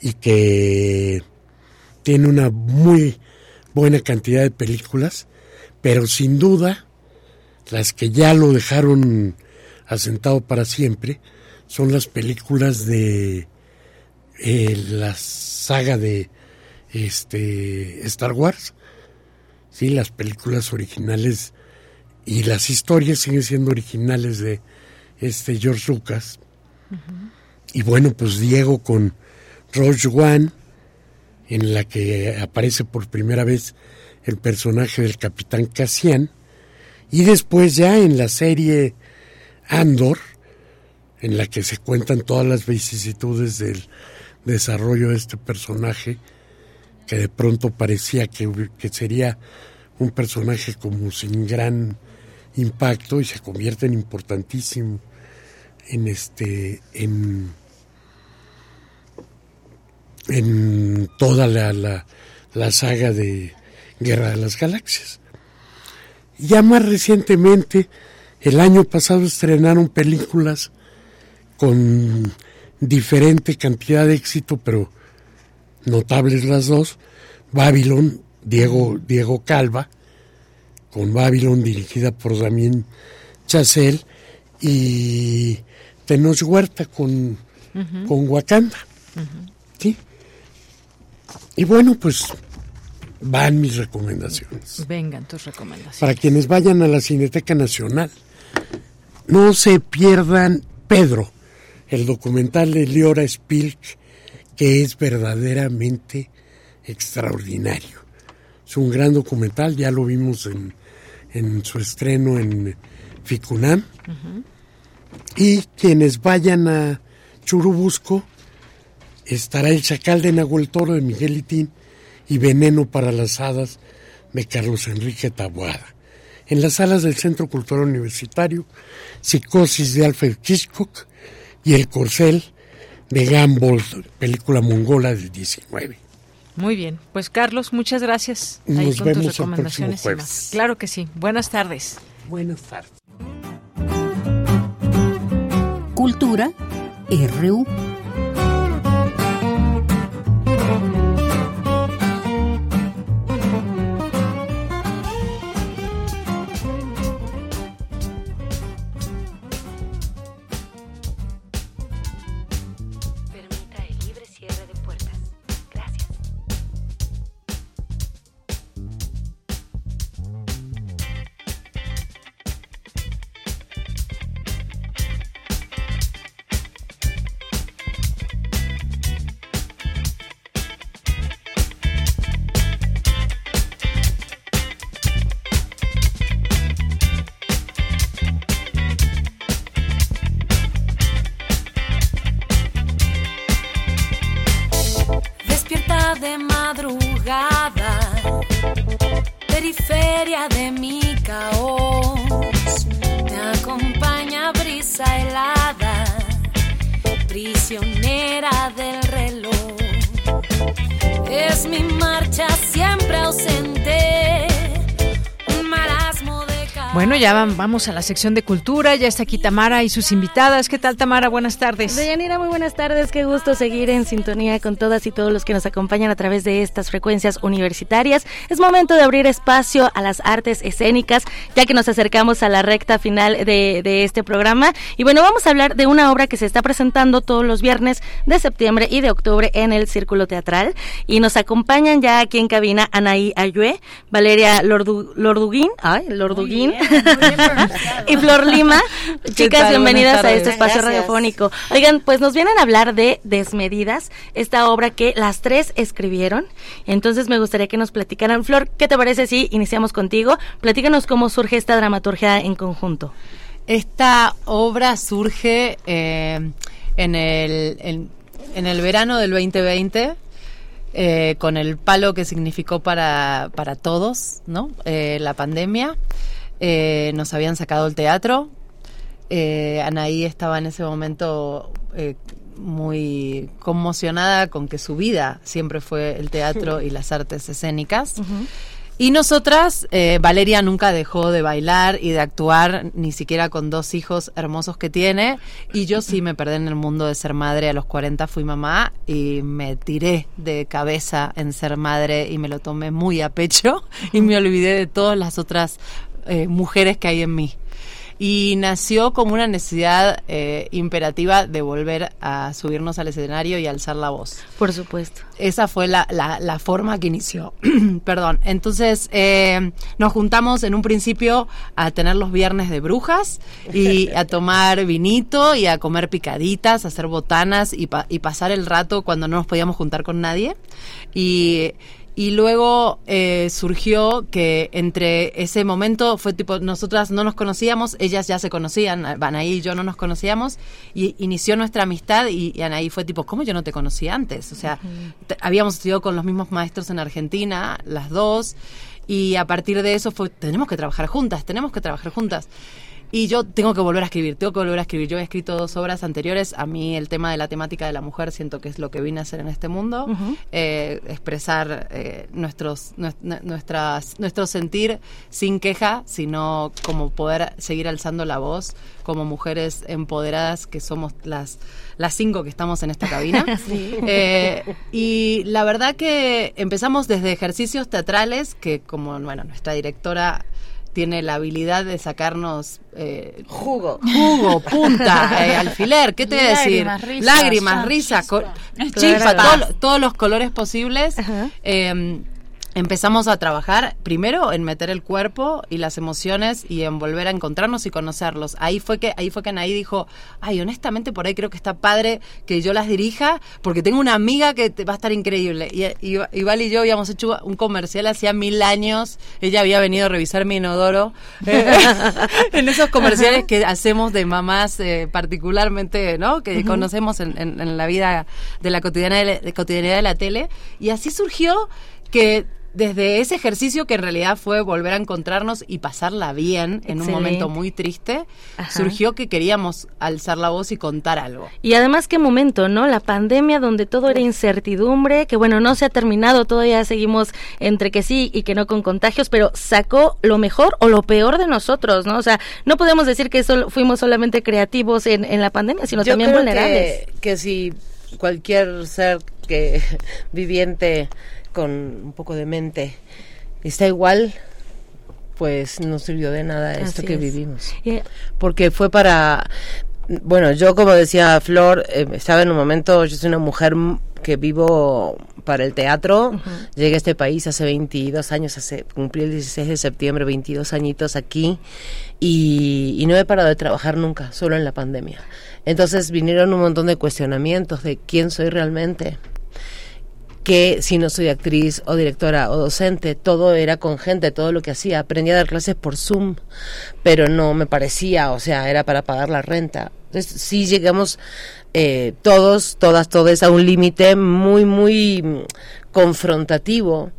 y que tiene una muy buena cantidad de películas, pero sin duda las que ya lo dejaron asentado para siempre son las películas de eh, la saga de este Star Wars, sí, las películas originales y las historias siguen siendo originales de este George Lucas. Y bueno, pues Diego con Rogue One, en la que aparece por primera vez el personaje del capitán Cassian, y después ya en la serie Andor, en la que se cuentan todas las vicisitudes del desarrollo de este personaje, que de pronto parecía que, que sería un personaje como sin gran impacto y se convierte en importantísimo en este en en toda la, la, saga de Guerra de las Galaxias. Ya más recientemente, el año pasado estrenaron películas con diferente cantidad de éxito, pero notables las dos. Babylon, Diego, Diego Calva, con Babylon dirigida por Damien Chazelle, y Tenoch Huerta con, con Wakanda. ¿Sí? Y bueno, pues van mis recomendaciones. Vengan tus recomendaciones. Para quienes vayan a la Cineteca Nacional, no se pierdan Pedro, el documental de Liora Spilk, que es verdaderamente extraordinario. Es un gran documental, ya lo vimos en, en su estreno en Ficunam. Y quienes vayan a Churubusco, estará El Chacal de Nahuel Toro de Miguel Itín y Veneno para las Hadas de Carlos Enrique Taboada. En las salas del Centro Cultural Universitario, Psicosis de Alfred Hitchcock y El Corcel de Gamble, película mongola del 19. Muy bien, pues Carlos, muchas gracias. Nos vemos tus recomendaciones el próximo Claro que sí. Buenas tardes. Buenas tardes. Cultura RU. Vamos a la sección de cultura. Ya está aquí Tamara y sus invitadas. ¿Qué tal, Tamara? Buenas tardes. Deyanira, muy buenas tardes. Qué gusto seguir en sintonía con todas y todos los que nos acompañan a través de estas frecuencias universitarias. Es momento de abrir espacio a las artes escénicas, ya que nos acercamos a la recta final de, de este programa. Y bueno, vamos a hablar de una obra que se está presentando todos los viernes de septiembre y de octubre en el Círculo Teatral. Y nos acompañan ya aquí en cabina Anaí Ayue, Valeria Lorduguín, ay, Lorduguín. y Flor Lima. Chicas, bienvenidas a este espacio radiofónico. Oigan, pues nos vienen a hablar de Desmedidas, esta obra que las tres escribieron. Entonces me gustaría que nos platicaran. Flor, ¿qué te parece si iniciamos contigo? Platícanos cómo surge esta dramaturgia en conjunto. Esta obra surge eh, en, el, en, el verano del 2020. Eh, con el palo que significó para, para todos, ¿no? Eh, la pandemia. Eh, nos habían sacado el teatro. Eh, Anaí estaba en ese momento eh, muy conmocionada con que su vida siempre fue el teatro y las artes escénicas. Y nosotras, Valeria nunca dejó de bailar y de actuar, ni siquiera con dos hijos hermosos que tiene. Y yo sí me perdí en el mundo de ser madre. A los 40 fui mamá y me tiré de cabeza en ser madre y me lo tomé muy a pecho y me olvidé de todas las otras eh, mujeres que hay en mí. y nació como una necesidad eh, imperativa de volver a subirnos al escenario y alzar la voz. Por supuesto. Esa fue la, la, la forma que inició. Perdón. Entonces eh, nos juntamos en un principio a tener los viernes de brujas y a tomar vinito y a comer picaditas, a hacer botanas y, pa- y pasar el rato cuando no nos podíamos juntar con nadie. Y y luego eh, surgió que entre ese momento fue tipo, nosotras no nos conocíamos, ellas ya se conocían, Anaí y yo no nos conocíamos, y inició nuestra amistad y, y Anaí fue tipo, ¿cómo yo no te conocí antes? O sea, habíamos estudiado con los mismos maestros en Argentina, las dos, y a partir de eso fue, tenemos que trabajar juntas, tenemos que trabajar juntas. Y yo tengo que volver a escribir, tengo que volver a escribir. Yo he escrito dos obras anteriores. A mí el tema de la temática de la mujer siento que es lo que vine a hacer en este mundo. Eh, expresar eh, nuestros, nues- nu- nuestras, nuestro sentir sin queja, sino como poder seguir alzando la voz como mujeres empoderadas que somos las, las cinco que estamos en esta cabina. Sí. Eh, y la verdad que empezamos desde ejercicios teatrales que como bueno nuestra directora tiene la habilidad de sacarnos eh, jugo. jugo punta eh, alfiler. Qué te voy a decir Lágrimas, risas, lágrimas risas chispa. Chispa. chispa, todo- todos los colores posibles. Eh, empezamos a trabajar primero en meter el cuerpo y las emociones y en volver a encontrarnos y conocerlos. Ahí fue que ahí fue que Anaí dijo, "Ay, honestamente por ahí creo que está padre que yo las dirija porque tengo una amiga que te- va a estar increíble." Y, y, y Val y yo habíamos hecho un comercial hacía mil años. Ella había venido a revisar mi inodoro eh, en esos comerciales que hacemos de mamás eh, particularmente, ¿no? Que conocemos en, en- en la vida de la cotidiana de, la- de cotidianidad de la tele y así surgió que desde ese ejercicio que en realidad fue volver a encontrarnos y pasarla bien en un momento muy triste, Ajá. surgió que queríamos alzar la voz y contar algo. Y además qué momento, ¿no? La pandemia donde todo era incertidumbre, que bueno, no se ha terminado, todavía seguimos entre que sí y que no con contagios, pero sacó lo mejor o lo peor de nosotros, ¿no? O sea, no podemos decir que solo, fuimos solamente creativos en, en la pandemia, sino Yo también creo vulnerables. Que, que si cualquier ser que viviente con un poco de mente está igual, pues no sirvió de nada esto Así que es. vivimos. Porque fue para, bueno, yo como decía Flor, eh, estaba en un momento, yo soy una mujer que vivo para el teatro. Llegué a este país hace 22 años, hace cumplí el 16 de septiembre, 22 añitos aquí y, y no he parado de trabajar nunca, solo en la pandemia. Entonces vinieron un montón de cuestionamientos de quién soy realmente que si no soy actriz o directora o docente, todo era con gente, todo lo que hacía. Aprendí a dar clases por Zoom, pero no me parecía, o sea, era para pagar la renta. Entonces sí llegamos eh, todos, todas, todos a un límite muy, muy mm, confrontativo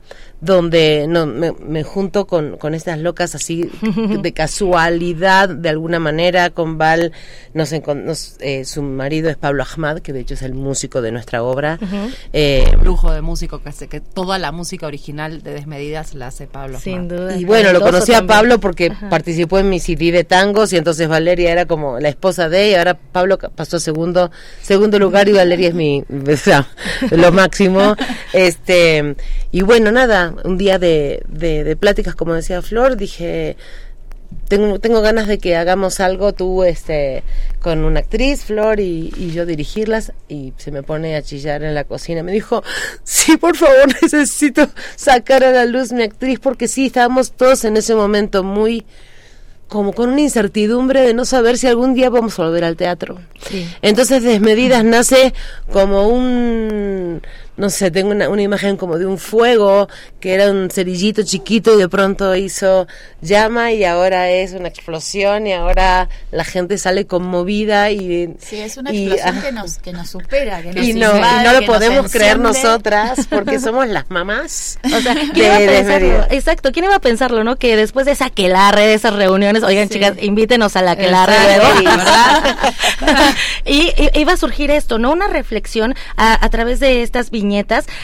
donde no, me, me junto con, con estas locas así de casualidad de alguna manera con Val nos, nos, eh, su marido es Pablo Ahmad que de hecho es el músico de nuestra obra eh, lujo de músico que hace que toda la música original de Desmedidas la hace Pablo. Sin Ahmad. duda. y bueno, lo conocí a también. Pablo porque Ajá. participó en mi CD de tangos y entonces Valeria era como la esposa de ella, y ahora Pablo pasó a segundo, segundo lugar y Valeria es mi, o sea, lo máximo. Este, y bueno, nada, un día de, de, de pláticas, como decía Flor, dije, tengo, tengo ganas de que hagamos algo tú este con una actriz, Flor, y, y yo dirigirlas, y se me pone a chillar en la cocina. Me dijo, sí, por favor, necesito sacar a la luz mi actriz, porque sí, estábamos todos en ese momento muy como con una incertidumbre de no saber si algún día vamos a volver al teatro. Entonces Desmedidas nace como un, no sé, tengo una, una imagen como de un fuego, que era un cerillito chiquito y de pronto hizo llama y ahora es una explosión y ahora la gente sale conmovida y... Sí, es una y- explosión ah, que nos, que nos supera, que nos y no, y no lo podemos creer nosotras porque somos las mamás O sea, ¿quién de iba a pensarlo? Exacto, ¿quién iba a pensarlo, no? Que después de esa aquelarre, de esas reuniones, oigan, Sí. chicas, invítenos a la aquelarre. ¿verdad? y, y iba a surgir esto, ¿no? Una reflexión a, a través de estas viñetas.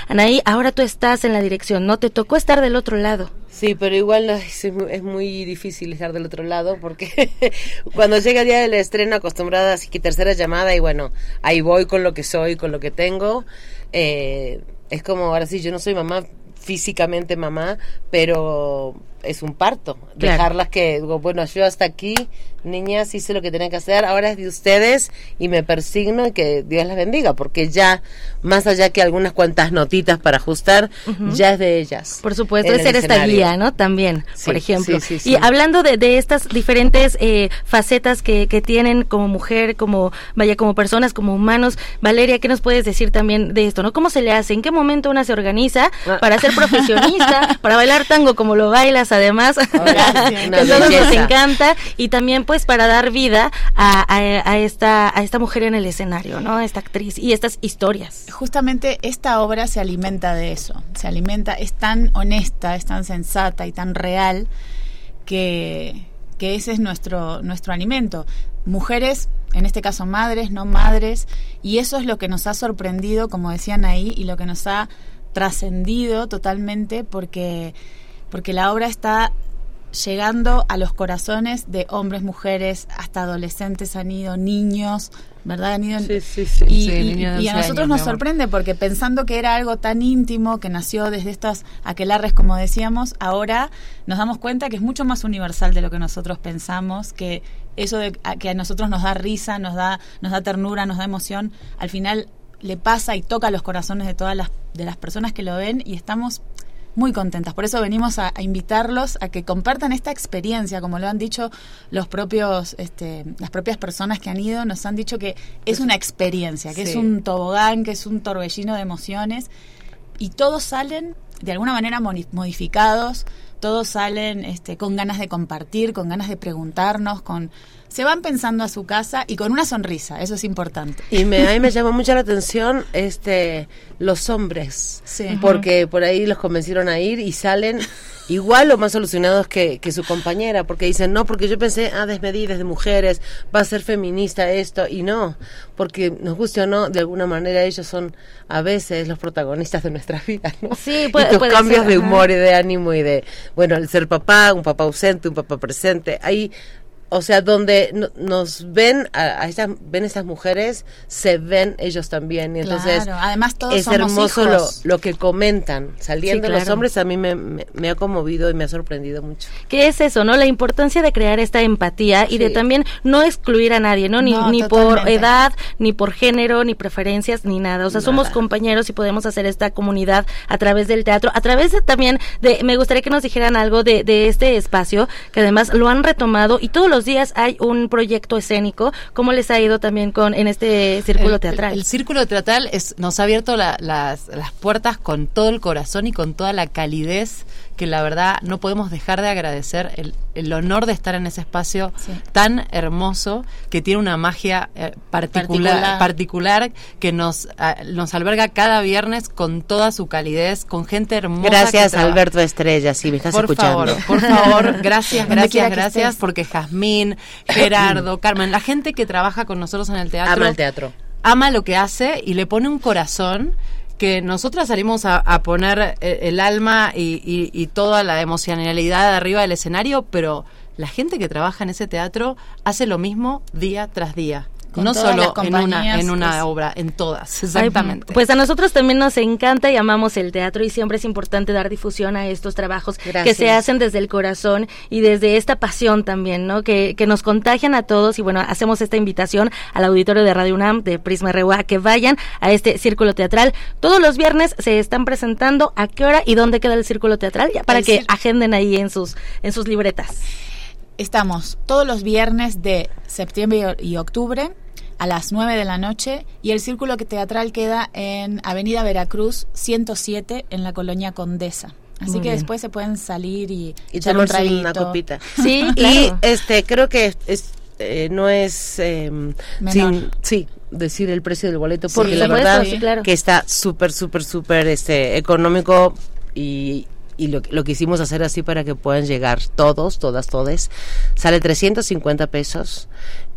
Anaí, ahora tú estás en la dirección, ¿no? Te tocó estar del otro lado. Sí, pero igual es muy difícil estar del otro lado porque cuando llega el día del estreno acostumbrada así que tercera llamada y bueno, ahí voy con lo que soy, con lo que tengo. Eh, es como ahora sí, yo no soy mamá físicamente mamá, pero es un parto. Dejarlas que, bueno, yo hasta aquí, niñas, hice lo que tenía que hacer, ahora es de ustedes y me persigno y que Dios las bendiga, porque ya, más allá que algunas cuantas notitas para ajustar, ya es de ellas. Por supuesto, es ser esta guía, ¿no? También, Sí, por ejemplo. sí, sí, sí. Y hablando de, de estas diferentes eh, facetas que, que tienen como mujer, como, vaya, como personas, como humanos, Valeria, ¿qué nos puedes decir también de esto, no? ¿Cómo se le hace? ¿En qué momento una se organiza Ah. para ser profesionista, para bailar tango como lo bailas además? que Una a todos nos encanta y también pues para dar vida a, a- a esta, a esta mujer en el escenario, ¿no? A esta actriz y estas historias. Justamente esta obra se alimenta de eso, se alimenta, es tan honesta, es tan sensata y tan real que, que ese es nuestro, nuestro alimento. Mujeres, en este caso madres, no madres, y eso es lo que nos ha sorprendido, como decían ahí, y lo que nos ha trascendido totalmente porque, porque la obra está llegando a los corazones de hombres, mujeres, hasta adolescentes han ido, niños, ¿verdad? Han ido en- sí, y, Sí, y- a 11 nosotros años, nos sorprende porque pensando que era algo tan íntimo, que nació desde estas aquelarres, como decíamos, ahora nos damos cuenta que es mucho más universal de lo que nosotros pensamos, que eso de, a- que a nosotros nos da risa, nos da, nos da ternura, nos da emoción, al final le pasa y toca los corazones de todas las, de las personas que lo ven y estamos muy contentas. Por eso venimos a, a invitarlos a que compartan esta experiencia, como lo han dicho los propios, este, las propias personas que han ido, nos han dicho que es una experiencia, que es un tobogán, que es un torbellino de emociones. Y todos salen de alguna manera modificados, todos salen este, con ganas de compartir, con ganas de preguntarnos, con se van pensando a su casa y con una sonrisa, eso es importante. Y me, a mí me llama mucho la atención este los hombres, Sí. porque por ahí los convencieron a ir y salen igual o más solucionados que, que su compañera, porque dicen, no, porque yo pensé, ah, desmedidas de mujeres, va a ser feminista esto, y no, porque nos guste o no, de alguna manera ellos son a veces los protagonistas de nuestras vidas, ¿no? Sí, y puede- tus puede cambios ser, de ajá. humor y de ánimo y de, bueno, el ser papá, un papá ausente, un papá presente, ahí o sea, donde no- nos ven a, a estas, ven estas mujeres, se ven ellos también. Y entonces Claro, además todos es somos hermoso lo, hijos. lo que comentan. Saliendo Sí, los hombres a mí me, me- me ha conmovido y me ha sorprendido mucho. ¿Qué es eso, no? La importancia de crear esta empatía y de también no excluir a nadie, ¿no? Ni, No, ni por edad, ni por género, ni preferencias, ni nada. O sea, somos compañeros y podemos hacer esta comunidad a través del teatro, a través de, también de, me gustaría que nos dijeran algo de, de este espacio, que además lo han retomado y todos los días hay un proyecto escénico. ¿Cómo les ha ido también con en este círculo El- teatral? El, el círculo teatral es, nos ha abierto la- las, las puertas con todo el corazón y con toda la calidez que la verdad no podemos dejar de agradecer el, el honor de estar en ese espacio tan hermoso que tiene una magia eh, particular, Particular. particular que nos, nos alberga cada viernes con toda su calidez, con gente hermosa. Gracias, Alberto Estrella, si me estás por escuchando. favor, por favor, gracias, gracias, gracias, porque Jazmín, Gerardo, Carmen, la gente que trabaja con nosotros en el teatro Ama el teatro. ama lo que hace y le pone un corazón que nosotras salimos a, a poner eh, el alma y, y- y toda la emocionalidad arriba del escenario, pero la gente que trabaja en ese teatro hace lo mismo día tras día. Con no solo en una, en una obra, en todas, Ay, exactamente. pues a nosotros también nos encanta y amamos el teatro y siempre es importante dar difusión a estos trabajos que se hacen desde el corazón y desde esta pasión también, ¿no? Que, que nos contagian a todos y bueno, hacemos esta invitación al auditorio de Radio UNAM de Prisma RU a que vayan a este círculo teatral. Todos los viernes se están presentando a qué hora y dónde queda el círculo teatral ya para El que agenden ahí en sus en sus libretas. Estamos todos los viernes de septiembre y octubre a las 9 de la noche y el círculo que teatral queda en Avenida Veracruz 107 en la colonia Condesa. Así Muy que bien. después se pueden salir y, y echar un tomarse una copita. Sí, Y este creo que es, eh, no es eh, sin- sí decir el precio del boleto porque por la verdad sí, claro. que está súper súper súper este económico y y lo, lo quisimos hacer así para que puedan llegar todos, todas, todes. Sale 350 pesos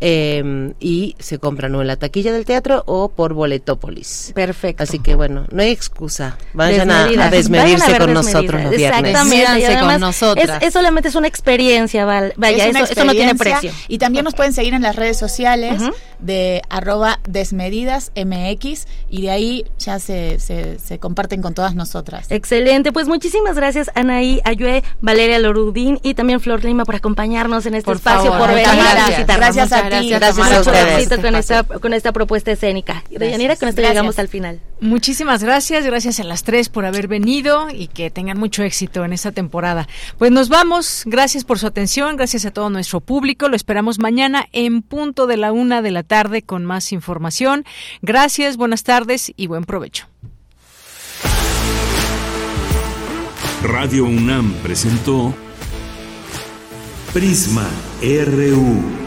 eh, y se compran o en la taquilla del teatro o por Boletópolis. Perfecto. Así que bueno, no hay excusa. Vayan a, a desmedirse Vayan a ver con desmedidas. nosotros los viernes. Exactamente. Con además nosotras. Es, es solamente es una experiencia, Val- vaya, Es eso, eso no tiene precio. Y también nos pueden seguir en las redes sociales. de arroba desmedidasmx y de ahí ya se, se, comparten con todas nosotras. Excelente, pues muchísimas gracias Anaí Ayue, Valeria Lorudín y también Flor Lima por acompañarnos en este espacio, por venir a visitarnos. Gracias a ti. Gracias, a ustedes. con esta, con esta propuesta escénica. Y Deyanira, con esto llegamos al final. Muchísimas gracias, gracias a las tres por haber venido y que tengan mucho éxito en esta temporada. Pues nos vamos, gracias por su atención, gracias a todo nuestro público, lo esperamos mañana en punto de la una de la tarde con más información. Gracias, buenas tardes y buen provecho. Radio UNAM presentó Prisma RU.